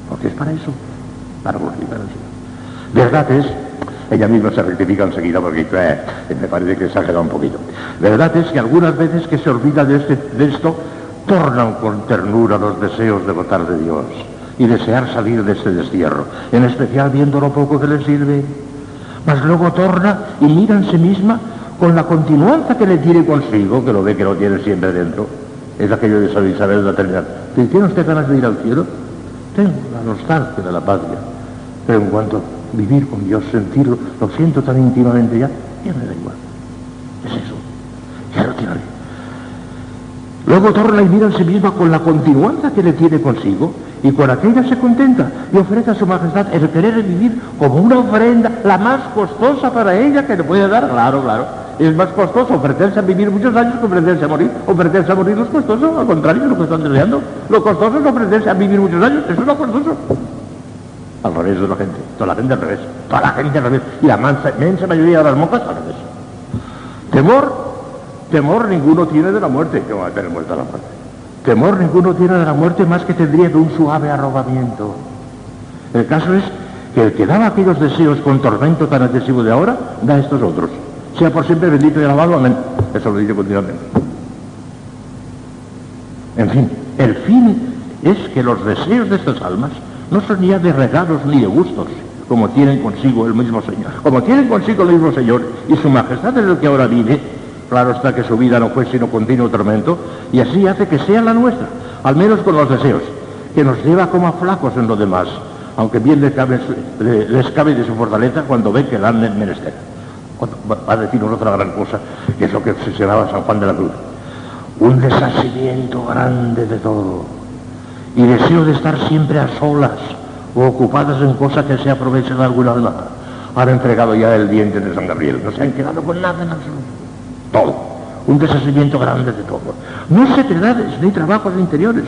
Porque es para eso, para glorificar al. Verdad es ella misma se rectifica enseguida porque eh, me parece que exagera un poquito. Verdad es que algunas veces que se olvida de, este, de esto, tornan con ternura los deseos de votar de Dios y desear salir de este destierro, en especial viendo lo poco que le sirve. Mas luego torna y mira en sí misma con la continuanza que le tiene consigo, que lo ve que lo tiene siempre dentro. Es aquello de Isabel de la eternidad. ¿Tiene usted ganas de ir al cielo? Tengo la nostalgia de la patria. Pero en cuanto vivir con Dios, sentirlo, lo siento tan íntimamente ya, ya me da igual. Es eso, ya lo tiene. Luego torna y mira en sí misma con la continuanza que le tiene consigo y con aquella se contenta y ofrece a su majestad el querer vivir como una ofrenda, la más costosa para ella que le puede dar, claro, claro, Es más costoso ofrecerse a vivir muchos años que ofrecerse a morir. Ofrecerse a morir no es costoso, al contrario, es lo que están deseando. Lo costoso es ofrecerse a vivir muchos años, eso es lo costoso. Al revés de la gente, toda la gente al revés, toda la gente al revés. Y la inmensa mayoría de las monjas al revés. Temor, temor ninguno tiene de la muerte, que va a tener muerta la muerte. Temor ninguno tiene de la muerte más que tendría de un suave arrobamiento. El caso es que el que daba aquellos deseos con tormento tan excesivo de ahora, da estos otros. Sea por siempre bendito y alabado, amén. Eso lo dice continuamente. En fin, el fin es que los deseos de estas almas no son ya de regalos ni de gustos, como tienen consigo el mismo Señor. Como tienen consigo el mismo Señor y su majestad es el que ahora vive, claro está que su vida no fue sino continuo tormento, y así hace que sea la nuestra, al menos con los deseos, que nos lleva como a flacos en lo demás, aunque bien les cabe, les cabe de su fortaleza cuando ve que la han menester. Va a decirnos otra gran cosa, que es lo que obsesionaba San Juan de la Cruz. Un desasimiento grande de todo. Y deseo de estar siempre a solas o ocupadas en cosas que se aprovechen de algún alma. Han entregado ya el diente de San Gabriel. No se han quedado con nada en absoluto. Todo. Un desasimiento grande de todo. No secredades ni trabajos interiores,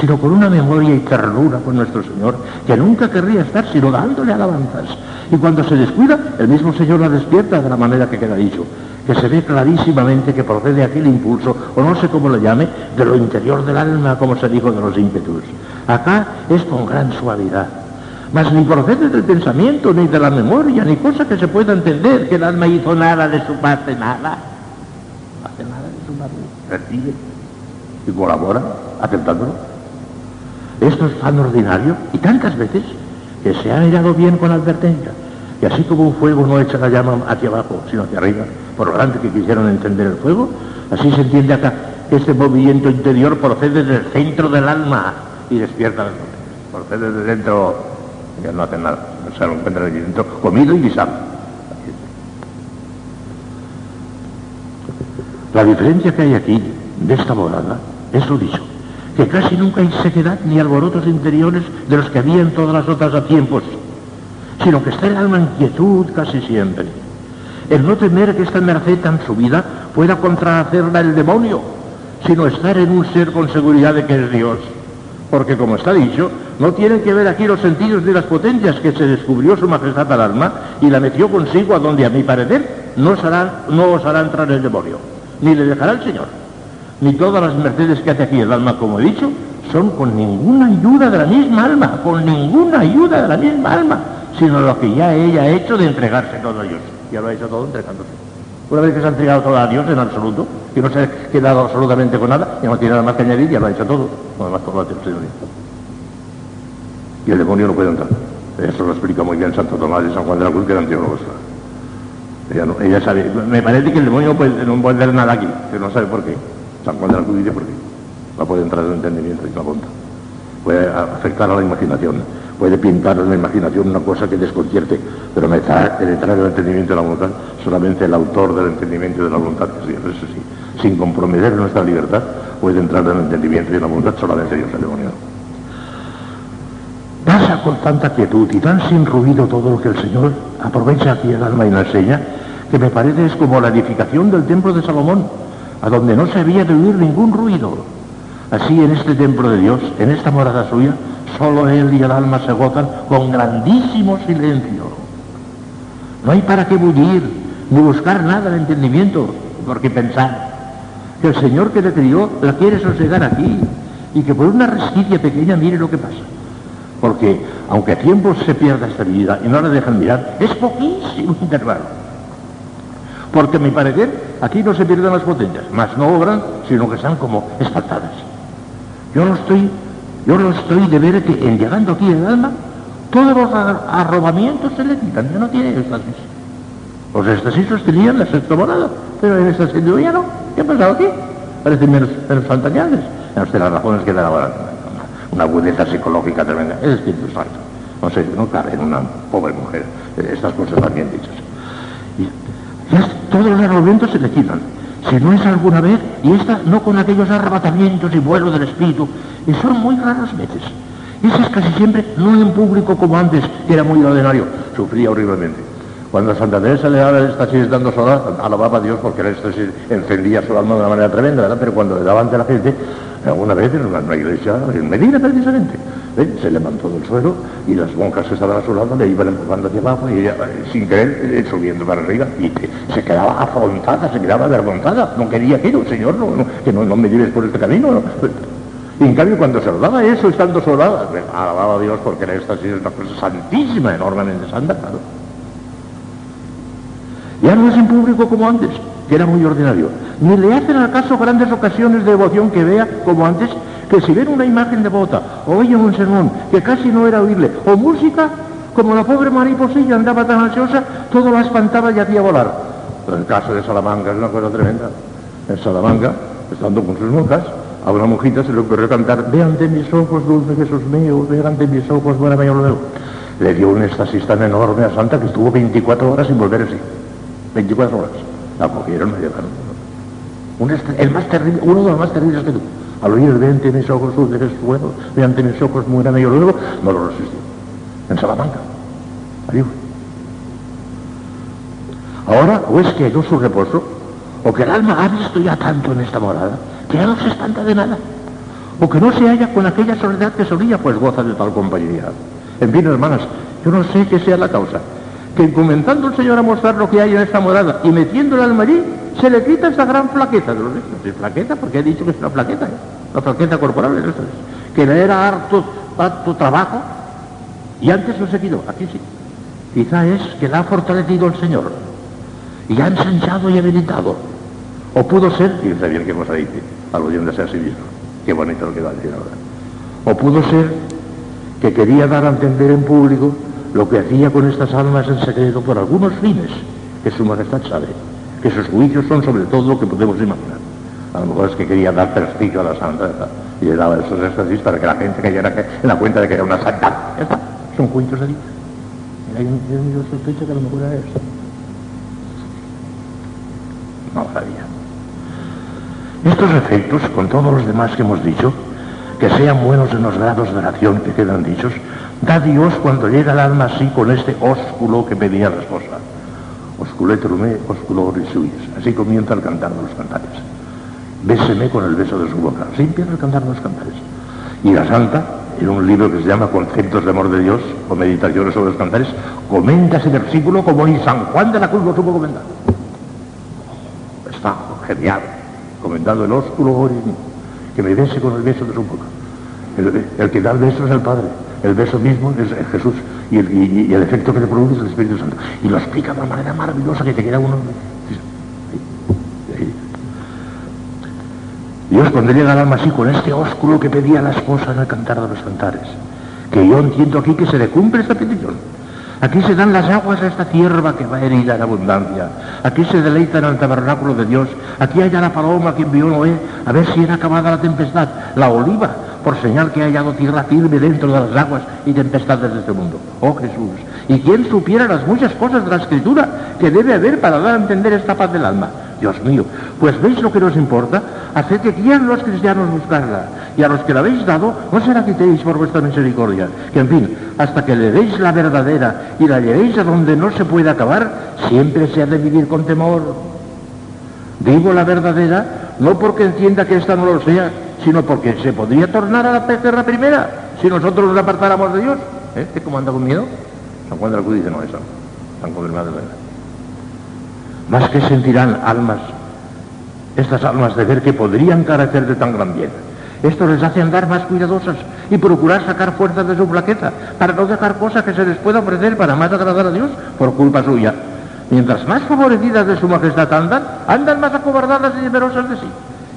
sino con una memoria y ternura con nuestro Señor, que nunca querría estar sino dándole alabanzas. Y cuando se descuida, el mismo Señor la despierta de la manera que queda dicho, que se ve clarísimamente que procede aquel impulso, o no sé cómo lo llame, de lo interior del alma, como se dijo de los ímpetus. Acá es con gran suavidad. Mas ni procede del pensamiento, ni de la memoria, ni cosa que se pueda entender que el alma hizo nada de su parte, nada. Hace nada de su parte, recibe y colabora aceptándolo. Esto es tan ordinario y tantas veces que se ha mirado bien con advertencia. Y así como un fuego no echa la llama hacia abajo, sino hacia arriba, por lo grande que quisieron encender el fuego, así se entiende acá que este movimiento interior procede del centro del alma y despierta las Procede de dentro, ya no hacen nada, se lo encuentran allí dentro, comido y guisado. La diferencia que hay aquí, de esta morada, es lo dicho que casi nunca hay sequedad ni alborotos interiores de los que había en todas las otras a tiempos, sino que está el alma en quietud casi siempre. El no temer que esta merced tan subida pueda contrahacerla el demonio, sino estar en un ser con seguridad de que es Dios. Porque como está dicho, no tienen que ver aquí los sentidos de las potencias que se descubrió su majestad al alma y la metió consigo a donde a mi parecer no os hará, no os hará entrar el demonio, ni le dejará el Señor ni todas las mercedes que hace aquí el alma, como he dicho, son con ninguna ayuda de la misma alma, con ninguna ayuda de la misma alma, sino lo que ya ella ha hecho de entregarse todo a Dios. Ya lo ha hecho todo entregándose. Una vez que se ha entregado todo a Dios en absoluto, que no se ha quedado absolutamente con nada, ya no tiene nada más que añadir, ya lo ha hecho todo. No, además todo lo ha hecho el. Y el demonio no puede entrar. Eso lo explica muy bien Santo Tomás de San Juan de la Cruz, que. Ella, no, ella sabe, me parece que el demonio no puede, no puede hacer nada aquí, que no sabe por qué. San Juan de la Cruz dice por qué. No puede entrar en el entendimiento y la voluntad. Puede afectar a la imaginación, puede pintar en la imaginación una cosa que desconcierte, pero entrar en el entendimiento y la voluntad solamente el autor del entendimiento y de la voluntad, que es Dios, eso sí. Sin comprometer nuestra libertad, puede entrar en el entendimiento y la voluntad solamente Dios, el demonio. Pasa con tanta quietud y tan sin ruido todo lo que el Señor aprovecha aquí el alma y la enseña, que me parece es como la edificación del templo de Salomón a donde no se había de oír ningún ruido. Así en este templo de Dios, en esta morada suya, solo Él y el alma se gozan con grandísimo silencio. No hay para qué bullir, ni buscar nada de entendimiento, porque pensar que el Señor que le crió la quiere sosegar aquí y que por una resquicia pequeña mire lo que pasa. Porque aunque a tiempos se pierda esta vida y no la dejan mirar, es poquísimo intervalo. Porque a mi parecer aquí no se pierden las potencias, más no obran, sino que están como espantadas. Yo no estoy, yo no estoy de ver que en llegando aquí el alma, todos los arrobamientos se le quitan, ya no tiene éxtasis. Los éxtasis tenían la sexta morada, pero en esta sentido ya no. ¿Qué ha pasado aquí? Parecen menos, menos fantañables. No las razones que dan ahora una, agudeza psicológica tremenda. Es Espíritu Santo. No sé, no cabe en una pobre mujer estas cosas también dichas. Ya todos los arrobamientos se le quitan. Si no es alguna vez, y esta no con aquellos arrebatamientos y vuelo del espíritu, y son muy raras veces. Esa es casi siempre, no en público como antes, que era muy ordinario, sufría horriblemente. Cuando a Santa Teresa le daba el éxtasis dando sola, alababa a Dios porque el éxtasis encendía su alma de una manera tremenda, ¿verdad? Pero cuando le daba ante la gente, alguna vez en una, iglesia, en Medina precisamente, ¿eh? se levantó del suelo y las monjas que estaban a su lado le iban empujando hacia abajo y ella, eh, sin querer, eh, subiendo para arriba y se quedaba afrontada, se quedaba avergonzada, no quería que no, Señor, no, que no, me lleves por este camino. Y en cambio cuando se lo eso, estando sola, alababa a Dios porque el éxtasis es una cosa santísima, enormemente santa, claro. Ya no es en público como antes, que era muy ordinario. Ni le hacen al caso grandes ocasiones de devoción que vea, como antes, que si ven una imagen devota, o oyen un sermón que casi no era oírle, o música, como la pobre mariposilla andaba tan ansiosa, todo la espantaba y hacía volar. Pero el caso de Salamanca es una cosa tremenda. En Salamanca, estando con sus monjas, a una monjita se le ocurrió cantar, ve ante mis ojos, dulce Jesús mío, ve ante mis ojos, buena mayor Le dio un éxtasis tan enorme a Santa que estuvo 24 horas sin volver así. 24 horas. La cogieron, la llevaron. Uno de los más terribles que tú. Al oír, ve ante mis ojos, dulce Jesús bueno, ve ante mis ojos, buena mayor luego, no lo resistió. En Salamanca. Allí Ahora, o es que halló su reposo, o que el alma ha visto ya tanto en esta morada, que ya no se espanta de nada. O que no se halla con aquella soledad que solía, pues goza de tal compañía. En fin, hermanas, yo no sé qué sea la causa. Que comenzando el Señor a mostrar lo que hay en esta morada y metiendo el alma allí, se le quita esa gran flaqueza de los ¿Es flaqueza? Porque he dicho que es una flaqueza, ¿eh? la flaqueza corporal, ¿eh? que le era harto, harto trabajo y antes no se quitó, aquí sí. Quizá es que la ha fortalecido el Señor y ha ensanchado y habilitado. O pudo ser, fíjense bien qué cosa dice, aludiéndose a sí mismo. Qué bonito lo que va a decir ahora. O pudo ser que quería dar a entender en público lo que hacía con estas almas en secreto por algunos fines que su majestad sabe, que sus juicios son sobre todo lo que podemos imaginar. A lo mejor es que quería dar prestigio a la santa y le daba esos éxtasis para que la gente cayera en la cuenta de que era una santa. Ya está, son juicios. Y hay un, yo sospecho que a lo mejor era eso. No sabía. Estos efectos, con todos los demás que hemos dicho, que sean buenos en los grados de oración que quedan dichos, da Dios cuando llega el alma así con este ósculo que pedía la esposa. Osculetrumé, osculo Así comienza el cantar de los cantares. Béseme con el beso de su boca. Así empieza el cantar de los cantares. Y la santa, en un libro que se llama Conceptos de Amor de Dios o Meditaciones sobre los cantares, comenta ese versículo como ni San Juan de la Cruz lo supo comentar. Está genial comentando el ósculo que me bese con el beso de su boca. El, que da el beso es el Padre, el beso mismo es Jesús y el, efecto que le produce es el Espíritu Santo. Y lo explica de una manera maravillosa que te queda uno... Dios cuando llega al alma así con este ósculo que pedía la esposa en el cantar de los cantares, que yo entiendo aquí que se le cumple esta petición. Aquí se dan las aguas a esta cierva que va herida en abundancia. Aquí se deleita en el tabernáculo de Dios. Aquí haya la paloma que envió Noé a ver si era acabada la tempestad. La oliva, por señal que ha hallado tierra firme dentro de las aguas y tempestades de este mundo. Oh Jesús. ¿Y quién supiera las muchas cosas de la Escritura que debe haber para dar a entender esta paz del alma? Dios mío, pues veis lo que nos importa, haced que quieran los cristianos buscarla, y a los que la habéis dado, no se la quitéis por vuestra misericordia, que en fin, hasta que le deis la verdadera y la llevéis a donde no se puede acabar, siempre se ha de vivir con temor. Digo la verdadera, no porque entienda que esta no lo sea, sino porque se podría tornar a la tierra primera si nosotros nos apartáramos de Dios. ¿Eh? ¿Cómo anda con miedo? San Juan de la Cruz dice, no, eso, San confirmado de verdad más que sentirán almas, estas almas de ver que podrían carecer de tan gran bien. Esto les hace andar más cuidadosas y procurar sacar fuerzas de su flaqueza para no dejar cosas que se les pueda ofrecer para más agradar a Dios por culpa suya. Mientras más favorecidas de su majestad andan, andan más acobardadas y temerosas de sí.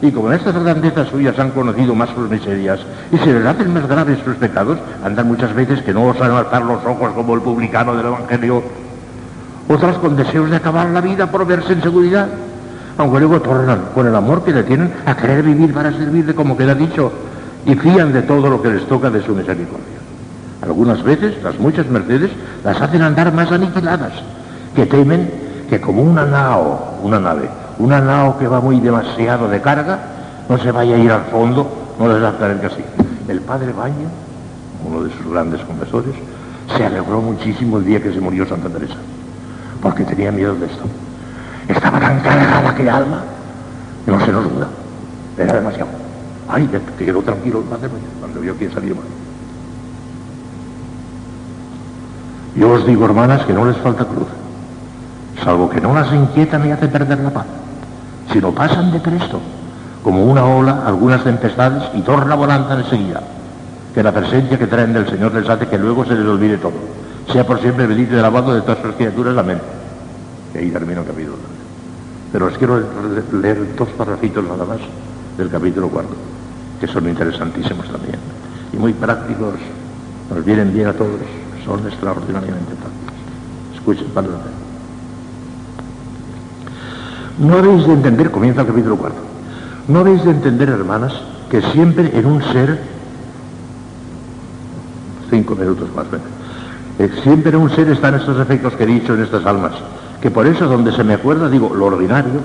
Y como en estas grandezas suyas han conocido más sus miserias. Y se les hacen más graves sus pecados, andan muchas veces que no osan alzar los ojos como el publicano del Evangelio. Otras con deseos de acabar la vida por verse en seguridad, aunque luego tornan con el amor que le tienen a querer vivir para servirle como queda dicho y fían de todo lo que les toca de su misericordia. Algunas veces las muchas mercedes las hacen andar más aniquiladas, que temen que como una nao, una nave, una nao que va muy demasiado de carga, no se vaya a ir al fondo, no les va a caer así. El padre Baño, uno de sus grandes confesores, se alegró muchísimo el día que se murió Santa Teresa porque tenía miedo de esto. Estaba tan cargada aquella alma que no se nos duda. Era demasiado. Ay, que quedó tranquilo el padre cuando vio que salía mal. Yo os digo, hermanas, que no les falta cruz, salvo que no las inquieta ni hace perder la paz, sino pasan de Cristo, como una ola, algunas tempestades, y torna volando enseguida, que la presencia que traen del Señor les hace que luego se les olvide todo. Sea por siempre bendito y alabado de todas sus criaturas. Amén. Y ahí termino el capítulo. Pero os quiero leer dos parrafitos nada más del capítulo cuarto, que son interesantísimos también, y muy prácticos, nos vienen bien a todos son extraordinariamente fáciles. Escuchen, padre. No habéis de entender, comienza el capítulo cuarto, no habéis de entender, hermanas, que siempre en un ser, cinco minutos más, eh, siempre en un ser están estos efectos que he dicho en estas almas, que por eso donde se me acuerda digo lo ordinario,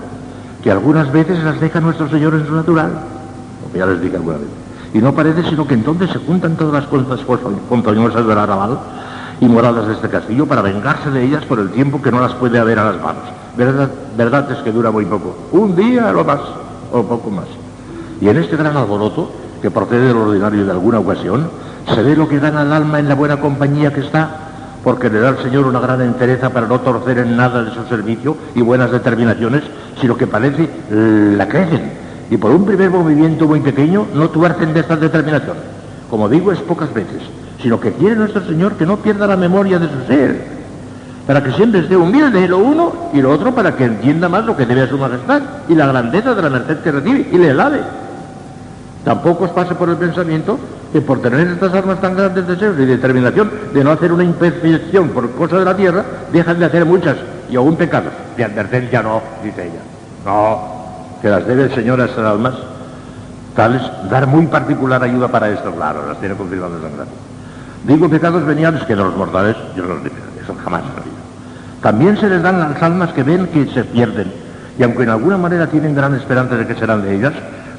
que algunas veces las deja nuestro Señor en su natural, como ya les dije alguna vez. Y no parece sino que entonces se juntan todas las cosas ponzoñosas del arrabal y moradas de este castillo para vengarse de ellas por el tiempo que no las puede haber a las manos. Verdad, verdad es que dura muy poco, un día lo más, o poco más. Y en este gran alboroto, que procede del ordinario de alguna ocasión, se ve lo que gana el alma en la buena compañía que está, porque le da al Señor una gran entereza para no torcer en nada de su servicio y buenas determinaciones, sino que parece la crecen. Y por un primer movimiento muy pequeño no tuercen de estas determinaciones. Como digo, es pocas veces sino que quiere nuestro Señor que no pierda la memoria de su ser, para que siempre esté humilde lo uno y lo otro para que entienda más lo que debe a su majestad y la grandeza de la merced que recibe y le alabe. Tampoco os pase por el pensamiento que por tener estas armas tan grandes de deseos y determinación de no hacer una imperfección por cosa de la tierra, dejan de hacer muchas y aún pecados. De advertencia no, dice ella. No, que las debe el Señor a estas almas, tales, dar muy particular ayuda para esto, claro, las tiene confirmadas en gracia. Digo pecados veniales que los mortales, yo los digo, eso jamás También se les dan las almas que ven que se pierden, y aunque en alguna manera tienen gran esperanza de que serán de ellas,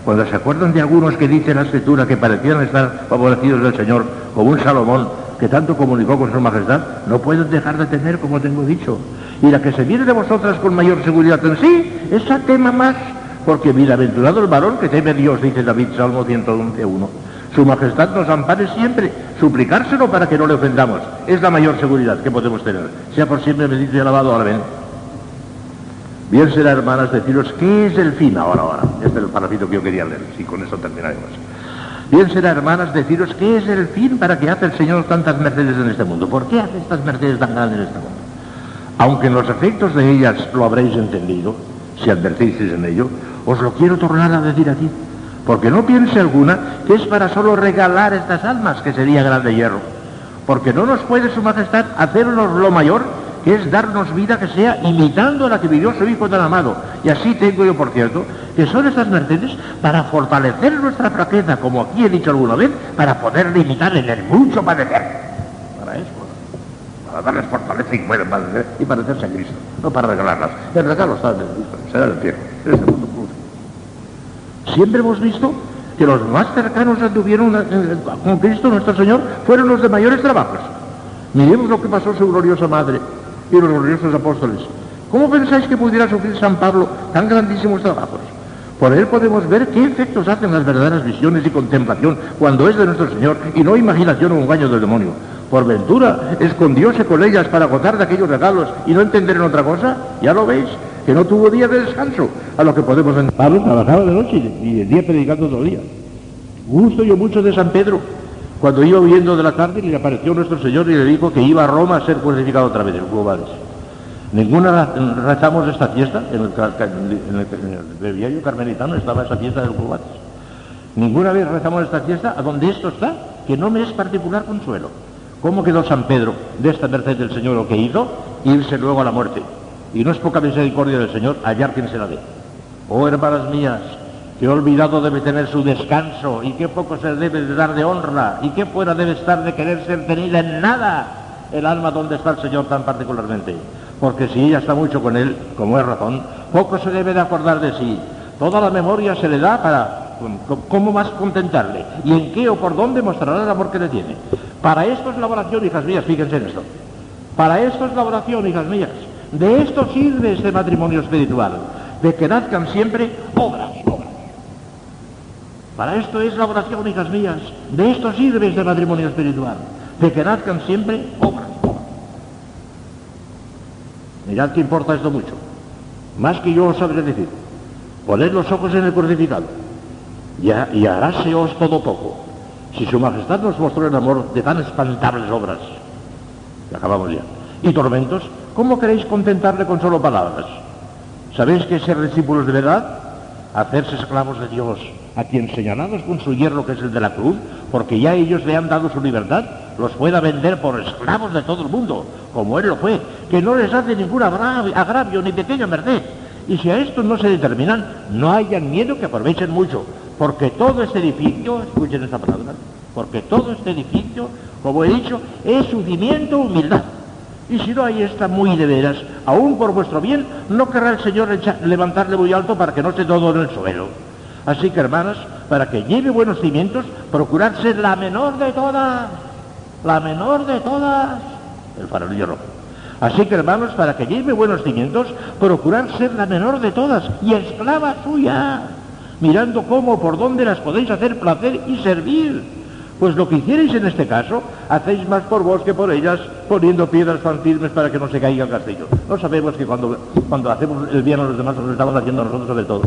cuando se acuerdan de algunos que dice la escritura que parecían estar favorecidos del Señor, como un Salomón que tanto comunicó con su majestad, no pueden dejar de tener, como tengo dicho. Y la que se viene de vosotras con mayor seguridad en sí, esa tema más, porque bienaventurado el varón que teme Dios, dice David, Salmo 111.1. Su majestad nos ampare siempre, suplicárselo para que no le ofendamos. Es la mayor seguridad que podemos tener. Sea por siempre bendito y alabado. Ven. Bien será, hermanas, deciros qué es el fin ahora, ahora. Este es el parafito que yo quería leer, si con eso terminaremos. Bien será, hermanas, deciros qué es el fin para que hace el Señor tantas mercedes en este mundo. ¿Por qué hace estas mercedes tan grandes en este mundo? Aunque en los efectos de ellas lo habréis entendido, si advertisteis en ello, os lo quiero tornar a decir aquí. Porque no piense alguna que es para solo regalar estas almas, que sería grande hierro. Porque no nos puede su majestad hacernos lo mayor, que es darnos vida que sea imitando a la que vivió su Hijo tan amado. Y así tengo yo, por cierto, que son estas mercedes para fortalecer nuestra fraqueza, como aquí he dicho alguna vez, para poderle imitar en el mucho padecer. Para eso, para darles fortaleza y pueden padecer y padecerse a Cristo, no para regalarlas. El regalo está en el Cristo, será el cielo, mundo Siempre hemos visto que los más cercanos anduvieron eh, con Cristo nuestro Señor fueron los de mayores trabajos. Miremos lo que pasó su gloriosa madre y los gloriosos apóstoles. ¿Cómo pensáis que pudiera sufrir San Pablo tan grandísimos trabajos? Por él podemos ver qué efectos hacen las verdaderas visiones y contemplación cuando es de nuestro Señor y no imaginación o engaño del demonio. Por ventura, escondióse con ellas para gozar de aquellos regalos y no entender en otra cosa. Ya lo veis, que no tuvo día de descanso, a lo que podemos entender. Pablo trabajaba de noche y de día predicando todo el día. Gusto yo mucho de San Pedro, cuando iba huyendo de la cárcel y le apareció nuestro Señor y le dijo que iba a Roma a ser crucificado otra vez en Cubades. Ninguna rezamos esta fiesta, en el, en el, carmelitano estaba esa fiesta del Cubades. Ninguna vez rezamos esta fiesta a donde esto está, que no me es particular consuelo. ¿Cómo quedó San Pedro de esta merced del Señor lo que hizo? Irse luego a la muerte. Y no es poca misericordia del Señor hallar quien se la dé. Oh hermanas mías, que olvidado debe tener su descanso y qué poco se debe de dar de honra y qué fuera debe estar de querer ser tenida en nada el alma donde está el Señor tan particularmente. Porque si ella está mucho con Él, como es razón, poco se debe de acordar de sí. Toda la memoria se le da para cómo más contentarle y en qué o por dónde mostrará el amor que le tiene. Para esto es la oración, hijas mías, fíjense en esto. Para esto es la oración, hijas mías De esto sirve este matrimonio espiritual, de que nazcan siempre obras. Para esto es la oración, hijas mías. De esto sirve este matrimonio espiritual, de que nazcan siempre obras, obras. Mirad que importa esto mucho. Más que yo os sabré decir. Poned los ojos en el crucificado y, y haráseos todo poco. Si su majestad nos mostró el amor de tan espantables obras, y acabamos ya, y tormentos, ¿cómo queréis contentarle con solo palabras? ¿Sabéis que ser discípulos de verdad? Hacerse esclavos de Dios, a quien señalados con su hierro que es el de la cruz, porque ya ellos le han dado su libertad, los pueda vender por esclavos de todo el mundo, como él lo fue, que no les hace ningún agravio ni pequeña merced. Y si a esto no se determinan, no hayan miedo que aprovechen mucho, porque todo este edificio, escuchen esta palabra, porque todo este edificio, como he dicho, es su cimiento humildad. Y si no hay esta muy de veras, aún por vuestro bien, no querrá el Señor levantarle muy alto para que no esté todo en el suelo. Así que, hermanas, para que lleve buenos cimientos, procurad ser la menor de todas, la menor de todas, el farolillo rojo. Así que, hermanos, para que lleve buenos cimientos, procurad ser la menor de todas y esclava suya mirando cómo, por dónde las podéis hacer placer y servir. Pues lo que hicierais en este caso, hacéis más por vos que por ellas, poniendo piedras tan para que no se caiga el castillo. No sabemos que cuando, cuando hacemos el bien a los demás, nos estamos haciendo a nosotros sobre todo.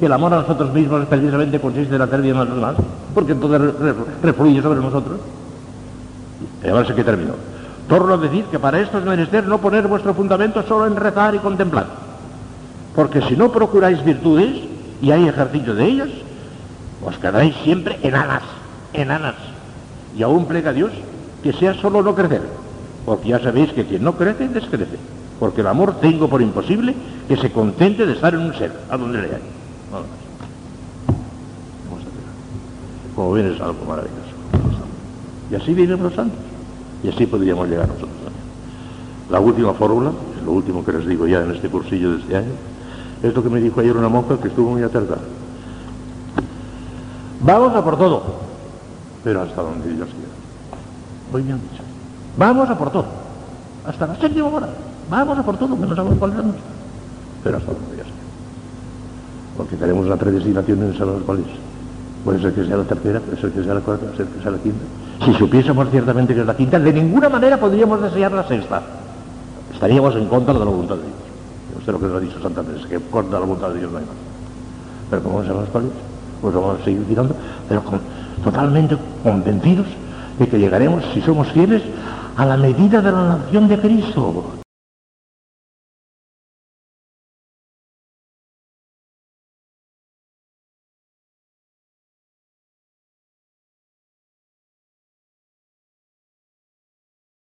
Que el amor a nosotros mismos precisamente consiste en hacer bien a los demás, porque entonces refluye sobre nosotros. Y ahora sé que termino. Torno a decir que para esto es menester no poner vuestro fundamento solo en rezar y contemplar. Porque si no procuráis virtudes, y hay ejercicio de ellas, os quedaréis siempre enanas, enanas. Y aún plega a Dios que sea solo no crecer, porque ya sabéis que quien no crece, descrece. Porque el amor tengo por imposible que se contente de estar en un ser, a donde le hay. Nada más. Como ven es algo maravilloso. Y así viven los santos. Y así podríamos llegar nosotros también. La última fórmula, lo último que les digo ya en este cursillo de este año, es lo que me dijo ayer una monja que estuvo muy acertada. Vamos a por todo, pero hasta donde Dios quiera. Muy bien dicho. Vamos a por todo. Hasta la séptima hora. Vamos a por todo, que no sabemos cuál es la Pero hasta donde Dios quiera. Porque tenemos una predestinación en saber cuál es. Puede ser que sea la tercera, puede ser que sea la cuarta, puede ser que sea la quinta. Si supiésemos ciertamente que es la quinta, de ninguna manera podríamos desear la sexta. Estaríamos en contra de la voluntad de Dios. Usted lo que nos ha dicho Santa Teresa, que corta la voluntad de Dios no hay más. Pero como sabemos cuál es, pues vamos a seguir tirando, pero totalmente convencidos de que llegaremos, si somos fieles, a la medida de la nación de Cristo.